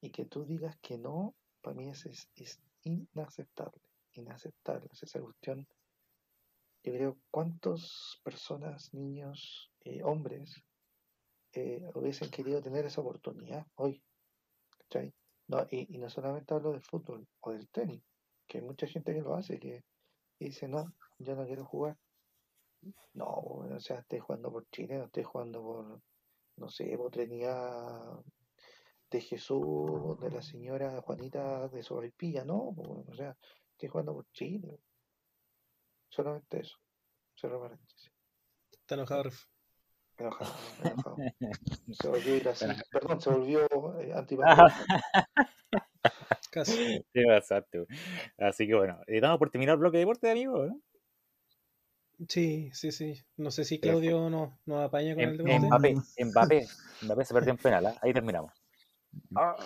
y que tú digas que no, para mí es, es, es inaceptable. Inaceptable. Sea, esa cuestión yo creo cuántas personas, niños, eh, hombres, eh, hubiesen querido tener esa oportunidad hoy. ¿cachai? No, y no solamente hablo del fútbol o del tenis, que hay mucha gente que lo hace, que dice, no, yo no quiero jugar. No, o sea, estoy jugando por Chile, no estoy jugando por, no sé, por Trinidad de Jesús, de la señora Juanita de Sobrepilla, no, o sea, estoy jugando por Chile. Solamente eso. Cierro paréntesis. Está enojado, Ref. Enojado, enojado. Se volvió irascible. Perdón, se volvió eh, Qué. Así que bueno, eh, damos por terminar el bloque de deporte, amigo, ¿no? Sí, sí, sí. No sé si Claudio nos no apaña con el Em- debate. Mbappé, Mbappé, Mbappé se perdió en penal, ¿ah? ahí terminamos.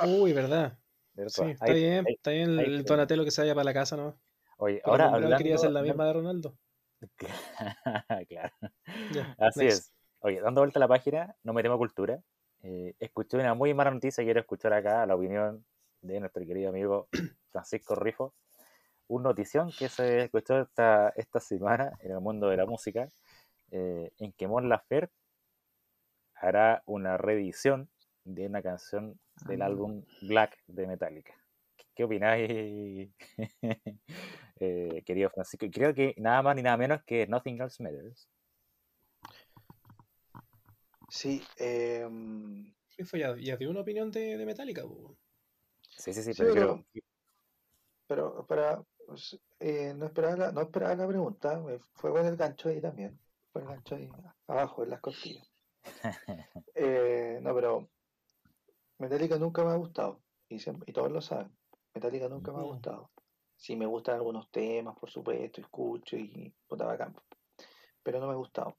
Uy, verdad. Sí, está Ahí- bien, ahí- está bien ahí el. Donatello que se vaya para la casa, ¿no? Oye, Pero ahora Monreal quería hacer la hablando... misma de Ronaldo. claro. Así next. es. Oye, dando vuelta a la página, no metemos cultura. Eh, escuché una muy mala noticia, quiero escuchar acá la opinión de nuestro querido amigo Francisco Rifo. Un notición que se escuchó esta, esta semana en el mundo de la música, eh, en que Mon Laferte hará una reedición de una canción del Ah. álbum Black de Metallica. ¿Qué, qué opináis, eh, querido Francisco? Creo que nada más ni nada menos que Nothing Else Matters. Sí, em, Sí, fue ya, ya dio una opinión de, de Metallica. Sí, sí, sí, pero pero- para, pues, eh, no esperaba la, no esperaba la pregunta, fue bueno el gancho ahí también, fue el gancho ahí abajo en las costillas. Eh, no, pero Metallica nunca me ha gustado, y, siempre- y todos lo saben, Metallica nunca me ha Ujú. gustado. Sí me gustan algunos temas, por supuesto, escucho y puta bacán, pero no me ha gustado.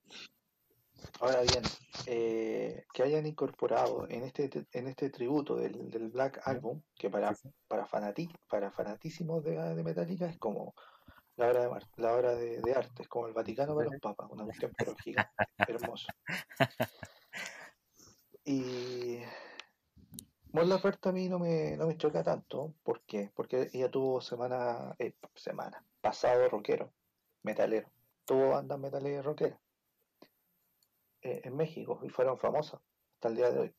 Ahora bien, eh, que hayan incorporado en este, en este tributo del, del Black Album, que para, Sí, sí. para, fanati- para fanatísimos de, de Metallica es como la obra de, la obra de, de arte, es como el Vaticano para los papas, una cuestión pero gigante, hermoso. Y Mon Laferte a mí no me, no me choca tanto, ¿por qué? Porque ella tuvo semana, eh, semana, pasado rockero, metalero, tuvo bandas metaleras rockeras en México y fueron famosas hasta el día de hoy.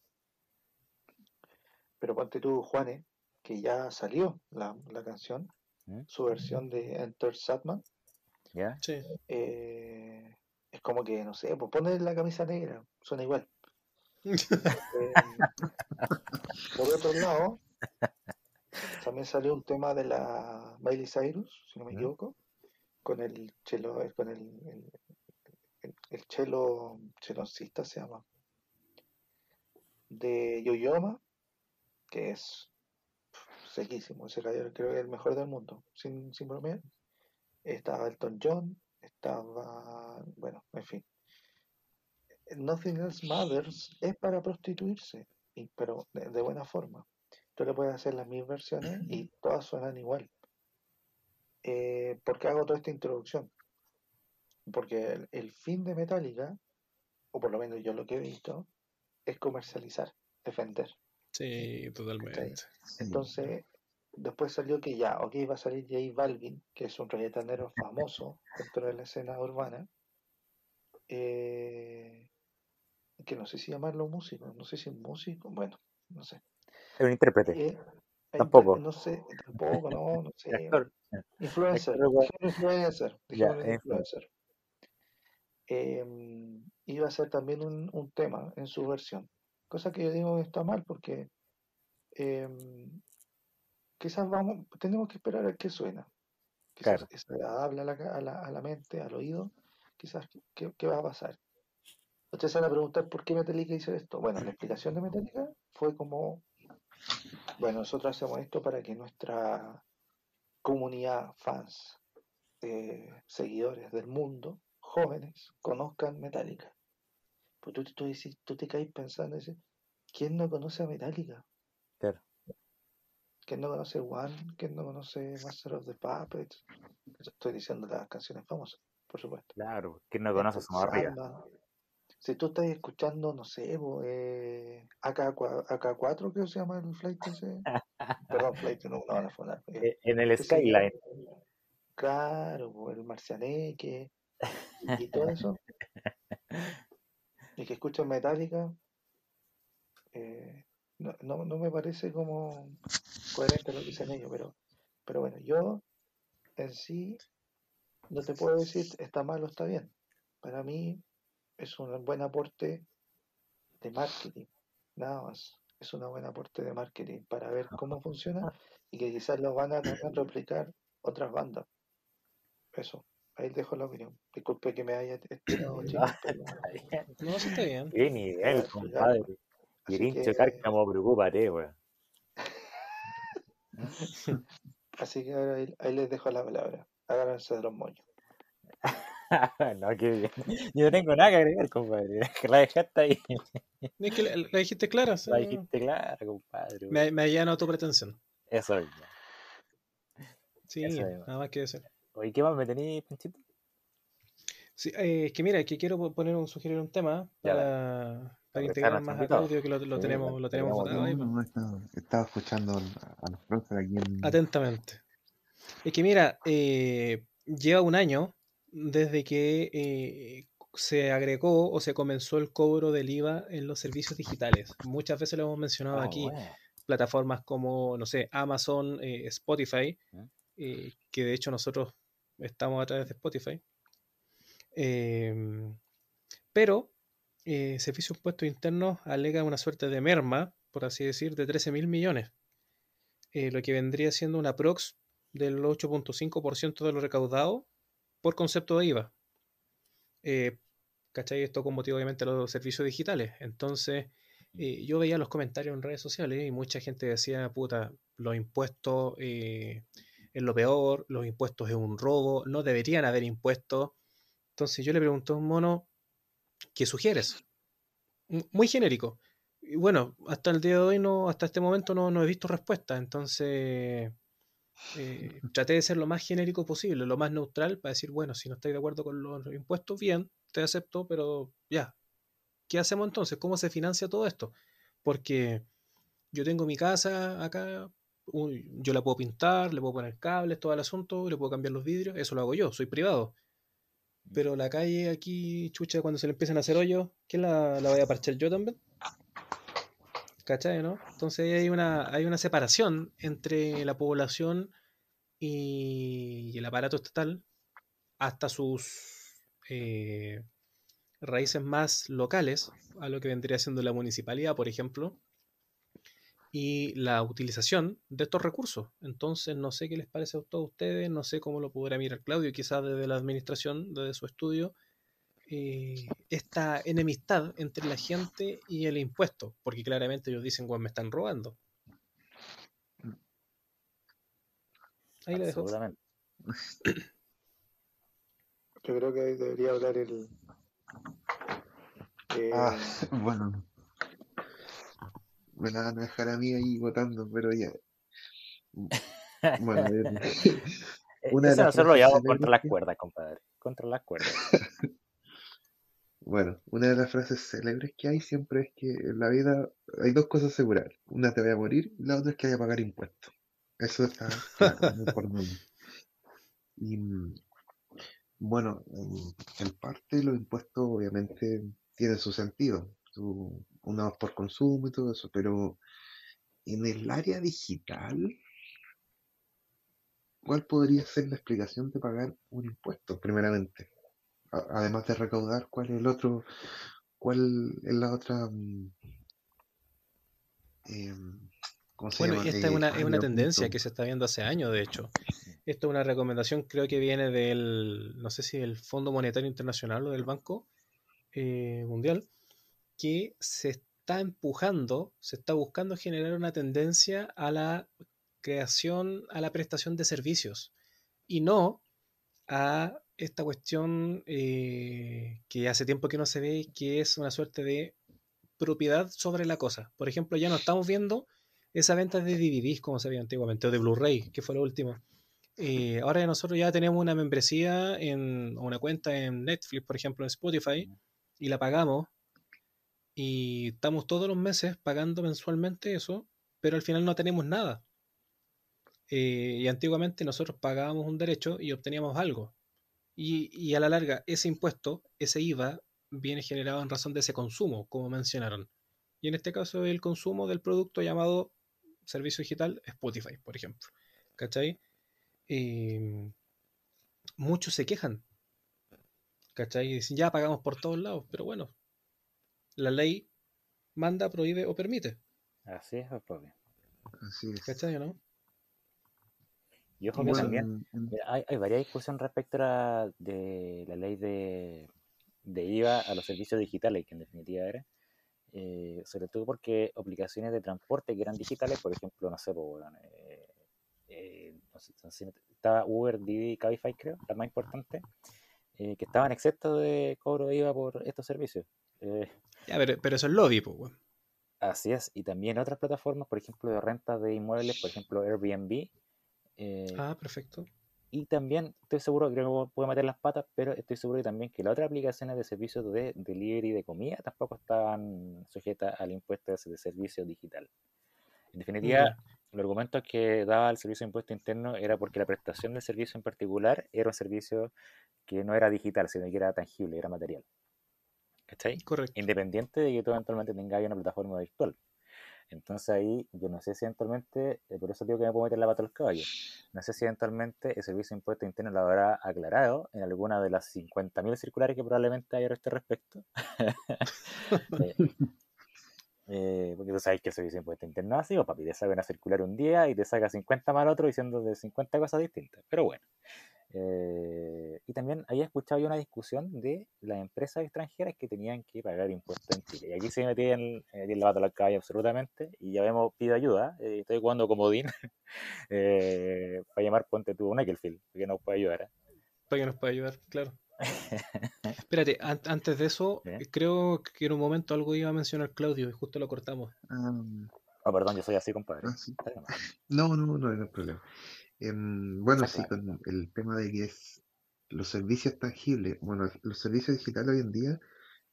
Pero ponte tú, Juanes, que ya salió la, la canción, ¿Mm? su versión de Enter Satman, ¿Ya? Sí. eh, es como que, no sé, pues pone la camisa negra, suena igual. Eh, por otro lado, también salió un tema de la Miley Cyrus, si no me ¿Mm? equivoco, con el chelo, eh, con el, el, el, el chelo, cheloncista se llama, de Yoyoma, que es sequísimo, ese creo que es el mejor del mundo, sin, sin bromear. Estaba Elton John, estaba, bueno, en fin. Nothing Else Matters es para prostituirse, y- pero de, buena forma. Tú le puedes hacer las mismas versiones y todas suenan igual. Eh, ¿Por qué hago toda esta introducción? Porque el, el fin de Metallica, o por lo menos yo lo que he visto, es comercializar, defender. Sí, totalmente. Entonces, después salió que ya, ok, va a salir J Balvin, que es un reggaetonero famoso dentro de la escena urbana, eh, que no sé si llamarlo músico, no sé si es músico, bueno, no sé. Es un intérprete. Eh, hay Tampoco. No sé, tampoco, no, no sé. Influencer, influencer, influ- influencer. Eh, iba a ser también un, un tema en su versión, cosa que yo digo que está mal porque eh, quizás vamos, tenemos que esperar a qué suena. Quizás Claro. es agradable a la, a la, a la mente, al oído, quizás qué, qué va a pasar. Ustedes se van a preguntar por qué Metallica hizo esto. Bueno, la explicación de Metallica fue como, bueno, nosotros hacemos esto para que nuestra comunidad, fans, eh, seguidores del mundo, jóvenes, conozcan Metallica. Pues tú, tú, dices- tú te caes pensando, dices, ¿quién no conoce a Metallica? Claro. ¿Quién no conoce One? ¿Quién no conoce Master of the Puppets? Estoy diciendo las canciones famosas, por supuesto. Claro, ¿quién no conoce a. Si tú estás escuchando, no sé, eh, AK, AK4 creo que se llama el flight ese. Perdón, flight, no, no van a fonar. eh, En el. Skyline. Claro, el Marcianeque y todo eso. Y que escuchan Metallica, eh, no, no, no me parece como coherente lo que dicen ellos, pero, pero bueno, yo en sí no te puedo decir está mal o está bien. Para mí es un buen aporte de marketing, nada más. Es un buen aporte de marketing para ver cómo funciona y que quizás lo van a replicar otras bandas. Eso, ahí dejo la opinión. Disculpe que me haya chicos, pero No, sí está bien. Qué nivel, compadre. Pirincho que- Cárcamo, preocúpate, weón. Así que ahora ahí, ahí les dejo la palabra. Agárrense de los moños. no, qué bien. Yo no tengo nada que agregar, compadre. Que la dejaste ahí. Es que la, la dijiste clara. sí. La dijiste clara, compadre. Me, me allana tu pretensión. Eso es. Sí, Eso es. nada más que decir. Oye, ¿qué más me tenéis, Panchito? Sí, eh, es que mira, que quiero po- poner un sugerir un tema Ya, para, para que integrar más al audio que lo, lo Sí, tenemos, lo tenemos votado ahí. No, no, estaba, estaba escuchando a los profes aquí en... Atentamente. Es que mira, eh, lleva un año desde que eh, se agregó o se comenzó el cobro del IVA en los servicios digitales. Muchas veces lo hemos mencionado Ah, aquí, bueno. plataformas como, no sé, Amazon, eh, Spotify, que de hecho nosotros estamos a través de Spotify. Em, pero eh, Servicio de Impuestos Internos alega una suerte de merma, por así decir, de 13 mil millones, eh, lo que vendría siendo una prox del 8.5% de lo recaudado por concepto de IVA. Eh, ¿Cachai? Esto con motivo obviamente de los servicios digitales. Entonces, eh, yo veía los comentarios en redes sociales y mucha gente decía, puta, los impuestos eh, es lo peor, los impuestos es un robo, no deberían haber impuestos. Entonces yo le pregunté a un mono, ¿qué sugieres? Muy genérico. Y bueno, hasta el día de hoy, no, hasta este momento no, no he visto respuesta. Entonces, eh, traté de ser lo más genérico posible, lo más neutral, para decir, bueno, si no estáis de acuerdo con los impuestos, bien, te acepto, pero ya, ¿qué hacemos entonces? ¿Cómo se financia todo esto? Porque yo tengo mi casa acá, yo la puedo pintar, le puedo poner cables, todo el asunto, le puedo cambiar los vidrios, eso lo hago yo, soy privado. Pero la calle aquí, chucha, cuando se le empiezan a hacer hoyos, ¿quién la, la voy a parchar yo también? ¿Cachai, no? Entonces hay una, hay una separación entre la población y, el aparato estatal hasta sus eh, raíces más locales, a lo que vendría siendo la municipalidad, por ejemplo, y la utilización de estos recursos. Entonces, no sé qué les parece a todos ustedes, no sé cómo lo podrá mirar Claudio, quizás desde la administración, desde su estudio, eh, esta enemistad entre la gente y el impuesto, porque claramente ellos dicen, bueno, me están robando. Ahí le dejo. Absolutamente. Yo creo que ahí debería hablar el. eh, Ah, bueno. Me la van a dejar a mí ahí votando, pero ya. Bueno, eh, Una de Eso nosotros lo llevamos contra las cuerdas, compadre. Contra las cuerdas. bueno, una de las frases célebres que hay siempre es que en la vida hay dos cosas seguras. Una te vaya a morir y la otra es que vaya a pagar impuestos. Eso está claro, por. Y mm, bueno, en, en parte los impuestos obviamente tienen su sentido, su, uno por consumo y todo eso, pero en el área digital, ¿cuál podría ser la explicación de pagar un impuesto, primeramente? A- además de recaudar, ¿cuál es el otro, cuál es la otra, mm, em, ¿cómo se Bueno, llama? esta es Eh, una, es una tendencia punto. que se está viendo hace años, de hecho. Esto es una recomendación, creo que viene del, no sé si del Fondo Monetario Internacional o del Banco eh, Mundial, que se está empujando, se está buscando generar una tendencia a la creación, a la prestación de servicios y no a esta cuestión eh, que hace tiempo que no se ve, que es una suerte de propiedad sobre la cosa. Por ejemplo, ya no estamos viendo esa venta de DVDs como se veía antiguamente, o de Blu-ray, que fue lo último. Eh, ahora nosotros ya tenemos una membresía en o una cuenta en Netflix, por ejemplo, en Spotify, y la pagamos. Y estamos todos los meses pagando mensualmente eso, pero al final no tenemos nada. Eh, y antiguamente nosotros pagábamos un derecho y obteníamos algo. Y, y a la larga, ese impuesto, ese IVA, viene generado en razón de ese consumo, como mencionaron. Y en este caso, el consumo del producto llamado servicio digital Spotify, por ejemplo. ¿Cachai? Eh, muchos se quejan. ¿Cachai? Y dicen, ya pagamos por todos lados, pero bueno, la ley manda, prohíbe o permite. Así es, bien. Así es. ¿Cachai o no? Y ojo que bueno, también hay, hay varias discusiones respecto a la, de la ley de, de IVA a los servicios digitales, que en definitiva era. eh, sobre todo porque aplicaciones de transporte que eran digitales, por ejemplo, no sé, pues, bueno, eh, eh, no sé, estaba Uber, Didi y Cabify, creo, la más importante, eh, que estaban exentos de cobro de IVA por estos servicios. Eh, Ya, pero, pero eso es lobby, pues. Así es, y también otras plataformas, por ejemplo, de renta de inmuebles, por ejemplo, Airbnb. eh, Ah, perfecto. y también estoy seguro, creo que puedo meter las patas, pero estoy seguro que también que las otras aplicaciones de servicios de delivery de comida tampoco estaban sujetas al impuesto de servicio digital. En definitiva, Ya. los argumentos que daba el servicio de impuesto interno era porque la prestación del servicio en particular era un servicio que no era digital, sino que era tangible, era material. ¿Cachai? Correcto. Independiente de que tú eventualmente tengas una plataforma virtual. Entonces ahí yo no sé si eventualmente, eh, por eso digo que me puedo meter la pata al caballo, no sé si eventualmente el Servicio de Impuestos Internos lo habrá aclarado en alguna de las 50.000 circulares que probablemente haya a este respecto. Eh, eh, porque tú sabes que el Servicio de Impuestos Internos es así, o papi, te saca una circular un día y te saca 50 mal otro diciendo de 50 cosas distintas. Pero bueno. Eh, y también había escuchado yo una discusión de las empresas extranjeras que tenían que pagar impuestos en Chile. Y aquí se metí en, metí en la bata al caballo absolutamente. Y ya hemos pido ayuda. eh, estoy jugando comodín eh, para llamar Ponte tú a Neckelfield, que nos puede ayudar. ¿eh? Para que nos pueda ayudar, claro. Espérate, an- antes de eso, ¿Eh? creo que en un momento algo iba a mencionar Claudio y justo lo cortamos. Ah, Oh, perdón, yo soy así, compadre. ah, sí. No, no, no, no hay problema. Em, bueno, sí, Exacto. con el tema de que es los servicios tangibles, bueno, los servicios digitales hoy en día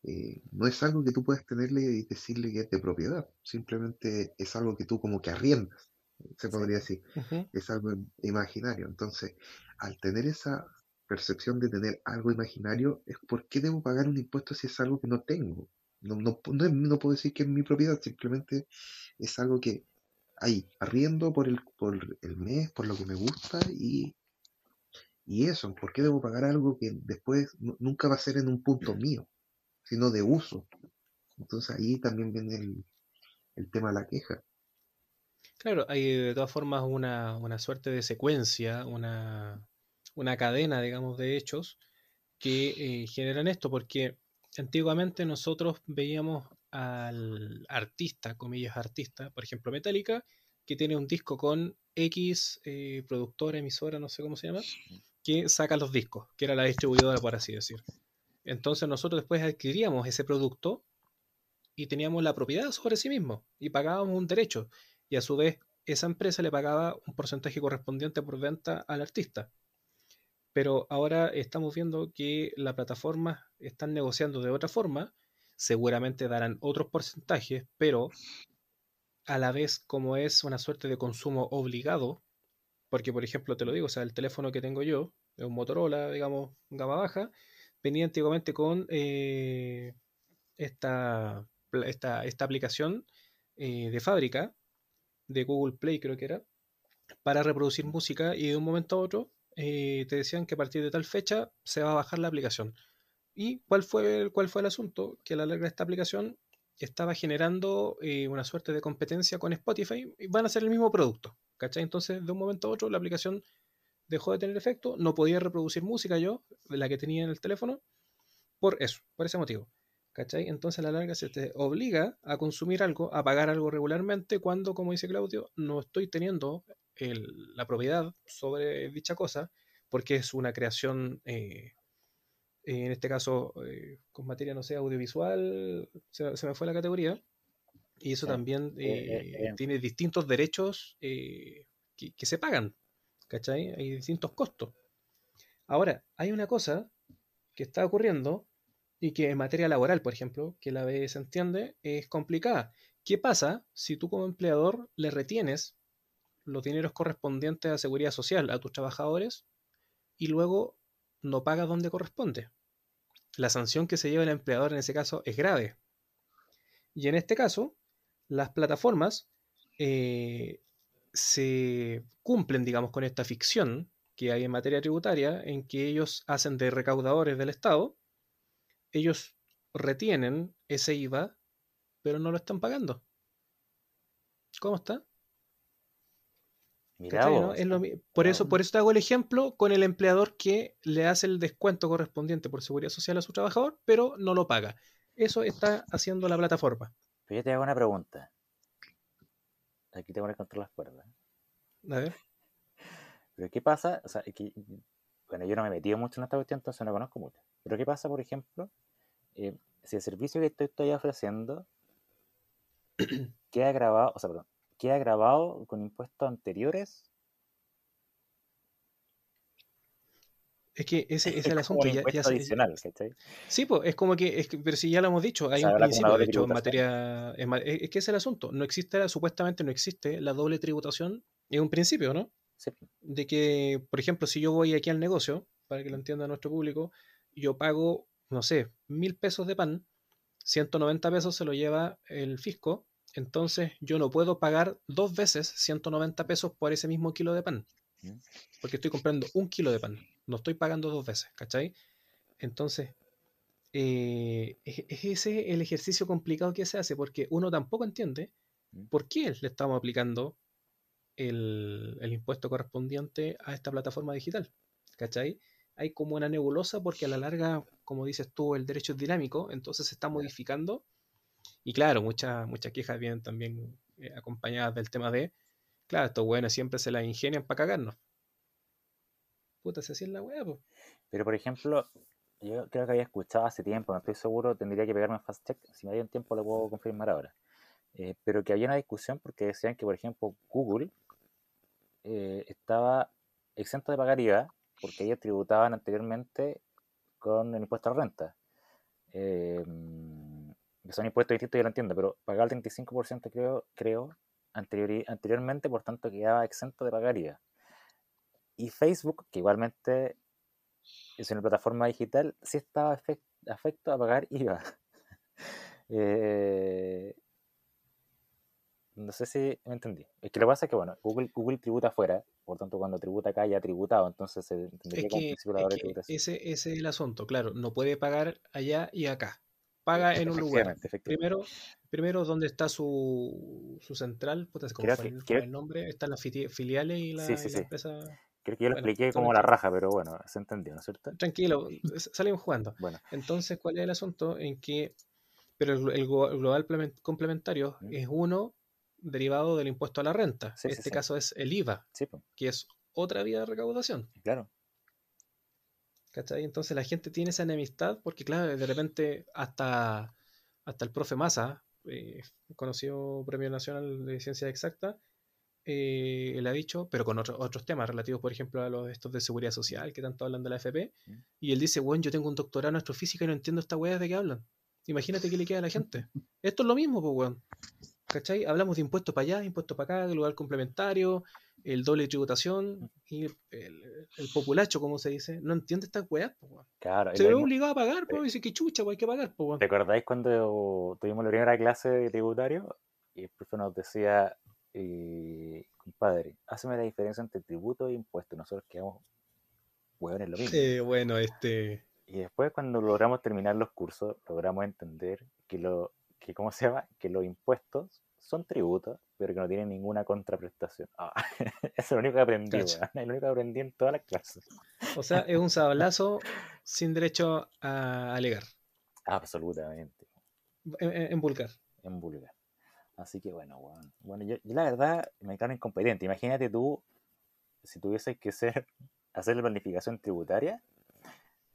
eh, no es algo que tú puedas tenerle y decirle que es de propiedad, simplemente es algo que tú como que arriendas, se podría decir, Ujú. es algo im- imaginario. Entonces, al tener esa percepción de tener algo imaginario, es ¿por qué debo pagar un impuesto si es algo que no tengo? No, no, pu- no, es- no puedo decir que es mi propiedad, simplemente es algo que ahí, arriendo por el, por el mes, por lo que me gusta y, y eso, ¿por qué debo pagar algo que después nu- nunca va a ser en un punto mío, sino de uso? Entonces ahí también viene el, el tema de la queja. Claro, hay de todas formas una, una suerte de secuencia, una, una cadena, digamos, de hechos que eh, generan esto, porque antiguamente nosotros veíamos al artista, comillas artista, por ejemplo Metallica, que tiene un disco con X eh, productora, emisora, no sé cómo se llama, que saca los discos, que era la distribuidora, por así decir. Entonces nosotros después adquiríamos ese producto y teníamos la propiedad sobre sí mismo y pagábamos un derecho y a su vez esa empresa le pagaba un porcentaje correspondiente por venta al artista. Pero ahora estamos viendo que las plataformas están negociando de otra forma, seguramente darán otros porcentajes, pero a la vez como es una suerte de consumo obligado, porque por ejemplo te lo digo, o sea, el teléfono que tengo yo, es un Motorola, digamos, gama baja, venía antiguamente con eh, esta, esta, esta aplicación eh, de fábrica, de Google Play creo que era, para reproducir música y de un momento a otro eh, te decían que a partir de tal fecha se va a bajar la aplicación. ¿Y cuál fue, el- cuál fue el asunto? Que a la larga esta aplicación estaba generando eh, una suerte de competencia con Spotify y van a ser el mismo producto. ¿Cachai? Entonces, de un momento a otro, la aplicación dejó de tener efecto, no podía reproducir música yo, la que tenía en el teléfono, por eso, por ese motivo. ¿Cachai? Entonces a la larga se te obliga a consumir algo, a pagar algo regularmente, cuando, como dice Claudio, no estoy teniendo la propiedad sobre dicha cosa, porque es una creación, eh, en este caso, eh, con materia, no sé, audiovisual, se, se me fue la categoría, y eso Sí. también Eh, eh, tiene distintos derechos que, que se pagan, ¿cachai? Hay distintos costos. Ahora, hay una cosa que está ocurriendo y que en materia laboral, por ejemplo, que la vez se entiende, es complicada. ¿Qué pasa si tú como empleador le retienes los dineros correspondientes a seguridad social a tus trabajadores y luego no pagas donde corresponde? La sanción que se lleva el empleador en ese caso es grave. Y en este caso, las plataformas eh, se cumplen, digamos, con esta ficción que hay en materia tributaria, en que ellos hacen de recaudadores del Estado, ellos retienen ese IVA, pero no lo están pagando. ¿Cómo está? Mirá por, eso, no. por eso te hago el ejemplo con el empleador que le hace el descuento correspondiente por seguridad social a su trabajador, pero no lo paga. Eso está haciendo la plataforma. Pero yo te hago una pregunta. Aquí te voy a contra las cuerdas. A ver. Pero ¿qué pasa? O sea, que, bueno, yo no me he metido mucho en esta cuestión, entonces no conozco mucho. Pero ¿qué pasa, por ejemplo, eh, si el servicio que te estoy ofreciendo queda grabado, o sea, perdón, queda grabado con impuestos anteriores? Es que ese, ese es el asunto. Ya, ya ¿cachai? Sí, pues es como que, es que- pero si ya lo hemos dicho, hay sea, un principio, de hecho, en materia, en ma- es que es el asunto, no existe, supuestamente no existe la doble tributación, es un principio, ¿no? Sí. De que, por ejemplo, si yo voy aquí al negocio, para que lo entienda nuestro público, yo pago, no sé, mil pesos de pan, 190 pesos se lo lleva el fisco, entonces yo no puedo pagar dos veces 190 pesos por ese mismo kilo de pan. ¿Mm? Porque estoy comprando un kilo de pan, no estoy pagando dos veces, ¿cachai? Entonces, eh, es es ese el ejercicio complicado que se hace, porque uno tampoco entiende ¿Mm? por qué le estamos aplicando el, el impuesto correspondiente a esta plataforma digital, ¿cachai? Hay como una nebulosa porque a la larga, como dices tú, el derecho es dinámico, entonces se está modificando. Y claro, muchas muchas quejas vienen también eh, acompañadas del tema de, claro, estos buenos siempre se las ingenian para cagarnos. Puta, así es la weá, pues. Pero por ejemplo, yo creo que había escuchado hace tiempo, no estoy seguro, tendría que pegarme en fast check, si me da un tiempo lo puedo confirmar ahora. Eh, pero que había una discusión porque decían que, por ejemplo, Google eh, estaba exento de pagar IVA porque ellos tributaban anteriormente con el impuesto a renta. Eh, que son impuestos distintos, yo lo entiendo, pero pagaba el 35% creo, creo anteriori- anteriormente, por tanto quedaba exento de pagar IVA. Y Facebook, que igualmente es una plataforma digital, sí estaba afec- afecto a pagar IVA. Eh, no sé si me entendí. Es que lo que pasa es que, bueno, Google, Google tributa afuera, por tanto, cuando tributa acá ya ha tributado, entonces se entendería Es como que, de tributación. ese, ese es el asunto, claro, no puede pagar allá y acá. Paga en un lugar. Primero, primero donde está su, su central, puta, se el, nombre, están las filiales y la, Sí, sí, y la sí. empresa. Creo que yo lo Bueno, expliqué como la raja, pero bueno, se entendió, ¿no es cierto? Tranquilo, salimos jugando. Bueno, Entonces, ¿cuál es el asunto? En que, pero el, el glo- el global plemen- complementario Mm. es uno derivado del impuesto a la renta. Sí, este caso es el IVA, que es otra vía de recaudación. claro. ¿Cachai? Entonces la gente tiene esa enemistad porque, claro, de repente hasta, hasta el profe Massa, eh, conocido Premio Nacional de Ciencias Exactas, eh, él ha dicho, pero con otro- otros temas relativos, por ejemplo, a los estos de seguridad social que tanto hablan de la FP, Mm. y él dice, bueno, yo tengo un doctorado en astrofísica y no entiendo esta weá de qué hablan. Imagínate qué le queda a la gente. Esto es lo mismo, pues, weón. ¿Cachai? Hablamos de impuestos para allá, impuestos para acá, global complementario, el doble tributación y el, el- el populacho, como se dice. No entiende estas weas, weón. Claro, Se ve mismo. obligado a pagar, pues, dice que chucha, pues hay que pagar, weón. ¿Te acordáis cuando tuvimos la primera clase de tributario? Y el profe nos decía, eh, compadre, hazme la diferencia entre tributo e impuesto. Nosotros quedamos hueones lo mismo. Eh, bueno, este. Y después cuando logramos terminar los cursos, logramos entender que lo, que ¿cómo se llama? Que los impuestos son tributos, pero que no tienen ninguna contraprestación. Ah, eso es lo único que aprendí. Es lo único que aprendí en todas las clases. O sea, es un sablazo sin derecho a alegar. Absolutamente. En, vulgar. en vulgar. Así que bueno. Bueno, yo, yo la verdad me declaro incompetente. Imagínate tú, si tuvieses que ser, hacer la planificación tributaria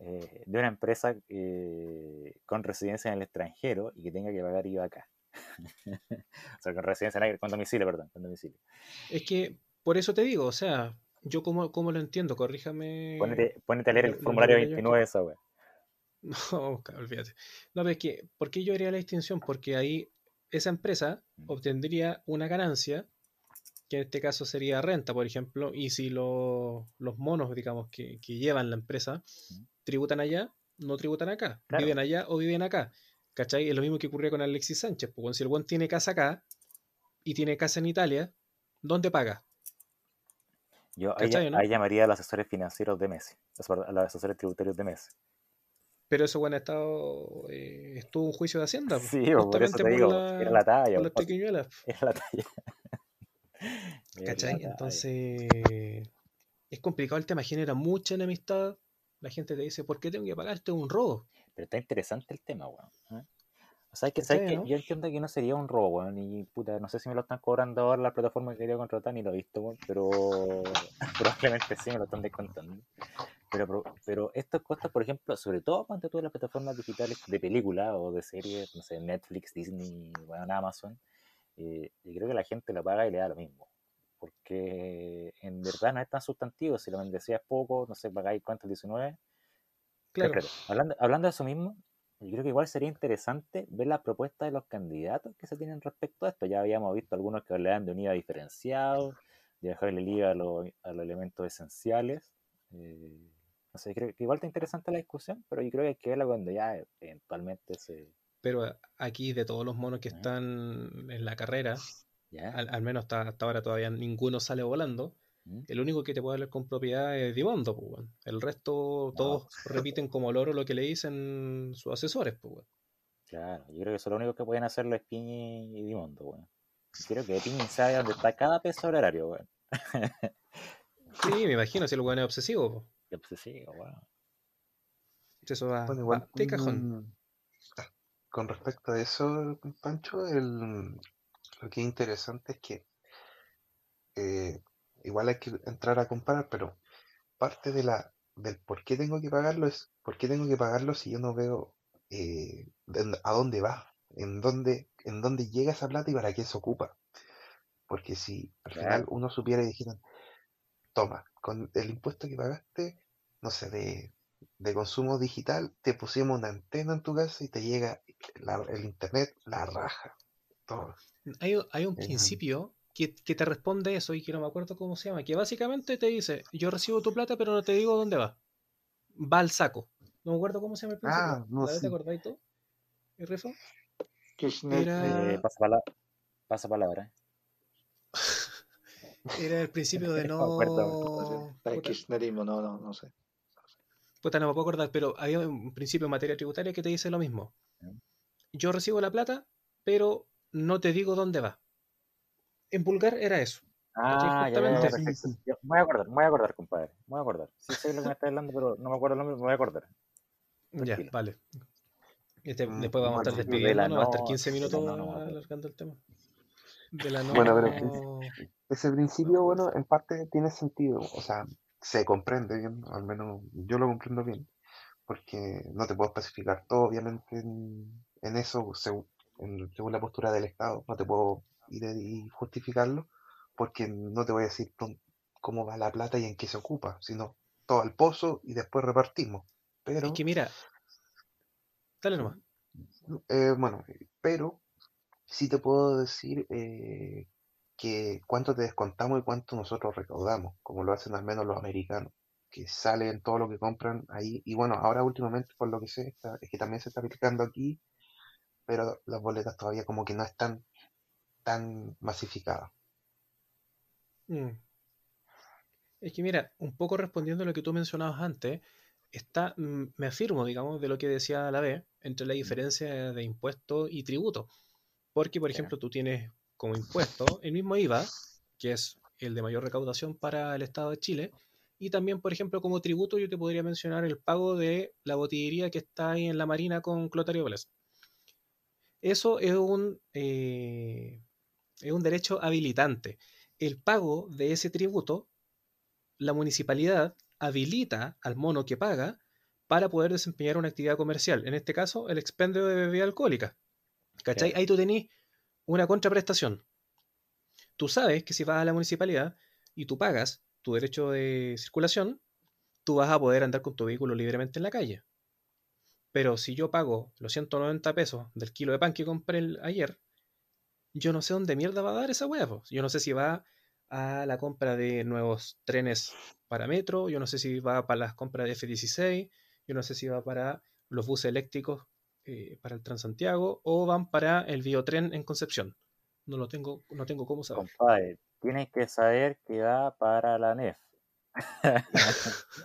eh, de una empresa eh, con residencia en el extranjero y que tenga que pagar IVA acá. o sea, con residencia en el, con domicilio, perdón, con domicilio. Es que, por eso te digo, o sea, yo como, como lo entiendo, corríjame. Ponete, ponete a leer el formulario que yo 29 de esa wea. No, olvídate. No, pero es que, ¿por qué yo haría la distinción? Porque ahí esa empresa Mm. obtendría una ganancia, que en este caso sería renta, por ejemplo, y si lo- los monos, digamos, que, que llevan la empresa, Mm. Tributan allá, no tributan acá, Claro. viven allá o viven acá. ¿Cachai? Es lo mismo que ocurría con Alexis Sánchez. Pues si el buen tiene casa acá y tiene casa en Italia, ¿dónde paga? Yo ahí, ¿Cachai, no? ahí llamaría a los asesores financieros de Messi, a los asesores tributarios de Messi. Pero eso, buen estado, eh, estuvo un juicio de Hacienda. pues, Sí, po, por eso te digo, la- era la talla. por las pequeñuelas. Era la talla. ¿Cachai? la talla. Entonces, es complicado el tema, genera mucha enemistad. La gente te dice, ¿por qué tengo que pagar? Esto es un robo. Pero está interesante el tema, weón. ¿eh? O sea, que, ¿sabes no? Yo entiendo que no sería un robo, weón. Y puta, no sé si me lo están cobrando ahora la plataforma que quería contratar, ni lo he visto, weón. Pero probablemente sí me lo están descontando. Pero, pero, estos costos, por ejemplo, sobre todo cuando tú las plataformas digitales de película o de series, no sé, Netflix, Disney, bueno, Amazon, eh, y creo que la gente lo paga y le da lo mismo. Porque en verdad no es tan sustantivo. Si la membresía es poco, no sé, pagáis cuánto, el 19. Claro, Claro, hablando, hablando de eso mismo, yo creo que igual sería interesante ver las propuestas de los candidatos que se tienen respecto a esto. Ya habíamos visto algunos que hablaban de un IVA diferenciado, de dejarle el IVA a, los- a los elementos esenciales. Eh, no sé, creo que igual está interesante la discusión, pero yo creo que hay que verla cuando ya eventualmente se... pero aquí de todos los monos que Ya. están en la carrera, ¿Ya? al, al menos hasta, hasta ahora todavía ninguno sale volando. ¿Mm? El único que te puede hablar con propiedad es Dimondo, pues, weón. El resto, todos repiten como loro lo que le dicen sus asesores, pues, weón. Claro, yo creo que eso lo único que pueden hacerlo es Piñi y Dimondo, weón. Quiero que Piñi sabe dónde está cada peso horario, weón. Sí, me imagino, si el weón es obsesivo, pues. Qué obsesivo, weón. Eso va, Bueno, va igual de cajón. mm, con respecto a eso, Pancho, el, lo que es interesante es que eh, igual hay que entrar a comparar, pero parte de la del por qué tengo que pagarlo es por qué tengo que pagarlo si yo no veo eh, de- a dónde va, en dónde, en dónde llega esa plata y para qué se ocupa. Porque si al final uno supiera y dijera, toma, con el impuesto que pagaste, no sé, de, de consumo digital, te pusimos una antena en tu casa y te llega la- el internet, la raja. Todo. Hay, hay un principio que, que te responde eso y que no me acuerdo cómo se llama, que básicamente te dice, yo recibo tu plata pero no te digo dónde va. Va al saco. No me acuerdo cómo se llama el principio. Ah, no, ¿La vez sí. ¿Te acordáis tú? ¿Y Rifo? Era- Eh, pasa, pala- pasa palabra. Era el principio de No el kirchnerismo, no, no, no sé. puta, no me puedo acordar, pero había un principio en materia tributaria que te dice lo mismo. Yo recibo la plata, pero no te digo dónde va. En vulgar era eso. Ah, ya, ya, ya, Justamente. Sí, perfecto. sí. Ya, Me voy a acordar, me voy a acordar, compadre. Me voy a acordar. Sí sé lo que me estás hablando, pero no me acuerdo el nombre, me voy a acordar. Ya, vale. Este, Mm, después vamos a estar de despidiendo, ¿no? Va a estar no- 15 de la minutos no, alargando el tema. De la no... Bueno, pero Ese principio, bueno, en parte tiene sentido, o sea, se comprende bien, al menos yo lo comprendo bien, porque no te puedo especificar todo, obviamente, en, en eso, según, en- según la postura del Estado, no te puedo ir y justificarlo, porque no te voy a decir cómo va la plata y en qué se ocupa, sino todo al pozo y después repartimos. Pero, Es que mira, dale nomás. eh, bueno, pero sí te puedo decir eh, que cuánto te descontamos y cuánto nosotros recaudamos, como lo hacen al menos los americanos, que salen todo lo que compran ahí. Y bueno, ahora últimamente, por lo que sé, está- es que también se está aplicando aquí, pero las boletas todavía como que no están tan masificadas. Mm. Es que mira, un poco respondiendo a lo que tú mencionabas antes, está, mm, me afirmo, digamos, de lo que decía la B, entre la diferencia de impuesto y tributo. Porque, por ejemplo, tú tienes como impuesto el mismo IVA, que es el de mayor recaudación para el Estado de Chile, y también, por ejemplo, como tributo yo te podría mencionar el pago de la botillería que está ahí en la Marina con Clotario Blesa. Eso es un, eh, es un derecho habilitante. El pago de ese tributo, la municipalidad habilita al mono que paga para poder desempeñar una actividad comercial. En este caso, el expendio de bebida alcohólica. ¿Cachai? Claro. Ahí tú tenés una contraprestación. Tú sabes que si vas a la municipalidad y tú pagas tu derecho de circulación, tú vas a poder andar con tu vehículo libremente en la calle. Pero si yo pago los 190 pesos del kilo de pan que compré el- ayer, yo no sé dónde mierda va a dar esa hueá. Yo no sé si va a la compra de nuevos trenes para metro, yo no sé si va para las compras de F-16, yo no sé si va para los buses eléctricos eh, para el Transantiago o van para el biotren en Concepción. No lo tengo, no tengo cómo saber. Compadre, tienes que saber que va para la NEF.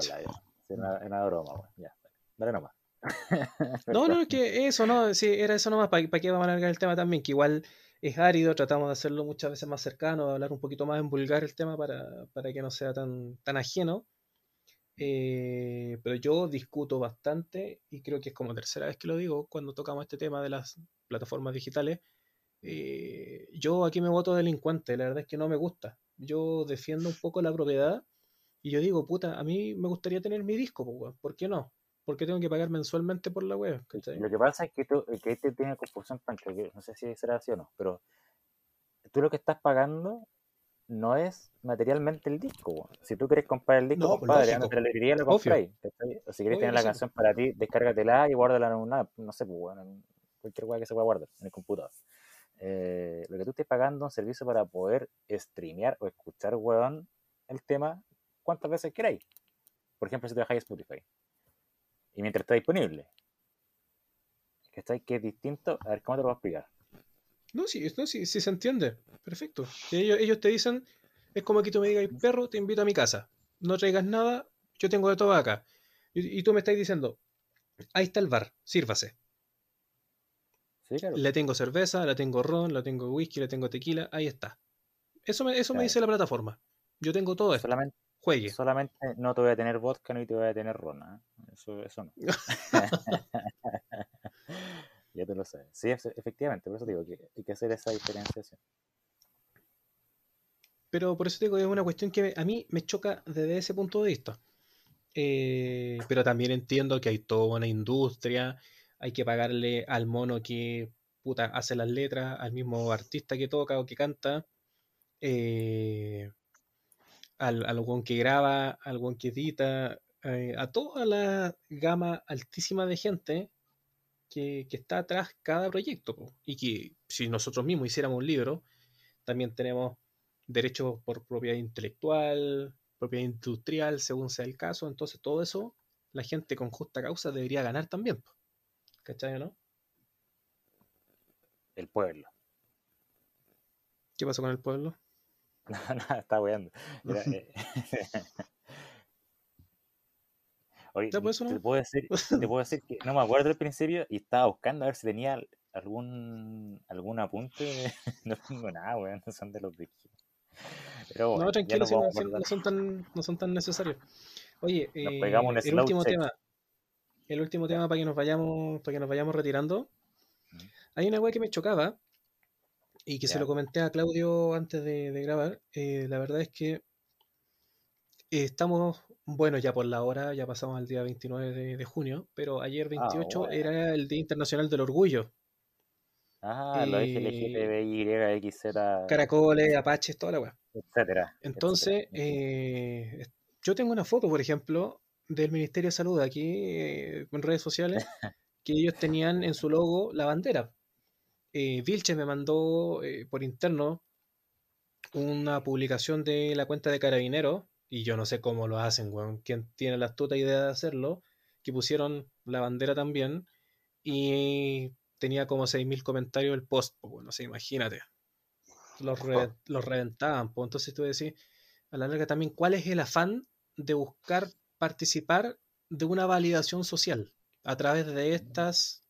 ya, Sí, una, una broma, weón. Ya, dale nomás. No, no, es que eso, no, sí, era eso nomás, ¿para qué vamos a alargar el tema también? Que igual es árido, tratamos de hacerlo muchas veces más cercano, de hablar un poquito más en vulgar el tema para, para que no sea tan, tan ajeno. Eh, pero yo discuto bastante y creo que es como tercera vez que lo digo cuando tocamos este tema de las plataformas digitales. Eh, yo aquí me voto delincuente, la verdad es que no me gusta. Yo defiendo un poco la propiedad y yo digo, puta, a mí me gustaría tener mi disco, weón, ¿por qué no? ¿Por qué tengo que pagar mensualmente por la web? ¿cachai? Lo que pasa es que, tú, que este tiene confusión, Pancho, que no sé si será así o no, pero tú lo que estás pagando no es materialmente el disco. weón. Si tú quieres comprar el disco, No, pues, compadre, la librería lo compráis. O si quieres tener la canción para ti, descárgatela y guárdala en una, no sé, pues, bueno, en cualquier weá que se pueda guardar en el computador. Eh, lo que tú estés pagando un servicio para poder streamear o escuchar, weón, el tema, cuántas veces queráis. Por ejemplo, si te bajáis Spotify. Y mientras está disponible. ¿Cachai? Que es distinto. A ver, ¿cómo te lo voy a explicar? No, sí, no, sí, sí se entiende. Perfecto. Si ellos, ellos te dicen, es como que tú me digas, perro, te invito a mi casa. No traigas nada, yo tengo de todo acá. Y, y tú me estás diciendo, ahí está el bar, sírvase. Sí, claro. Le tengo cerveza, le tengo ron, le tengo whisky, le tengo tequila, ahí está. Eso me, eso me dice la plataforma. Yo tengo todo esto. Solamente, Juegue. solamente no te voy a tener vodka ni te voy a tener ron. ¿ah? Eso, eso no. ya tú lo sabes. Sí, efe- efectivamente, por eso digo que hay que hacer esa diferenciación. Pero por eso te digo que es una cuestión que a mí me choca desde ese punto de vista. Eh, pero también entiendo que hay toda una industria, hay que pagarle al mono que puta, hace las letras, al mismo artista que toca o que canta, eh, al, al weón que graba, al weón que edita, eh, a toda la gama altísima de gente que, que está atrás cada proyecto. po. Y que si nosotros mismos hiciéramos un libro, también tenemos derechos por propiedad intelectual, propiedad industrial, según sea el caso. Entonces, todo eso, la gente con justa causa debería ganar también. po. ¿Cachai o no? El pueblo. ¿Qué pasó con el pueblo? No, no, está weando. Eh, Oye, pues, te no. puedo decir, te puedo decir que no me acuerdo al principio y estaba buscando a ver si tenía algún algún apunte. No tengo nada, weón, no son de los de aquí. Pero bueno, No, tranquilo, no, son tan, no son tan necesarios. Oye, eh, el último check. tema, el último tema para que nos vayamos, para que nos vayamos retirando. Hay una weá que me chocaba y que se lo comenté a Claudio antes de, de grabar. eh, la verdad es que eh, estamos, bueno, ya por la hora, ya pasamos al día 29 de, de junio, pero ayer 28 bueno. era el Día Internacional del Orgullo. Ah, los Y- LGTBI, XZ, Caracoles, apaches, toda la weá. etcétera. Entonces, etcétera. eh, yo tengo una foto, por ejemplo, del Ministerio de Salud aquí eh, en redes sociales, que ellos tenían en su logo la bandera. Eh, Vilches me mandó eh, por interno una publicación de la cuenta de Carabineros, y yo no sé cómo lo hacen, weón, quién tiene la astuta idea de hacerlo, que pusieron la bandera también, y tenía como 6.000 comentarios el post, pues, bueno, se imagínate. Los, re- los reventaban, pues entonces tú decís, a la larga también, ¿cuál es el afán de buscar participar de una validación social a través de estas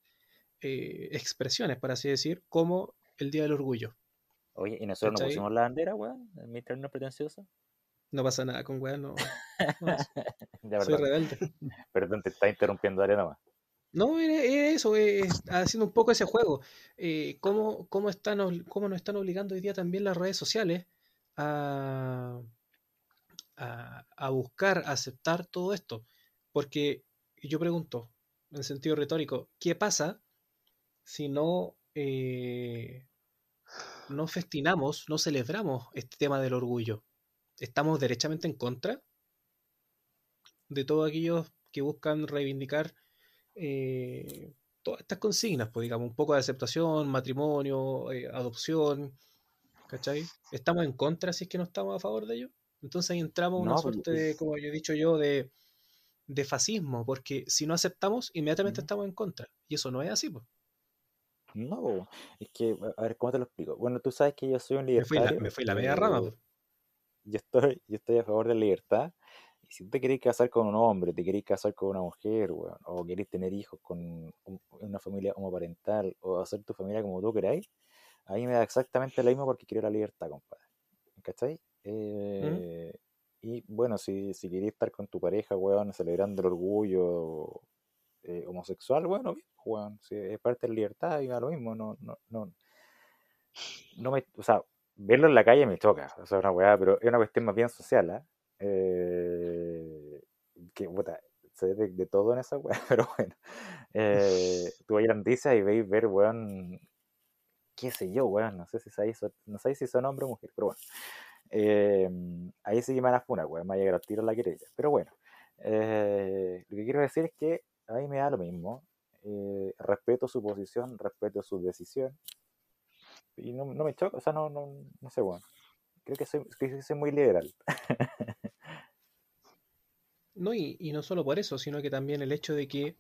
eh, expresiones, por así decir, como el Día del Orgullo? Oye, ¿y nosotros nos ¿Cachai? pusimos la bandera, weón? ¿En mi término pretencioso? No pasa nada con weá, no. no, Ya, soy rebelde. perdón, te está interrumpiendo, dale nomás. No, era, era eso, eh, haciendo un poco ese juego. Eh, ¿cómo, cómo, están, ¿Cómo nos están obligando hoy día también las redes sociales a, a, a buscar, a aceptar todo esto? Porque yo pregunto, en sentido retórico, ¿qué pasa si no, eh, no festinamos, no celebramos este tema del orgullo? ¿Estamos derechamente en contra de todos aquellos que buscan reivindicar eh, todas estas consignas, pues digamos, un poco de aceptación, matrimonio, eh, adopción, ¿cachai? ¿Estamos en contra si es que no estamos a favor de ello? Entonces ahí entramos a una No, pues, suerte de, como yo he dicho yo, de, de fascismo, porque si no aceptamos, inmediatamente estamos en contra. Y eso no es así, pues. No, es que, a ver, ¿cómo te lo explico? Bueno, tú sabes que yo soy un Me fui la, libertario. me fui la media rama, pues. yo estoy, yo estoy a favor de la libertad. Y si tú te querés casar con un hombre, te querés casar con una mujer, weón, o querés tener hijos con un- una familia homoparental, o hacer tu familia como tú queráis, ahí me da exactamente lo mismo porque quiero la libertad, compadre. ¿Cachai? Eh, y bueno, si, si querés estar con tu pareja, weón, celebrando el orgullo eh, homosexual, bueno, bien, weón, si es parte de la libertad, y lo mismo, no, no, no, no me, o sea, verlo en la calle me choca, o sea, una weá, pero es una cuestión más bien social, ¿ah? Eh, que, puta, ve de, de todo en esa weá, pero bueno, eh, tú vas a la noticia y veis ver, weón, qué sé yo, weón, no sé si sabéis, no sé si son hombre o mujer, pero bueno, eh, ahí sí que me van weón, me va a llegar a tiro la querella, pero bueno, eh, lo que quiero decir es que a mí me da lo mismo, eh, respeto su posición, respeto su decisión, y no, no me choca, o sea, no, no, no sé, bueno. Creo que soy, que soy muy liberal. No, y, y no solo por eso, sino que también el hecho de que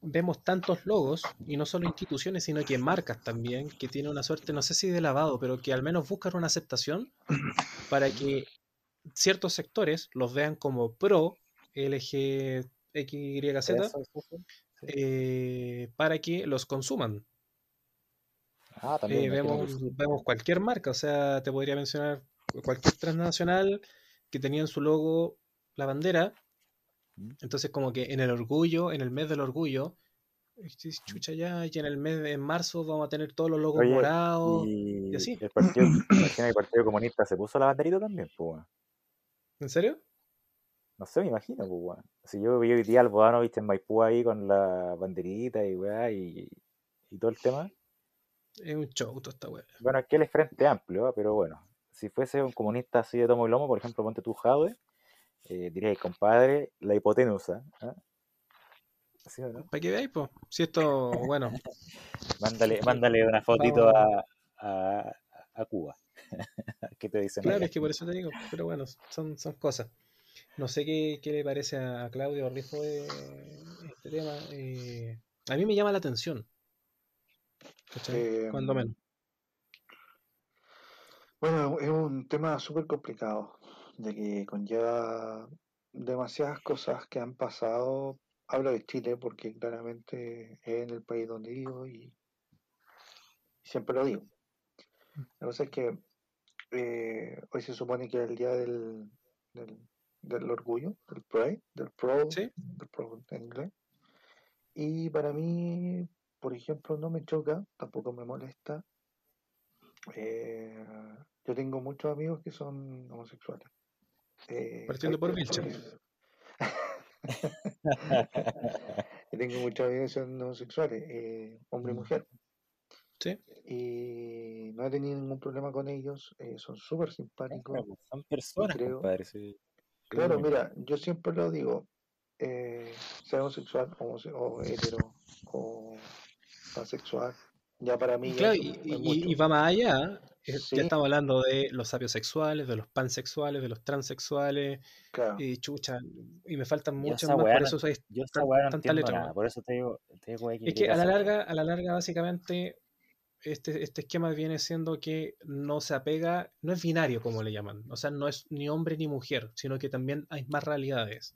vemos tantos logos, y no solo instituciones, sino que marcas también, que tienen una suerte, no sé si de lavado, pero que al menos buscan una aceptación para que ciertos sectores los vean como pro LGXYZ Eso, eso. eh, para que los consuman. Ah, Eh, también imagino vemos, que vemos cualquier marca, o sea, te podría mencionar cualquier transnacional que tenía en su logo la bandera. Mm. Entonces, como que en el orgullo, en el mes del orgullo, dices, chucha ya, y en el mes de marzo vamos a tener todos los logos Oye, morados y y así. el partido, el Partido Comunista se puso la banderita también, pues. ¿En serio? No sé, me imagino, pues, weón. Si yo vi hoy día al Bodanovich en Maipú ahí con la banderita y weá y, y todo el tema. Es un show toda esta wea. Bueno, es que él es frente amplio, ¿ah? pero bueno, si fuese un comunista así de tomo y lomo, por ejemplo, ponte tú, Jadwe, eh, compadre, la hipotenusa. ¿ah? ¿Sí o no? Para que veáis, pues. Si esto, bueno, Mándale, mándale una fotito a, a, a Cuba. ¿Qué te dicen Claro, allá? es que por eso te digo, pero bueno, son, son cosas. No sé qué, qué le parece a Claudio Rijo de este tema. eh, a mí me llama la atención. Eh, Cuando menos. Bueno, es un tema súper complicado, ya que conlleva demasiadas cosas que han pasado. Hablo de Chile porque claramente es en el país donde vivo y siempre lo digo. La cosa es que eh, hoy se supone que es el día del, del, del orgullo, del Pride, del Pro, Sí, del Pro en inglés. Y para mí, por ejemplo, no me choca, tampoco me molesta. Eh, yo tengo muchos amigos que son homosexuales. Eh, partiendo por Vilche. yo tengo muchos amigos que son homosexuales, eh, hombre y mujer. Sí. Y no he tenido ningún problema con ellos, eh, son súper simpáticos. Son personas, creo- compadre. sí. Claro, mira, yo siempre lo digo, eh, sea homosexual homose- o hetero o pansexual, ya para mí ya claro, y, es y- mucho. y va más allá. eh, Sí. Ya estamos hablando de los sapiosexuales, de los pansexuales, de los transexuales, Claro, y chucha, y me faltan Yo muchos más, por eso hay yo tan- no tanta letra, nada, por eso te digo, te digo Es que a la larga, a la larga, básicamente, este, este esquema viene siendo que no se apega, no es binario como le llaman, o sea, no es ni hombre ni mujer, sino que también hay más realidades.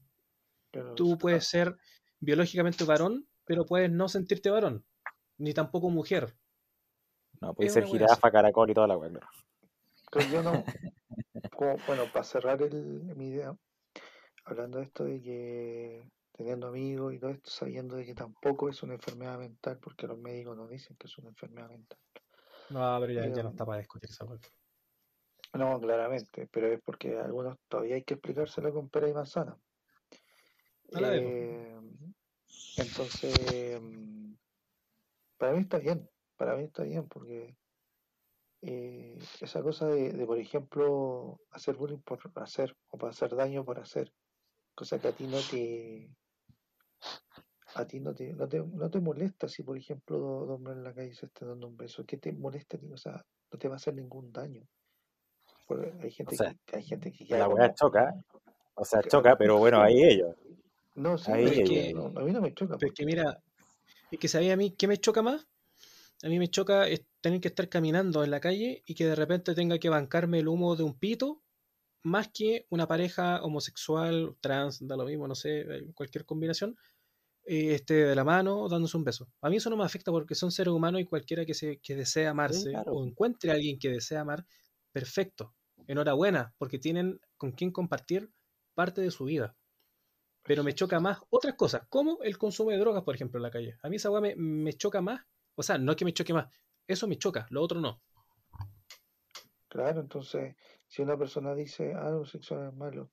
pero Tú puedes ser biológicamente varón, pero puedes no sentirte varón, ni tampoco mujer. No, puede ser jirafa, caracol y toda la weá, claro. pero yo no, como- bueno, para cerrar el, mi idea, hablando de esto de que teniendo amigos y todo esto, sabiendo de que tampoco es una enfermedad mental, porque los médicos nos dicen que es una enfermedad mental. No, pero ya, ya no está para discutir esa weá. no, claramente, pero es porque a algunos todavía hay que explicárselo con pera y manzana. Po. Eh, entonces, mm, para mí está bien, para mí está bien, porque eh, esa cosa de, de, por ejemplo, hacer bullying por hacer o para hacer daño por hacer, cosa que a ti no te, a ti no te, no te, no te molesta si, por ejemplo, dos hombres en la calle se están dando un beso, ¿qué te molesta a ti? O sea, no te va a hacer ningún daño. Porque hay O gente sea, que, hay gente que queda la weá como, choca, o sea, choca, pero bueno, ahí ellos, no, sí, ahí pero ellos. que no, a mí no me choca pero es que porque, mira, es que sabía a mí, ¿qué me choca más? A mí me choca es tener que estar caminando en la calle y que de repente tenga que bancarme el humo de un pito, más que una pareja homosexual, trans, da lo mismo, no sé, eh, cualquier combinación, eh, esté de la mano dándose un beso. A mí eso no me afecta porque son seres humanos y cualquiera que, se, que desee Sí, amarse claro. o encuentre a alguien que desea amar, perfecto. Enhorabuena, porque tienen con quien compartir parte de su vida. Pero me choca más otras cosas, como el consumo de drogas, por ejemplo, en la calle. A mí esa weá me, me choca más. O sea, no es que me choque más. Eso me choca, lo otro no. claro, entonces, si una persona dice, ah, lo sexual es malo,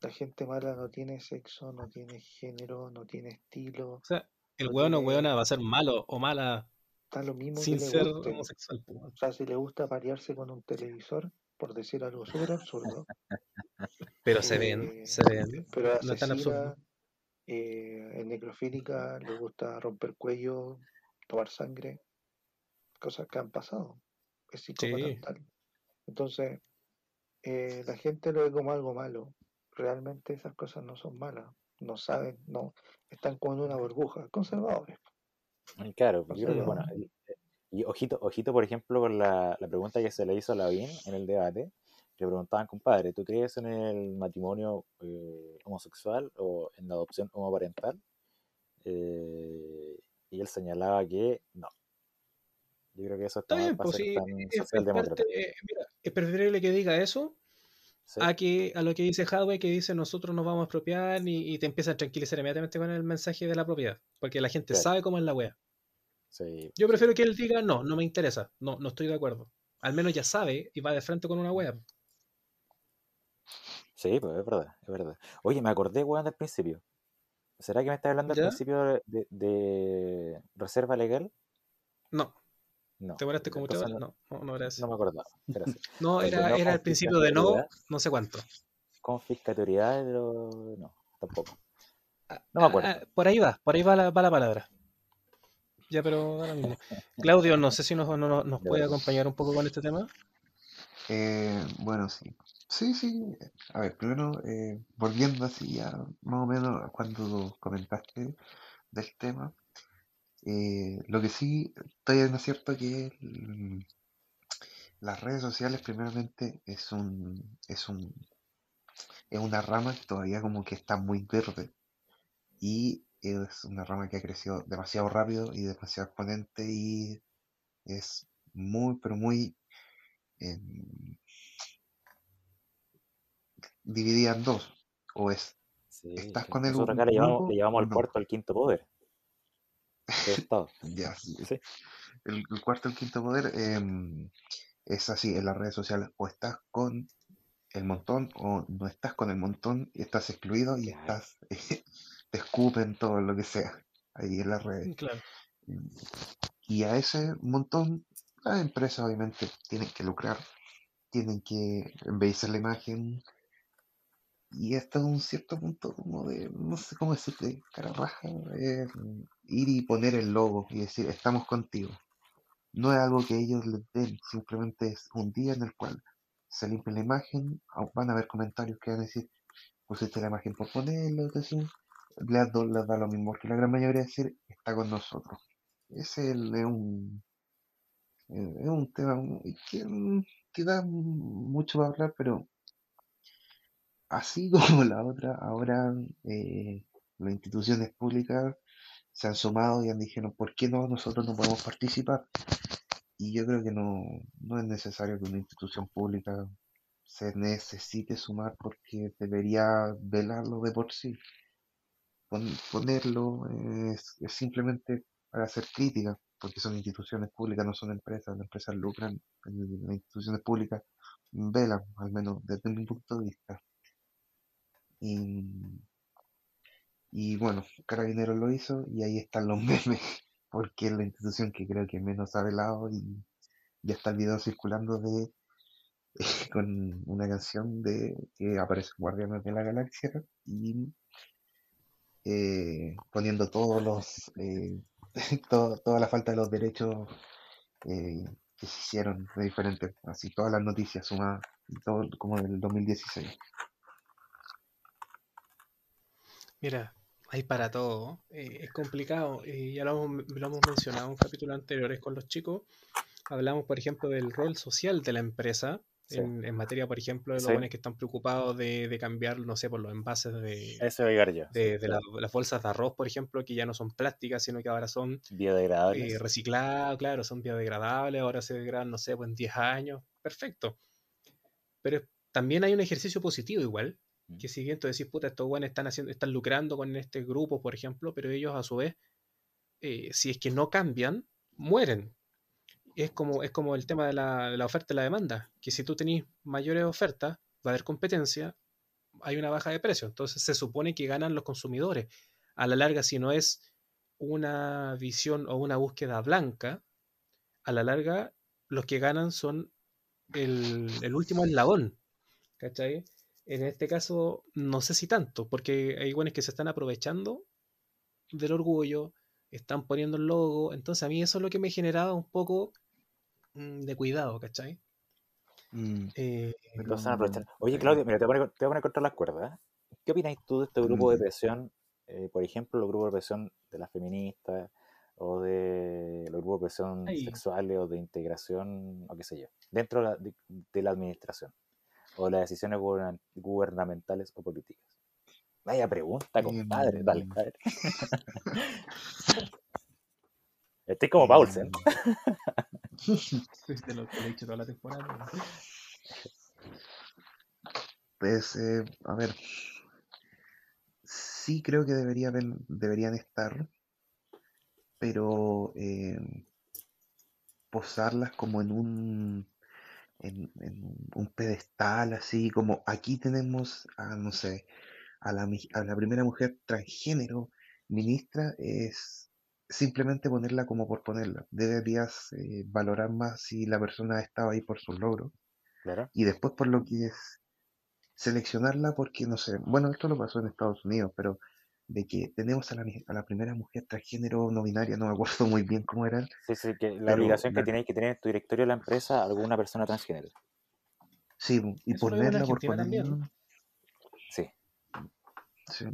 la gente mala no tiene sexo, no tiene género, no tiene estilo, O sea, el no weón o weona va a ser malo o mala está lo mismo que sin le ser guste. homosexual. O sea, si le gusta parearse con un televisor, por decir algo súper absurdo, Pero se ven, eh, se ven. pero No es tan absurdo. asesina, eh, es necrofílica, le gusta romper cuello, tomar sangre, cosas que han pasado, es Sí, tal. Entonces, eh, la gente lo ve como algo malo. Realmente esas cosas no son malas. no saben, no están como en una burbuja, conservadores. Y Claro, yo creo que, Conservadores. bueno, el- eh, y ojito, ojito, por ejemplo, con la, la pregunta que se le hizo a Lavín en el debate, le preguntaban, compadre, ¿tú crees en el matrimonio eh, homosexual o en la adopción homoparental? Eh, y él señalaba que no. Yo creo que eso está bien, pues sí, es, es socialdemócrata. parte, eh, mira, es preferible que diga eso Sí, a que a lo que dice Hadwe, que dice nosotros nos vamos a expropiar y, y te empieza a tranquilizar inmediatamente con el mensaje de la propiedad, porque la gente Claro. sabe cómo es la wea. sí, Yo prefiero que él diga no, no me interesa, no, no estoy de acuerdo. Al menos ya sabe y va de frente con una wea. Sí, pues es verdad, es verdad. Oye, me acordé, weón, del principio. ¿Será que me estás hablando al principio de reserva legal? No, No. te como entonces tres horas. No, no, no era no, eso. no me acordaba. Era así. No, era, no era el principio de no, no sé cuánto. confiscatoriedad, pero no, tampoco. Ah, No me ah, acuerdo. ah, por ahí va, por ahí va la, va la palabra. Ya, pero ahora mismo. Claudio, no sé si nos, no- no- nos puede acompañar un poco con este tema. Eh, bueno, sí. Sí, sí. A ver, primero, eh, volviendo así ya más o menos a cuando comentaste del tema, eh, lo que sí estoy en lo cierto que las redes sociales primeramente es un, es un, es una rama que todavía como que está muy verde y es una rama que ha crecido demasiado rápido y demasiado exponente y es muy, pero muy em, dividida en dos. O es, Sí, ¿estás con el Nosotros acá le llevamos, le al no? cuarto al quinto poder Estado. Ya, sí. Sí, El, el cuarto y el quinto poder em, es así en las redes sociales. O estás con el montón o no estás con el montón y estás excluido y claro. estás, te escupen todo lo que sea ahí en las redes. Claro. Y a ese montón, las empresas obviamente tienen que lucrar, tienen que embellecer la imagen, y hasta un cierto punto como de, no sé cómo decirte, cara raja, es ir y poner el logo y decir, estamos contigo. No es algo que ellos les den, simplemente es un día en el cual se limpia la imagen, au- van a haber comentarios que van a decir, pusiste la imagen por ponerlo, así, les, do- les da lo mismo, porque la gran mayoría decir, está con nosotros. Ese es el- es un, eh, es un tema que, mm, que da mucho para hablar, pero así como la otra, ahora eh, las instituciones públicas se han sumado y han dicho, ¿por qué no nosotros no podemos participar? Y yo creo que no, no es necesario que una institución pública se necesite sumar porque debería velarlo de por sí. Pon- ponerlo es, es simplemente para hacer crítica, porque son instituciones públicas, no son empresas, las empresas lucran, las instituciones públicas velan, al menos desde mi punto de vista. Y, y bueno, Carabineros lo hizo y ahí están los memes, porque es la institución que creo que menos ha velado y ya está el video circulando de con una canción de que aparece Guardianes de la Galaxia y eh, poniendo todos los eh, toda la falta de los derechos eh, que se hicieron de diferentes, así todas las noticias sumadas, todo como del 2016. Mira, hay para todo. eh, es complicado. eh, ya lo hemos, lo hemos mencionado en capítulos anteriores con los chicos. Hablamos, por ejemplo, del rol social de la empresa. Sí. En, en materia, por ejemplo, de los Sí. buenos que están preocupados de, de cambiar, no sé, por los envases de, Eso voy a llegar yo. sí, de, de la- las bolsas de arroz, por ejemplo, que ya no son plásticas, sino que ahora son eh, Biodegradables. recicladas, claro, son biodegradables, ahora se degradan, no sé, pues en 10 años, perfecto. Pero también hay un ejercicio positivo igual. Que si bien tú decís, puta, estos buenos están haciendo, están lucrando con este grupo, por ejemplo, pero ellos a su vez, eh, si es que no cambian, mueren. Es como, es como el tema de la, de la oferta y la demanda, que si tú tenés mayores ofertas, va a haber competencia, hay una baja de precio. Entonces se supone que ganan los consumidores. A la larga, si no es una visión o una búsqueda blanca, a la larga los que ganan son el, el último eslabón. ¿Cachai? En este caso, no sé si tanto, porque hay buenos que se están aprovechando del orgullo, están poniendo el logo, entonces a mí eso es lo que me generaba un poco mm, de cuidado, ¿cachai? Mm, Eh, Lo están aprovechando. no Oye, sé. Claudio, mira, te voy a poner, te voy a poner contra las cuerdas. ¿eh? ¿qué opináis tú de este grupo de Mm, presión? eh, por ejemplo, los grupos de presión de las feministas o de los grupos de presión sexuales o de integración, o qué sé yo, dentro de la, de- de la administración o las decisiones gubernamentales o políticas. Vaya pregunta, compadre. Dale, a ver. Estoy como Paulsen. em, de lo que le he dicho toda la temporada. Pues, eh, a ver, sí creo que debería haber- deberían estar, pero eh, posarlas como en un, en, en un pedestal, así como aquí tenemos a, no sé, a la, a la primera mujer transgénero ministra, es simplemente ponerla como por ponerla. Deberías eh, valorar más si la persona ha estado ahí por sus logros Claro. y después por lo que es seleccionarla porque, no sé, bueno, esto lo pasó en Estados Unidos, pero de que tenemos a la, mi- a la primera mujer transgénero no binaria, no me acuerdo muy bien cómo era, Sí, sí, que la pero obligación que tienes que tener en tu directorio de la empresa alguna persona transgénero. sí, y Eso ponerla por Argentina también. ponerla, Sí, sí,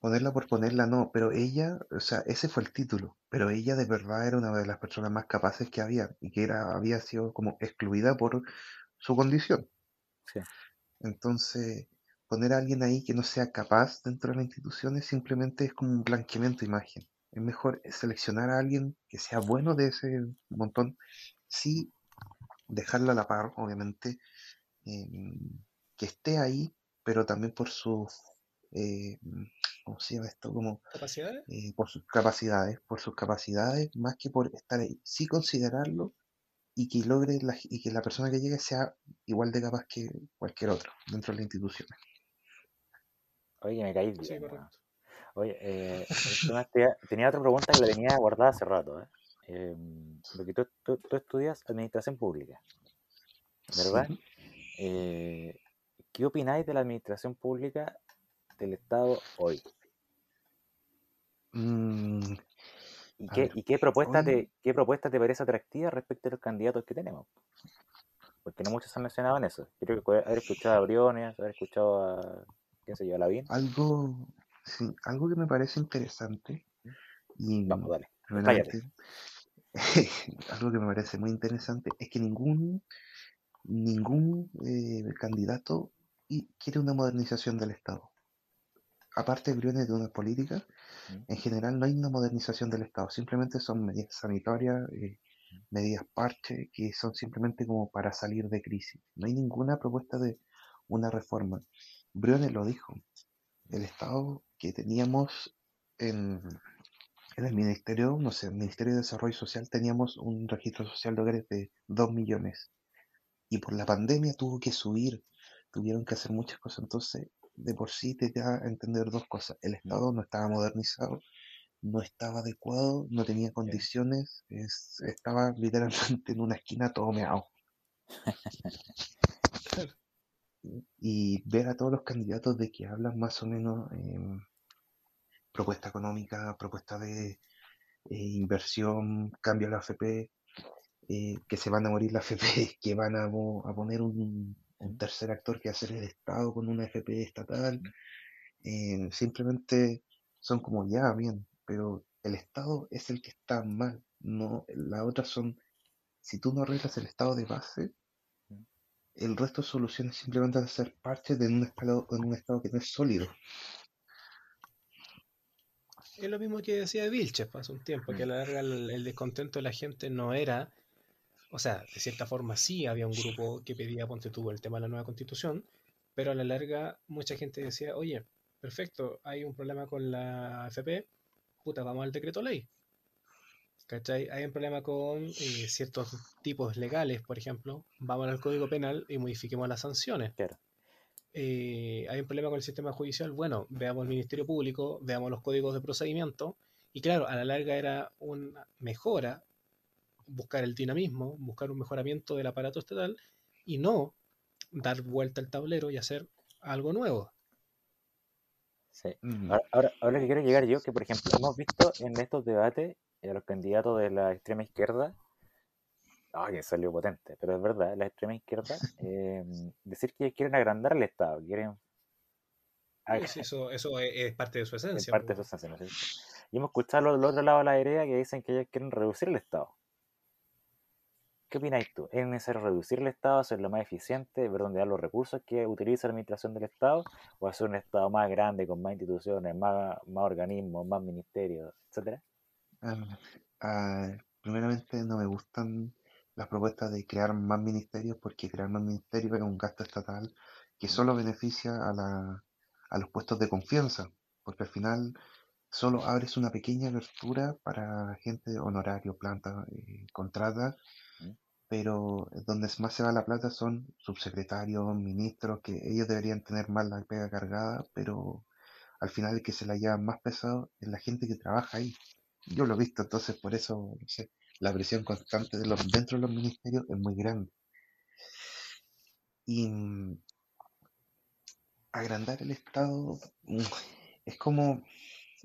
ponerla por ponerla no, pero ella, o sea, ese fue el título, pero ella de verdad era una de las personas más capaces que había y que era, había sido como excluida por su condición. sí. Entonces, poner a alguien ahí que no sea capaz dentro de las instituciones simplemente es como un blanqueamiento de imagen. Es mejor seleccionar a alguien que sea bueno de ese montón, sí dejarla a la par, obviamente, em, que esté ahí, pero también por sus, eh, ¿cómo se llama esto? Como ¿Capacidades? eh, por sus capacidades, por sus capacidades, más que por estar ahí. Sí considerarlo y que logre la, y que la persona que llegue sea igual de capaz que cualquier otro dentro de la institución. Oye, me caí bien, correcto. Oye, eh, tenía otra pregunta que la tenía guardada hace rato. ¿eh? Em, porque tú, tú- tú estudias administración pública, ¿verdad? Sí. Eh, ¿qué opináis de la administración pública del Estado hoy? Mm, ¿Y qué, ver, y qué propuesta hoy, te, qué propuesta te parece atractiva respecto a los candidatos que tenemos? Porque no muchos han mencionado en eso. Creo que haber escuchado a Briones, haber escuchado a, qué sé yo, a Lavín. algo, sí, algo que me parece interesante y Vamos, dale. algo que me parece muy interesante es que ningún, ningún eh, candidato quiere una modernización del Estado. Aparte de Briones de una política, en general no hay una modernización del Estado, simplemente son medidas sanitarias, eh, medidas parche, que son simplemente como para salir de crisis. No hay ninguna propuesta de una reforma. Briones lo dijo, el Estado que teníamos en, en el Ministerio, no sé, el Ministerio de Desarrollo Social teníamos un registro social de hogares de 2 millones y por la pandemia tuvo que subir, tuvieron que hacer muchas cosas, entonces de por sí te da a entender dos cosas, el Estado no estaba modernizado, no estaba adecuado, no tenía condiciones, es- estaba literalmente en una esquina todo meado. Y ver a todos los candidatos de que hablan más o menos em, propuesta económica, propuesta de eh, inversión, cambio a la AFP, eh, que se van a morir la AFP, que van a, a poner un, un tercer actor que va a ser el Estado con una AFP estatal, eh, simplemente son como ya, bien, pero el Estado es el que está mal, no, las otras son, si tú no arreglas el Estado de base, el resto de soluciones simplemente van a ser parches de un estado, en un estado que no es sólido. Es lo mismo que decía Vilches pues, hace un tiempo, que a la larga el, el descontento de la gente no era, o sea, de cierta forma sí había un grupo que pedía, ponte tú, el tema de la nueva constitución, pero a la larga mucha gente decía, oye, perfecto, hay un problema con la AFP, puta, vamos al decreto ley. ¿Cachai? Hay un problema con eh, ciertos tipos legales, por ejemplo, vamos al Código Penal y modifiquemos las sanciones. Claro. Eh, hay un problema con el sistema judicial, bueno, veamos el Ministerio Público, veamos los códigos de procedimiento, y claro, a la larga era una mejora, buscar el dinamismo, buscar un mejoramiento del aparato estatal, y no dar vuelta al tablero y hacer algo nuevo. Sí. Ahora, ahora, ahora que quiero llegar yo, que por ejemplo, hemos visto en estos debates eh, a los candidatos de la extrema izquierda, ah, que salió potente, pero es verdad, la extrema izquierda, eh, decir que quieren agrandar el Estado, quieren Sí, eso, eso es, es parte de su es esencia. parte de su esencia, ¿no es? Y hemos escuchado del otro lado de la hereda que dicen que ellos quieren reducir el Estado. ¿Qué opináis tú? ¿Es necesario reducir el Estado, hacerlo más eficiente, ver dónde dan los recursos que utiliza la administración del Estado, o hacer un Estado más grande, con más instituciones, más, más organismos, más ministerios, etcétera? Ah, ah, primeramente, no me gustan las propuestas de crear más ministerios porque crear más ministerios es un gasto estatal que solo beneficia a la, a los puestos de confianza, porque al final solo abres una pequeña abertura para gente honorario, planta, eh, contrata, pero donde más se va la plata son subsecretarios, ministros, que ellos deberían tener más la pega cargada, pero al final el que se la lleva más pesado es la gente que trabaja ahí. Yo lo he visto, entonces por eso, no sé, la presión constante de los, dentro de los ministerios es muy grande. Y mm, agrandar el Estado es como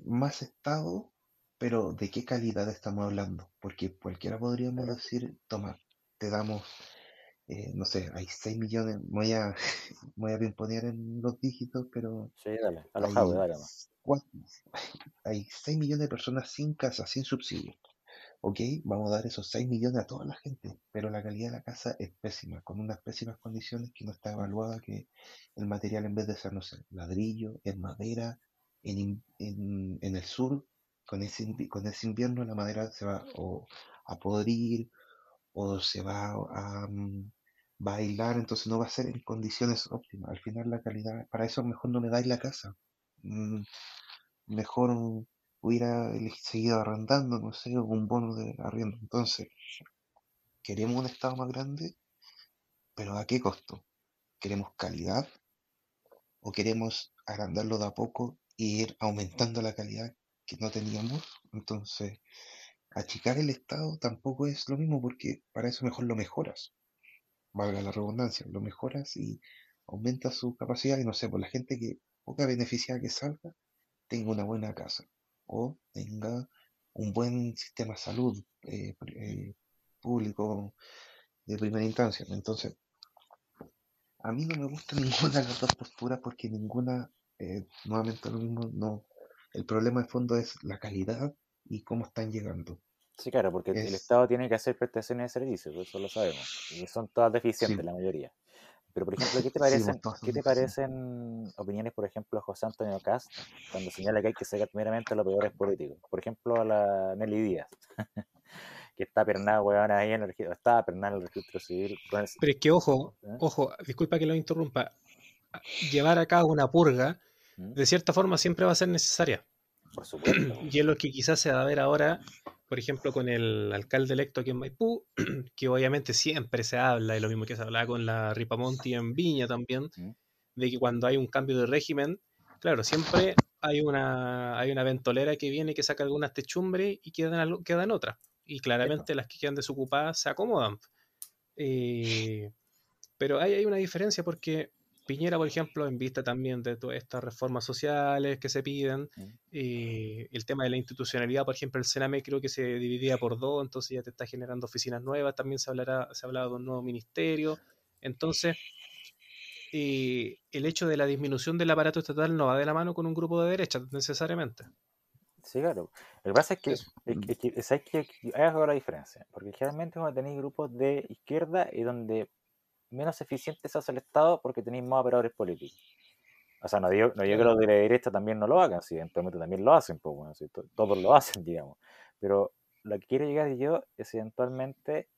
más Estado, pero ¿de qué calidad estamos hablando? Porque cualquiera podríamos decir, toma, te damos, eh, no sé, hay 6 millones, voy a, voy a pimponear en los dígitos, pero Sí, dale, a los hay, dale más. hay 6 millones de personas sin casa, sin subsidio. Ok, vamos a dar esos 6 millones a toda la gente, pero la calidad de la casa es pésima, con unas pésimas condiciones que no está evaluada, que el material en vez de ser, no sé, ladrillo, es madera, en, en, en el sur, con ese, con ese invierno la madera se va o a podrir o se va a, mm, aislar, entonces no va a ser en condiciones óptimas. Al final la calidad, para eso mejor no me dais la casa. Mm, Mejor hubiera seguido arrendando, no sé, un bono de arriendo. Entonces, queremos un estado más grande, pero ¿a qué costo? ¿Queremos calidad o queremos agrandarlo de a poco e ir aumentando la calidad que no teníamos? Entonces, achicar el estado tampoco es lo mismo porque para eso mejor lo mejoras, valga la redundancia, lo mejoras y aumentas su capacidad y no sé, por la gente que poca beneficiada que salga, tenga una buena casa o tenga un buen sistema de salud eh, eh, público de primera instancia. Entonces, a mí no me gusta ninguna de las dos posturas porque ninguna, eh, nuevamente lo mismo, no. El problema de fondo es la calidad y cómo están llegando. Sí, claro, porque el Es, Estado tiene que hacer prestaciones de servicios, eso lo sabemos, y son todas deficientes sí, la mayoría. Pero, por ejemplo, ¿qué te pues parecen, qué te parecen opiniones, por ejemplo, José Antonio Cast, cuando señala que hay que sacar primeramente a los peores políticos? Por ejemplo, a la Nelly Díaz, que está pernada, weón, ahí en el registro, estaba pernada en el registro civil. Pero es que, ojo, ¿eh? ojo, disculpa que lo interrumpa. Llevar a cabo una purga, ¿Mm? de cierta forma, siempre va a ser necesaria. Por supuesto. Y es lo que quizás se va a ver ahora, por ejemplo, con el alcalde electo aquí en Maipú, que obviamente siempre se habla, y lo mismo que se hablaba con la Ripamonti en Viña también, de que cuando hay un cambio de régimen, claro, siempre hay una, hay una ventolera que viene que saca algunas techumbres y quedan, algo- quedan otras. Y claramente las que quedan desocupadas se acomodan. Eh, pero ahí hay una diferencia porque Piñera, por ejemplo, en vista también de todas estas reformas sociales que se piden, ¿Mm? eh, el tema de la institucionalidad, por ejemplo, el Sename creo que se dividía por dos, entonces ya te está generando oficinas nuevas, también se hablará, se ha hablado de un nuevo ministerio. Entonces, eh, el hecho de la disminución del aparato estatal no va de la mano con un grupo de derecha necesariamente. Sí, claro. Lo que pasa es que, es que, es que- ¿sabes qué? hay algo la diferencia. Porque generalmente cuando tenéis grupos de izquierda y donde menos eficiente se hace el Estado porque tenéis más operadores políticos. O sea, no digo, no digo que los de la derecha también no lo hagan, si eventualmente también lo hacen, pues bueno, si to- todos lo hacen, digamos. Pero lo que quiero llegar yo es eventualmente,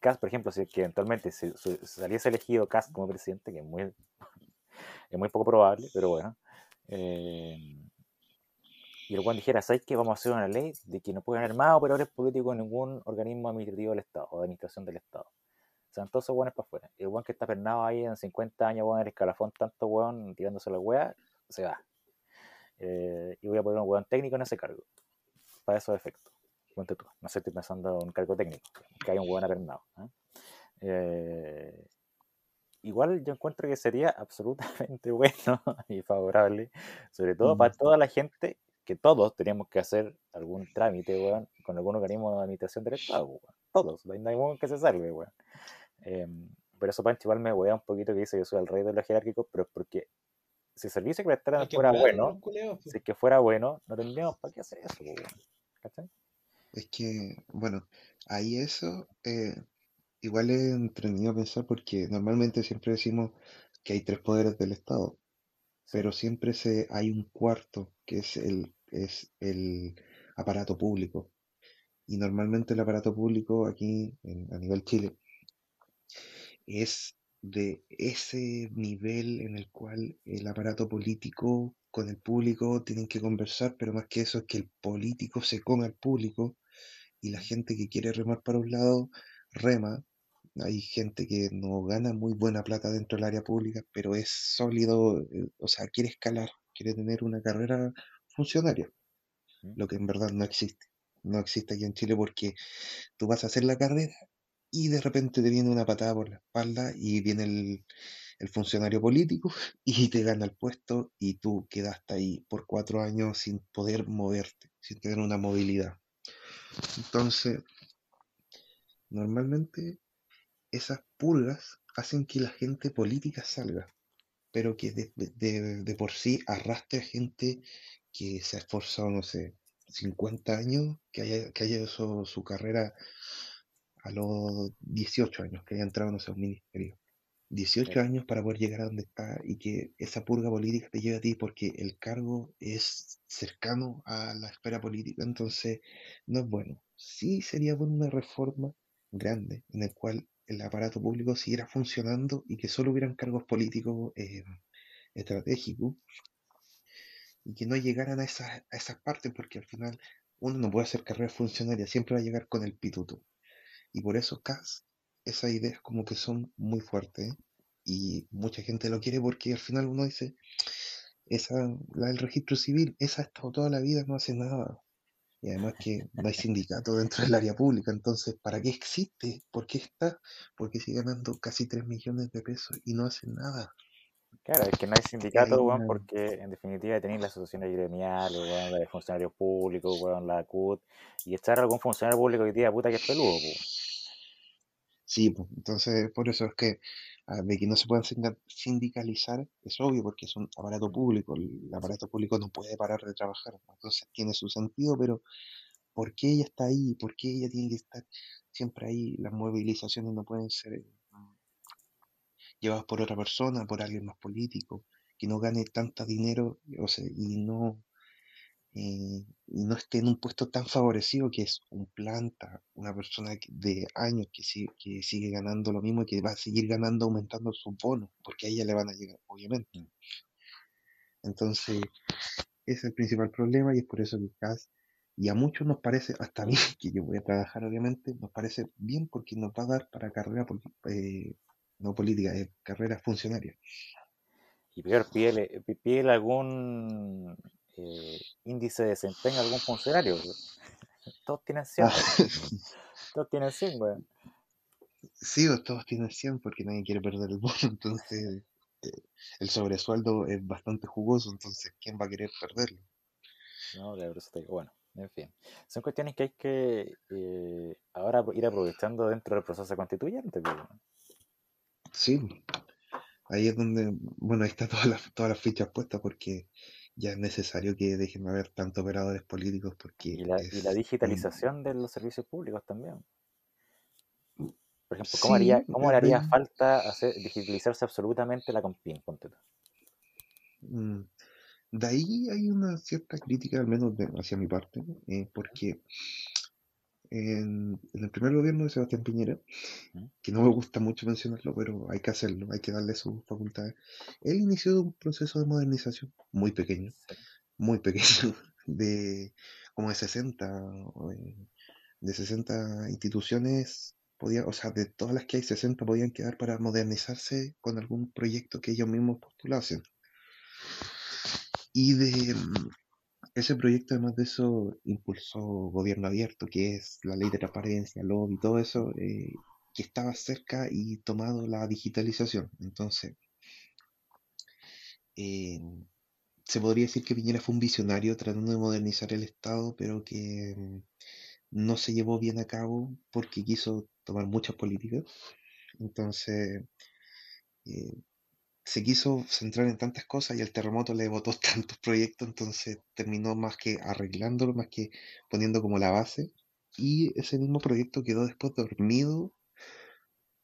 Cast, por ejemplo, si es que eventualmente se saliese elegido Cast como presidente, que es muy, es muy poco probable, pero bueno, eh, y el Juan dijera, ¿sabes qué? Vamos a hacer una ley de que no pueden haber más operadores políticos en ningún organismo administrativo del Estado o de administración del Estado. O sea, todos esos para afuera. Y el weón que está pernado ahí en 50 años, weón, en el escalafón, tanto weón tirándose la wea, se va. Eh, y voy a poner un weón técnico en ese cargo. Para esos efectos. Ponte tú. No sé, estoy pensando en un cargo técnico. Que hay un weón apernado. ¿eh? Eh, igual yo encuentro que sería absolutamente bueno y favorable, sobre todo para Mm, toda la gente que todos teníamos que hacer algún trámite, weón, con algún organismo de administración del Estado, weón. Todos, no hay weón que se salve, weón. Em, por eso Pancho igual me wea un poquito que dice que soy el rey de los jerárquicos, pero es porque si el servicio que prestaran fuera bueno, si es que fuera bueno, no tendríamos para qué hacer eso. ¿cachai? Es que, bueno, ahí eso eh, igual es entretenido pensar porque normalmente siempre decimos que hay tres poderes del Estado, pero siempre se, hay un cuarto que es el, es el aparato público. Y normalmente el aparato público aquí en- a nivel Chile es de ese nivel en el cual el aparato político con el público tienen que conversar, pero más que eso es que el político se come al público y la gente que quiere remar para un lado rema. Hay gente que no gana muy buena plata dentro del área pública, pero es sólido, eh, o sea, quiere escalar, quiere tener una carrera funcionaria, lo que en verdad no existe. No existe aquí en Chile porque tú vas a hacer la carrera y de repente te viene una patada por la espalda y viene el, funcionario político y te gana el puesto y tú quedaste ahí por cuatro años sin poder moverte, sin tener una movilidad. Entonces, normalmente esas purgas hacen que la gente política salga, pero que de por sí arrastre a gente que se ha esforzado, no sé, 50 años, que haya, que haya hecho su carrera a los 18 años, que haya entrado, no sé, a un ministerio. 18 Claro. años para poder llegar a donde está y que esa purga política te lleve a ti porque el cargo es cercano a la esfera política, entonces no es bueno. Sí sería buena una reforma grande en el cual el aparato público siguiera funcionando y que solo hubieran cargos políticos eh, estratégicos y que no llegaran a esas, a esas partes porque al final uno no puede hacer carrera funcionaria, siempre va a llegar con el pituto. Y por eso CAS, esas ideas como que son muy fuertes ¿eh? y mucha gente lo quiere porque al final uno dice, esa, la del registro civil, esa ha estado toda la vida, no hace nada. Y además que no hay sindicato dentro del área pública, entonces, ¿para qué existe? ¿Por qué está? Porque sigue ganando casi 3 millones de pesos y no hace nada. Claro, es que no hay sindicato, weón, una... porque en definitiva tenéis las asociaciones gremiales, weón, la de funcionarios públicos, weón, la CUT, y echar a algún funcionario público que diga puta que es peludo, po. Sí, pues, entonces por eso es que ah, de que no se puedan sindicalizar es obvio porque es un aparato público, el aparato público no puede parar de trabajar, entonces tiene su sentido, pero ¿por qué ella está ahí? ¿Por qué ella tiene que estar siempre ahí? Las movilizaciones no pueden ser eh, llevadas por otra persona, por alguien más político, que no gane tanto dinero, o sea, y no, eh, y no esté en un puesto tan favorecido que es un planta, una persona de años que, sigue que sigue ganando lo mismo y que va a seguir ganando, aumentando sus bonos, porque a ella le van a llegar, obviamente. Mm. Entonces, ese es el principal problema y es por eso que CAS, y a muchos nos parece, hasta a mí, que yo voy a trabajar obviamente, nos parece bien porque nos va a dar para carrera, eh, no política, eh, carrera funcionaria. Y peor, pídele, pídele algún eh, índice de desempeño a algún funcionario, weón. Todos tienen 100, Ah, todos tienen 100, weón. sí, pues, todos tienen 100 porque nadie quiere perder el bono, entonces eh, el sobresueldo es bastante jugoso, entonces ¿quién va a querer perderlo? No, de eso te digo, bueno, en fin. Son cuestiones que hay que eh, ahora ir aprovechando dentro del proceso constituyente, pues, weón. Sí, ahí es donde, bueno, ahí está todas las, todas las fichas puestas porque ya es necesario que dejen de haber tantos operadores políticos Y porque la, y la un... digitalización de los servicios públicos también. Por ejemplo, ¿cómo haría, cómo le haría falta hacer, digitalizarse absolutamente la Compin? Mm, de ahí hay una cierta crítica, al menos de- hacia mi parte, eh, porque en, en el primer gobierno de Sebastián Piñera, que no me gusta mucho mencionarlo, pero hay que hacerlo, hay que darle sus facultades, él inició un proceso de modernización muy pequeño, muy pequeño, de como de 60, o, eh, de 60 instituciones, podía, o sea, de todas las que hay, 60 podían quedar para modernizarse con algún proyecto que ellos mismos postulasen. Y de mm, ese proyecto, además de eso, impulsó Gobierno Abierto, que es la ley de transparencia, lobby, todo eso, eh, que estaba cerca y tomado la digitalización. Entonces, eh, se podría decir que Piñera fue un visionario tratando de modernizar el Estado, pero que mm, no se llevó bien a cabo porque quiso tomar muchas políticas. Entonces, eh, se quiso centrar en tantas cosas y el terremoto le botó tantos proyectos, entonces terminó más que arreglándolo, más que poniendo como la base. Y ese mismo proyecto quedó después dormido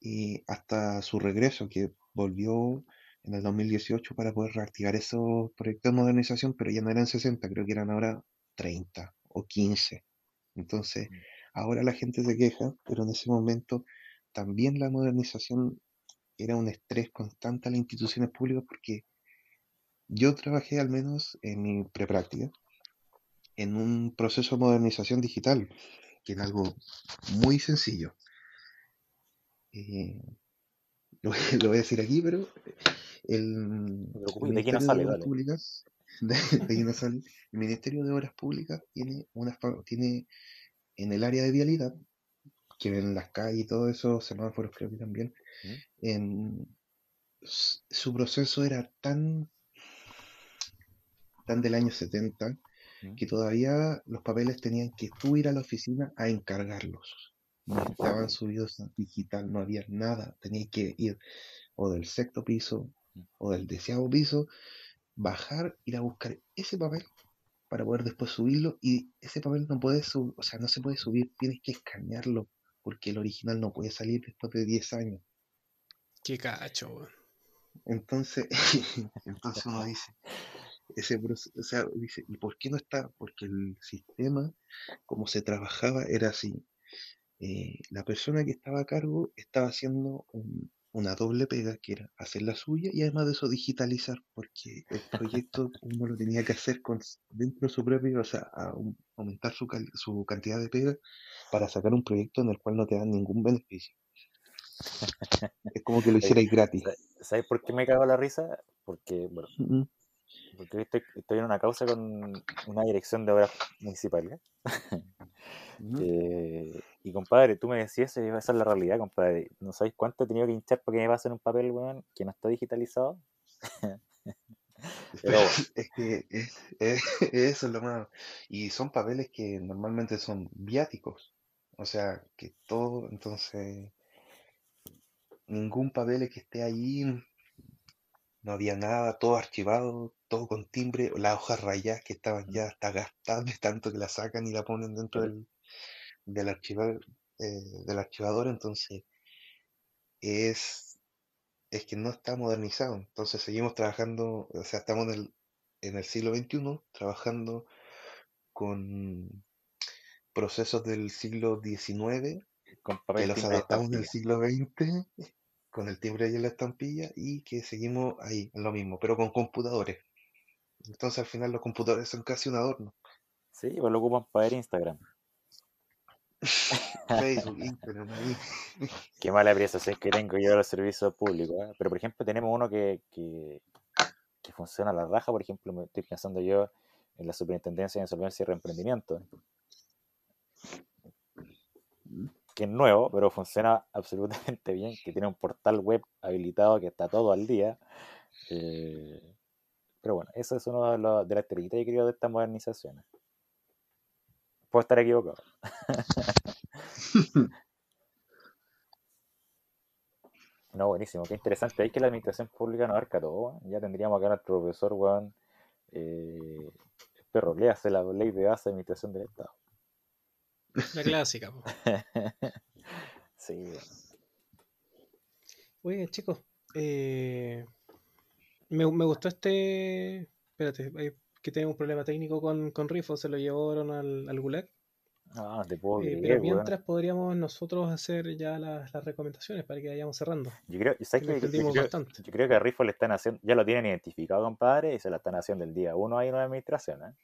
y hasta su regreso, que volvió en el 2018 para poder reactivar esos proyectos de modernización, pero ya no eran 60, creo que eran ahora 30 o 15. Entonces, Mm. ahora la gente se queja, pero en ese momento también la modernización era un estrés constante a las instituciones públicas porque yo trabajé al menos en mi prepráctica en un proceso de modernización digital, que era algo muy sencillo. Eh, lo, voy- lo voy a decir aquí, pero el, te el de no Ministerio de sale, Obras dale. Públicas, de, de ahí no sale, el Ministerio de Obras Públicas tiene una tiene en el área de vialidad, que ven las calles y todo eso, semáforos creo que también, ¿Mm? en, su proceso era tan, tan del año 70 ¿Mm? que todavía los papeles tenían que tú ir a la oficina a encargarlos. No estaban subidos a digital, no había nada. Tenías que ir o del sexto piso Mm. o del deseado piso, bajar, ir a buscar ese papel para poder después subirlo y ese papel no puede subir, o sea, no se puede subir, tienes que escanearlo porque el original no puede salir después de 10 años. Qué cacho, weón. Entonces, entonces uno dice, ese o sea, dice, ¿y por qué no está? Porque el sistema, como se trabajaba, era así. Eh, la persona que estaba a cargo estaba haciendo un- una doble pega, que era hacer la suya y además de eso digitalizar, porque el proyecto uno lo tenía que hacer con, dentro de su propio, o sea, a un- aumentar su, cal- su cantidad de pega para sacar un proyecto en el cual no te dan ningún beneficio. Es como que lo hicierais gratis. ¿sa- ¿sabes por qué me cago la risa? Porque, bueno, porque estoy, estoy en una causa con una dirección de obras municipales. Eh, y compadre, tú me decías, esa es la realidad, compadre. ¿No sabéis cuánto he tenido que hinchar para que me pasen un papel, weón, que no está digitalizado? Pero Es que es, es- eso es lo más. Y son papeles que normalmente son viáticos. O sea, que todo, entonces, ningún papel que esté ahí, no había nada, todo archivado, todo con timbre, las hojas rayadas que estaban ya hasta gastadas de tanto que la sacan y la ponen dentro del, del archivar, eh, del archivador, entonces es, es que no está modernizado. Entonces seguimos trabajando, o sea, estamos en el, en el siglo XXI trabajando con procesos del siglo XIX con que los adaptamos en el estampilla. siglo XX con el timbre y la estampilla y que seguimos ahí, en lo mismo, pero con computadores. Entonces al final los computadores son casi un adorno. Sí, pues lo ocupan para ver Instagram. Facebook, Instagram, ahí. Qué mala apreciación que tengo yo de los servicios públicos. ¿eh? Pero, por ejemplo, tenemos uno que, que, que funciona a la raja. Por ejemplo, me estoy pensando yo en la Superintendencia de Insolvencia y Reemprendimiento, que es nuevo, pero funciona absolutamente bien, que tiene un portal web habilitado que está todo al día. Eh, pero bueno, eso es uno de, los, de las estrellitas que creo de estas modernizaciones. Puedo estar equivocado. No, buenísimo, qué interesante. Hay que la administración pública no abarca todo. Ya tendríamos acá a nuestro profesor, weón. Eh, perro, léase la ley de base de administración del Estado. La clásica, sí. Oye, chicos, eh, me, me gustó este. Espérate, que tengo un problema técnico con, con Rifo, se lo llevaron al, al Gulag. No te puedo Eh, pero mientras podríamos nosotros hacer ya las, las recomendaciones para que vayamos cerrando. Yo creo, Que ¿sabes nos qué? Yo, creo, yo creo que a Rifo le están haciendo, ya lo tienen identificado, compadre, y se la están haciendo el día uno ahí en la administración, ¿eh?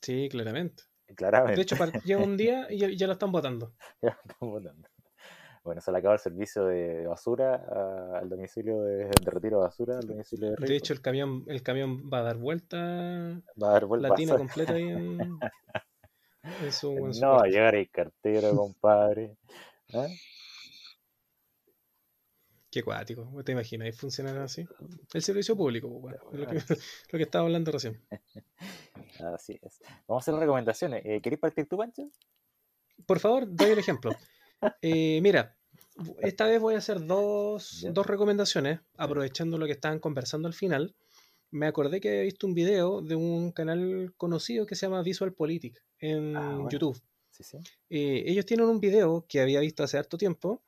Sí, claramente. Claramente. De hecho, lleva un día y ya, ya lo están votando. Ya están votando. Bueno, se le acaba el servicio de basura a- al domicilio de, de retiro de basura al domicilio de. De hecho, el camión, el camión va a dar vuelta va a dar vuelta la tina a- completa ahí en, No va a llegar el cartero, compadre. ¿Eh? Qué cuático, ¿te imaginas? ¿Y funcionar así? El servicio público, pues, bueno, lo que, lo que estaba hablando recién. Así es. Vamos a hacer las recomendaciones. Eh, ¿Queréis partir tú, Pancho? Por favor, doy el ejemplo. Eh, mira, esta vez voy a hacer dos, dos recomendaciones, aprovechando lo que estaban conversando al final. Me acordé que había visto un video de un canal conocido que se llama Visual Politic en Ah, bueno. YouTube. Sí, sí. Eh, ellos tienen un video que había visto hace harto tiempo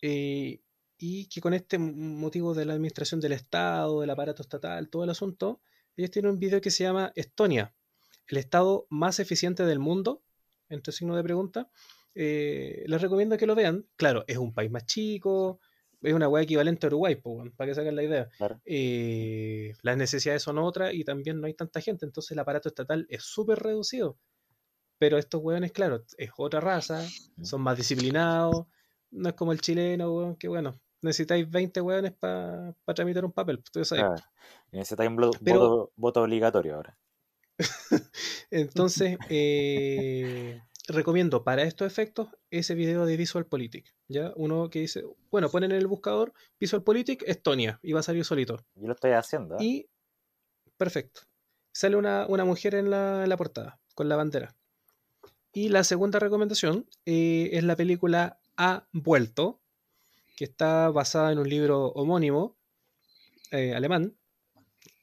eh, y que con este motivo de la administración del Estado, del aparato estatal, todo el asunto, ellos tienen un video que se llama Estonia, el Estado más eficiente del mundo, entre signos de pregunta. Eh, les recomiendo que lo vean. Claro, es un país más chico, es una weá equivalente a Uruguay, para que saquen la idea. Claro. Eh, las necesidades son otras y también no hay tanta gente, entonces el aparato estatal es súper reducido. Pero estos weones, claro, es otra raza, son más disciplinados, no es como el chileno, weón, que bueno, necesitáis 20 weones para tramitar un papel. Claro. Y necesitáis un blo- Pero- voto, voto obligatorio ahora. Entonces, eh, recomiendo para estos efectos ese video de Visual Politic, ¿ya? Uno que dice, bueno, ponen en el buscador Visual Politic Estonia y va a salir solito. Yo lo estoy haciendo. ¿eh? Y, perfecto, sale una, una mujer en la, en la portada, con la bandera. Y la segunda recomendación eh, es la película Ha Vuelto, que está basada en un libro homónimo eh, alemán.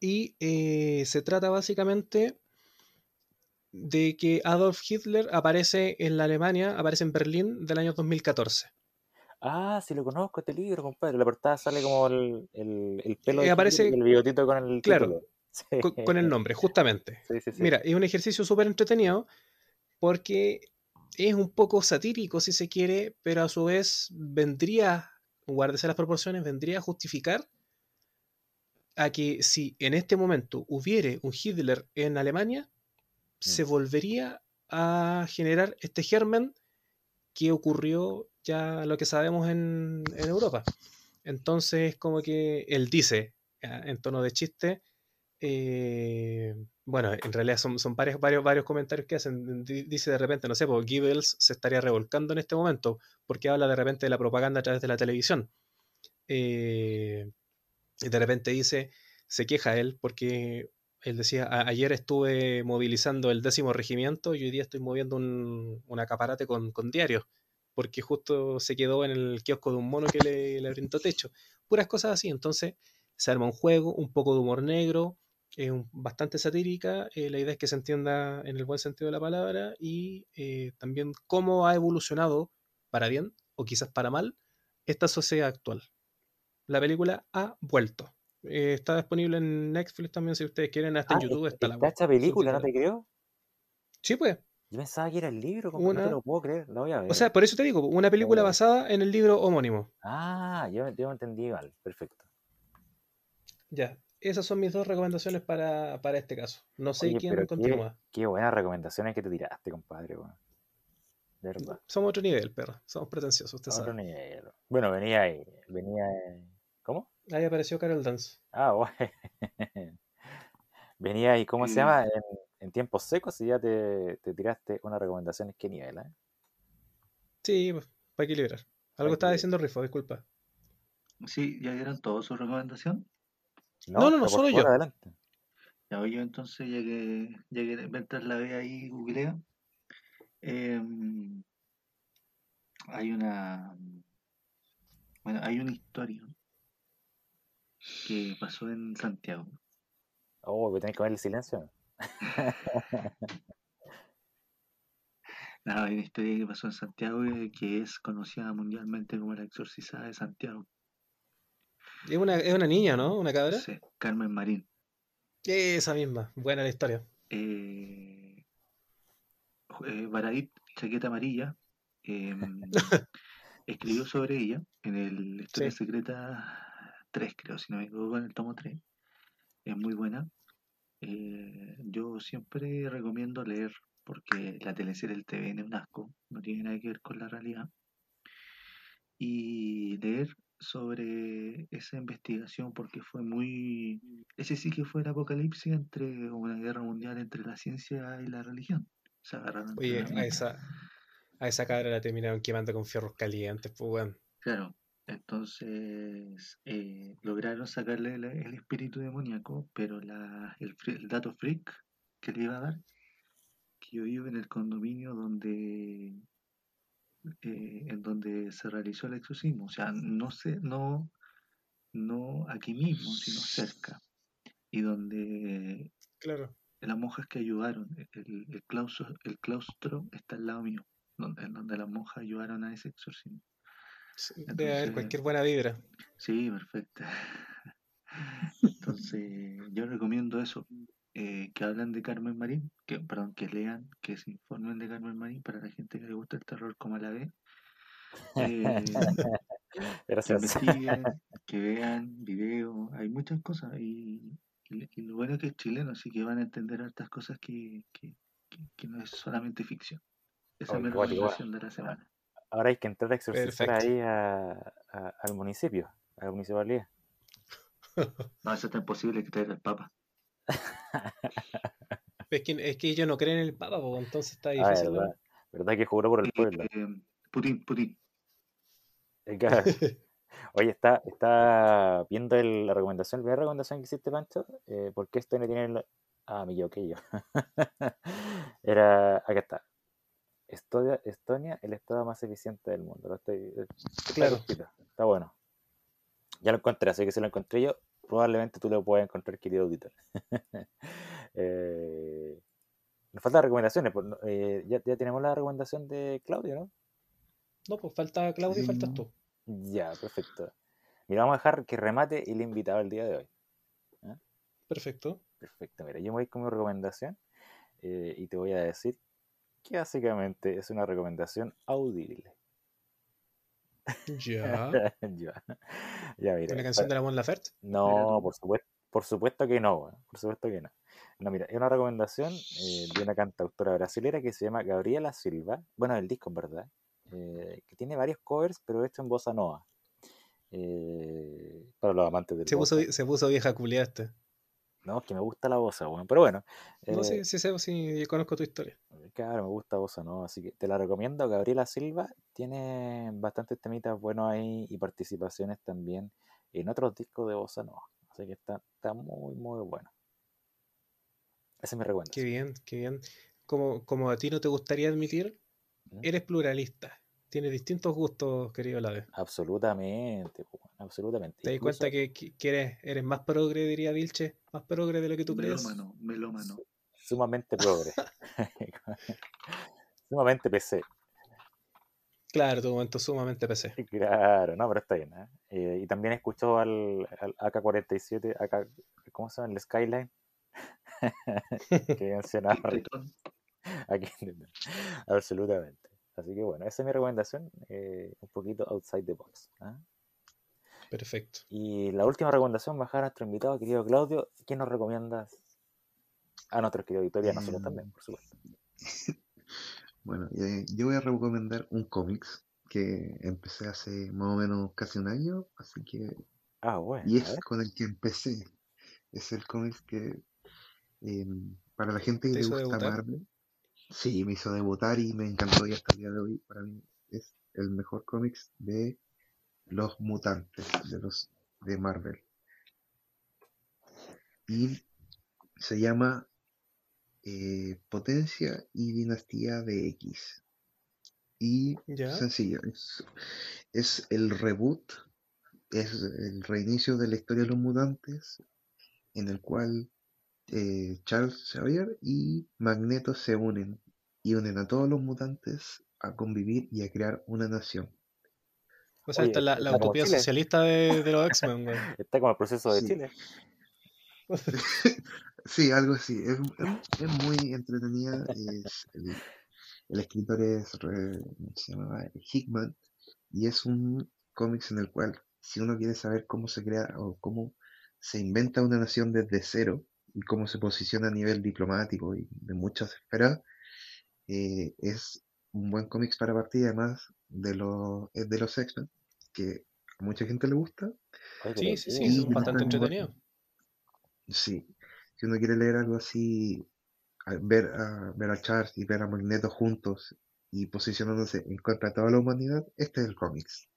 Y se trata básicamente de que Adolf Hitler aparece en la Alemania, aparece en Berlín del año 2014. Ah, sí lo conozco este libro, compadre. La portada sale como el, el, el pelo Eh, de aparece- Hitler y el bigotito con el Claro, título. Sí. Con, con el nombre, justamente. Sí, sí, sí. Mira, es un ejercicio súper entretenido porque es un poco satírico, si se quiere, pero a su vez vendría, guárdese las proporciones, vendría a justificar a que si en este momento hubiere un Hitler en Alemania, se volvería a generar este germen que ocurrió ya lo que sabemos en, en Europa. Entonces, como que él dice, ah, en tono de chiste, eh, bueno, en realidad son, son varios, varios, varios comentarios que hacen. Di- Dice de repente, no sé, pues Goebbels se estaría revolcando en este momento porque habla de repente de la propaganda a través de la televisión. Eh, y de repente dice, se queja él porque él decía, "A- ayer estuve movilizando el décimo regimiento y hoy día estoy moviendo un, acaparate con, diarios porque justo se quedó en el kiosco de un mono que le, le brindó techo. Puras cosas así. Entonces se arma un juego, un poco de humor negro, bastante satírica. eh, la idea es que se entienda en el buen sentido de la palabra y eh, también cómo ha evolucionado, para bien o quizás para mal, esta sociedad actual. La película ha vuelto. Eh, está disponible en Netflix también si ustedes quieren, hasta en Ah, YouTube es- está la web esta película, ¿no te creo? Sí, pues. Yo pensaba que era el libro, no Una- te lo puedo creer, la voy a ver. O sea, por eso te digo, una película basada en el libro homónimo. Ah, yo, yo entendí mal, perfecto. Ya, esas son mis dos recomendaciones para, para este caso. No sé Oye, quién pero qué, continúa. qué buenas recomendaciones que te tiraste, compadre. De verdad. Somos otro nivel, perro. Somos pretenciosos, usted Otro sabe. nivel. Bueno, venía ahí, venía... ¿Cómo? Ahí apareció Carol Dance. Ah, bueno. Venía ahí, ¿cómo se llama? En, en tiempos secos y ya te, te tiraste unas recomendaciones. ¿Qué nivel, eh? Sí, pues, para equilibrar. Algo estaba diciendo Rifo, disculpa. Sí, ya dieron todas su recomendación. No, no, no, solo yo. adelante. Ya voy yo entonces, ya que, ya que mientras la ve ahí, googlea. em, hay una. Bueno, hay una historia que pasó en Santiago. Oh, voy a tener que poner el silencio. Nada, hay una historia que pasó en Santiago eh, que es conocida mundialmente como la exorcizada de Santiago. Es una, es una niña, ¿no? Una cabra. Sí, Carmen Marín. Esa misma. Buena la historia. eh, eh, Baradit, chaqueta amarilla, em, escribió sobre ella en el Historia Sí. Secreta 3, creo, si no me equivoco, en el tomo 3. Es muy buena. Eh, yo siempre recomiendo leer porque la teleserie del TVN es un asco, no tiene nada que ver con la realidad. Y leer sobre esa investigación porque fue muy... Ese sí que fue el apocalipsis entre una guerra mundial entre la ciencia y la religión. Se agarraron Oye, a esa, a esa cabra la terminaron quemando con fierros calientes, pues, weón. Claro, entonces eh, lograron sacarle el, el espíritu demoníaco, pero la, el, dato freak que le iba a dar, que yo vivo en el condominio donde que en donde se realizó el exorcismo, o sea, no sé, no, no aquí mismo, sino cerca, y donde Claro. las monjas que ayudaron, el, el claustro, el claustro está al lado mío, donde, en donde las monjas ayudaron a ese exorcismo. Debe haber cualquier buena vibra. sí, perfecto. Entonces, yo recomiendo eso, eh, que hablen de Carmen Marín, que, perdón, que lean, que se informen de Carmen Marín para la gente que le gusta el terror como a la ve. Eh, que Gracias. investiguen, que vean videos, hay muchas cosas y, y- y lo bueno es que es chileno, así que van a entender hartas cosas que, que, que- que no es solamente ficción. Esa es Oye, mi recomendación de la semana. Ahora hay que entrar a exorcizar Perfecto. ahí a- a- al municipio, a la municipalidad. No, eso está imposible que traiga el Papa. Es que, es que ellos no creen en el Papa, pues, entonces está Ah, difícil. ¿no? verdad. ¿Verdad que juró por el pueblo? Eh, Putin, Putin. Eh. Oye, está, está viendo el- la recomendación, la primera recomendación que hiciste, Pancho, eh, ¿por qué esto no tiene el... Ah, me equivoqué yo. Era, acá está. Estonia, Estonia, el estado más eficiente del mundo. Lo estoy, está Claro. está bueno. Ya lo encontré, así que si lo encontré yo, probablemente tú lo puedas encontrar, querido auditor. eh, nos faltan recomendaciones. pues, eh, ya, ya tenemos la recomendación de Claudio, ¿no? No, pues falta Claudio y faltas tú. Ya, perfecto. Mira, vamos a dejar que remate el invitado el día de hoy. Perfecto. Perfecto, mira, yo me voy con mi recomendación eh, y te voy a decir que básicamente es una recomendación audible. Ya. ya, ya, mira. ¿Una canción de la Mon Laferte? No, por supuesto, por supuesto que no, por supuesto que no. No, mira, es una recomendación eh, de una cantautora brasilera que se llama Gabriela Silva. Bueno, el disco en verdad, eh, que tiene varios covers, pero hecho en bossa nova. Eh, para los amantes del Se puso, se puso vieja culiada este. No, es que me gusta la bossa, bueno, pero bueno. No, eh, sí, sí, sé, sí, conozco tu historia. Claro, me gusta bossa nova, así que te la recomiendo. Gabriela Silva tiene bastantes temitas buenos ahí y participaciones también en otros discos de bossa nova. Así que está, está muy, muy bueno. Esa es mi Qué recomendación. bien, qué bien. Como, como a ti no te gustaría admitir, ¿Mm? eres pluralista. Tienes distintos gustos, querido Lade. Absolutamente, absolutamente. ¿Te das Incluso cuenta que, que- eres, eres más progre, diría Vilche? Más progre de lo que tú crees. Melómano, melómano. sumamente progre. sumamente PC. Claro, tu momento sumamente PC. Claro, no, pero está bien. ¿eh? Eh, y también escuchó al, al AK-47, AK, ¿cómo se llama? El Skyline. que mencionaba. Aquí, absolutamente. Así que bueno, esa es mi recomendación, eh, un poquito outside the box. ¿ah? Perfecto. Y la última recomendación, bajar a nuestro invitado, querido Claudio, ¿quién nos recomiendas? A nuestro querido auditorio y a nosotros Em, también, por supuesto. Bueno, eh, yo voy a recomendar un cómics que empecé hace más o menos casi un año, así que, Ah, bueno, y es con el que empecé. Es el cómics que, em, para la gente que ¿Te le gusta debutar? Marvel, sí, me hizo debutar y me encantó y hasta el día de hoy para mí es el mejor cómics de los mutantes, de los de Marvel. Y se llama eh, Potencia y Dinastía de X. Y ¿Ya? sencillo, es, es el reboot, es el reinicio de la historia de los mutantes, en el cual eh, Charles Xavier y Magneto se unen y unen a todos los mutantes a convivir y a crear una nación. O sea, Oye, esta es la, utopía socialista de, de los X-Men, güey. Está como el proceso de Sí. Chile. Sí, algo así. Es, es- es muy entretenida. Es, el, el escritor es re- ¿cómo se llamaba? Hickman y es un cómics en el cual si uno quiere saber cómo se crea o cómo se inventa una nación desde cero y cómo se posiciona a nivel diplomático y de muchas esferas, eh, es un buen cómics para partir además de los, es de los X-Men, que a mucha gente le gusta. Sí, sí, sí, Y bastante entretenidos. Sí, si uno quiere leer algo así, ver a, ver a Charles y ver a Magneto juntos y posicionándose en contra de toda la humanidad, este es el cómics.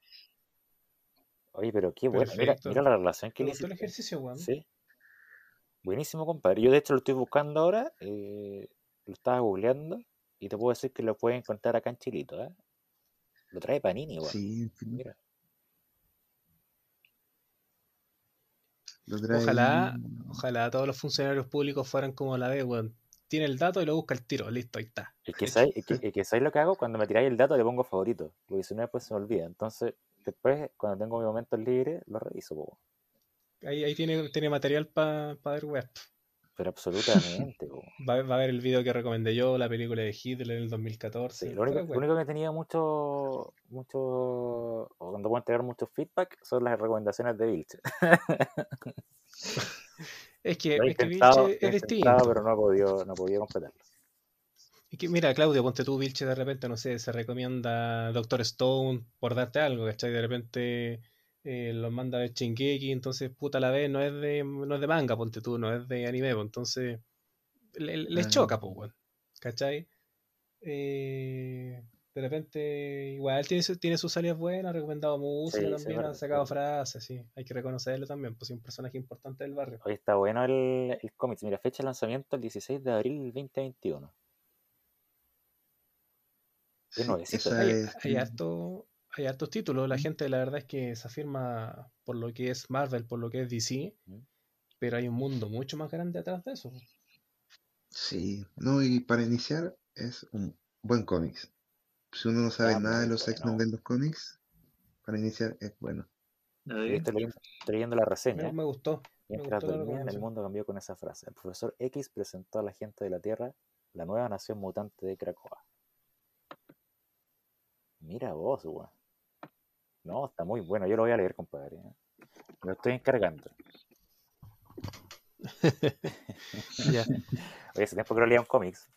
Oye, pero qué bueno. Mira, mira la relación que le el ejercicio, weón. Sí. Buenísimo, compadre. Yo de hecho lo estoy buscando ahora. eh, lo estaba googleando y te puedo decir que lo puedes encontrar acá en Chilito, ¿eh? Lo trae Panini, weón. Sí, Mira. lo trae Ojalá, ojalá todos los funcionarios públicos fueran como la B, weón. Tiene el dato y lo busca el tiro, listo, ahí está. Es que, ¿sabes, es, que, es que ¿sabes lo que hago? Cuando me tiráis el dato le pongo favorito, porque si no después se me olvida. Entonces, después, cuando tengo mis momentos libres, lo reviso, po. Ahí, ahí tiene, tiene material para ver web. pero absolutamente. Va, a- va a ver el video que recomendé yo, la película de Hitler en el Sí, 2014. lo, único, lo único que tenía mucho, mucho, o cuando puedo entregar mucho feedback, son las recomendaciones de Vilche. Es que, es que Vilche es distinto. pero no podido, no podido completarlo. Es que, mira, Claudio, ponte tú, Vilche, de repente, no sé, se recomienda Doctor Stone por darte algo, ¿cachai? De repente eh, los manda a ver Shingeki, entonces, puta, la vez no es de, no es de manga, ponte tú, no es de anime, pues, entonces le- les choca, pues, weón, ¿cachai? Eh, de repente, igual tiene, su- tiene sus salidas buenas, ha recomendado música Sí, también, ha sacado frases, sí, hay que reconocerlo también, pues es un personaje importante del barrio. Hoy está bueno el, el cómic. Mira, fecha de lanzamiento el 16 de abril del 2021. Es Sí, nuevecito, esa Hay, es. hay harto- hay hartos títulos. La gente, la verdad es que se afirma por lo que es Marvel, por lo que es DC, ¿Mm? pero hay un mundo mucho más grande atrás de eso. Sí, no, y para iniciar es un buen cómic. Si uno no sabe Ah, nada de los X-Men de los cómics, para iniciar es bueno. Yo estoy leyendo, estoy leyendo la reseña. me gustó. Me Mientras gustó la dormían, el mundo cambió con esa frase. El profesor X presentó a la gente de la Tierra la nueva nación mutante de Krakoa. Mira vos, weón. No, está muy bueno. Yo lo voy a leer, compadre. ¿eh? Me lo estoy encargando. Ya. Oye, hace tiempo que no leía un cómics.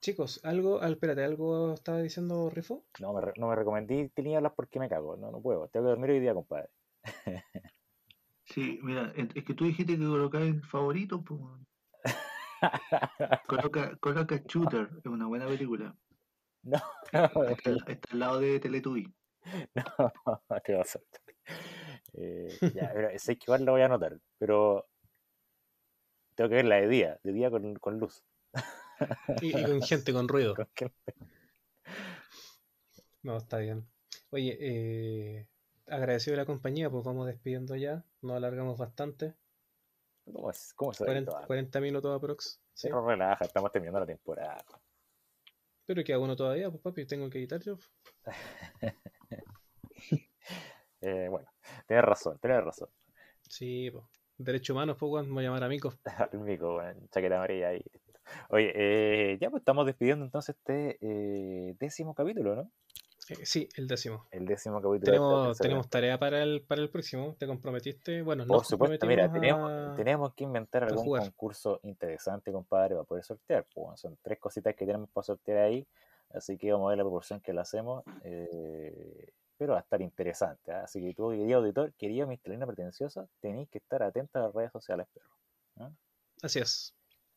Chicos, algo, ah, espérate, algo estaba diciendo Rifo. No me, re- no me recomendé tinieblas porque me cago. No, no puedo. Tengo que dormir hoy día, compadre. sí, mira, es que tú dijiste que colocáis favorito, pues. Coloca, coloca Shooter, es una buena película. No, Está, al- está al lado de Teletubby. no, te vas a eh, ya, pero sé que igual lo voy a anotar, pero tengo que verla de día, de día con, con luz. Y, y con gente con ruido. No, está bien. Oye, eh, agradecido la compañía, pues vamos despidiendo ya. Nos alargamos bastante. ¿Cómo, es, cómo se 40, 40 minutos aprox. Sí. Pero relaja, estamos terminando la temporada. Pero queda uno todavía, pues papi, tengo que editar yo. Eh, bueno, tienes razón, tienes razón. Sí, pues. Derecho humanos, pues, weón, me voy a llamar a Mico. Mico, weón, chaqueta amarilla ahí. Oye, eh, ya pues estamos despidiendo entonces este eh, décimo capítulo, ¿no? Eh, sí, el décimo. El décimo capítulo. Tenemos, tenemos tarea para el, para el próximo. ¿Te comprometiste? Bueno, Por nos supuesto, mira, tenemos, tenemos que inventar algún jugar. concurso interesante, compadre, para poder sortear. pues, son tres cositas que tenemos para sortear ahí, así que vamos a ver la proporción que la hacemos, eh, pero va a estar interesante. ¿ah? Así que tú, querido auditor, querido Mr. Pretenciosa, tenéis que estar atento a las redes sociales, perro. ¿ah? Así es.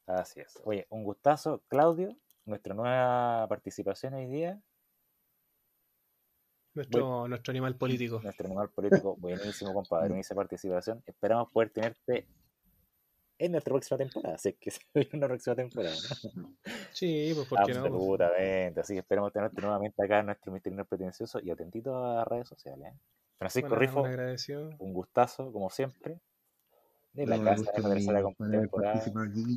Así es. Oye, un gustazo, Claudio, nuestra nueva participación hoy día, Nuestro, nuestro animal político. nuestro animal político, buenísimo, compadre, buenísima participación. Esperamos poder tenerte en nuestra próxima temporada, si es que se viene una próxima temporada. ¿no? Sí, pues ¿por qué no? Absolutamente, así que esperamos tenerte nuevamente acá en nuestro Mister Pretencioso y atentito a las redes sociales. ¿eh? Francisco Bueno, Rifo, un gustazo, como siempre, de la No, casa de la tercera temporada.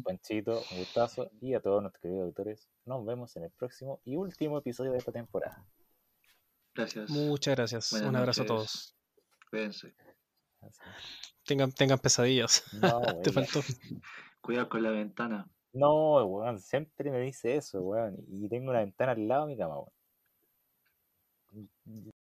Panchito, un gustazo, y a todos nuestros queridos auditores, nos vemos en el próximo y último episodio de esta temporada. Gracias. Muchas gracias. Buenas un abrazo a todos. Cuídense. Tengan, tengan pesadillas. No, Te faltó. Cuidado con la ventana. no, weón, siempre me dice eso, weón, y tengo una ventana al lado de mi cama, weón.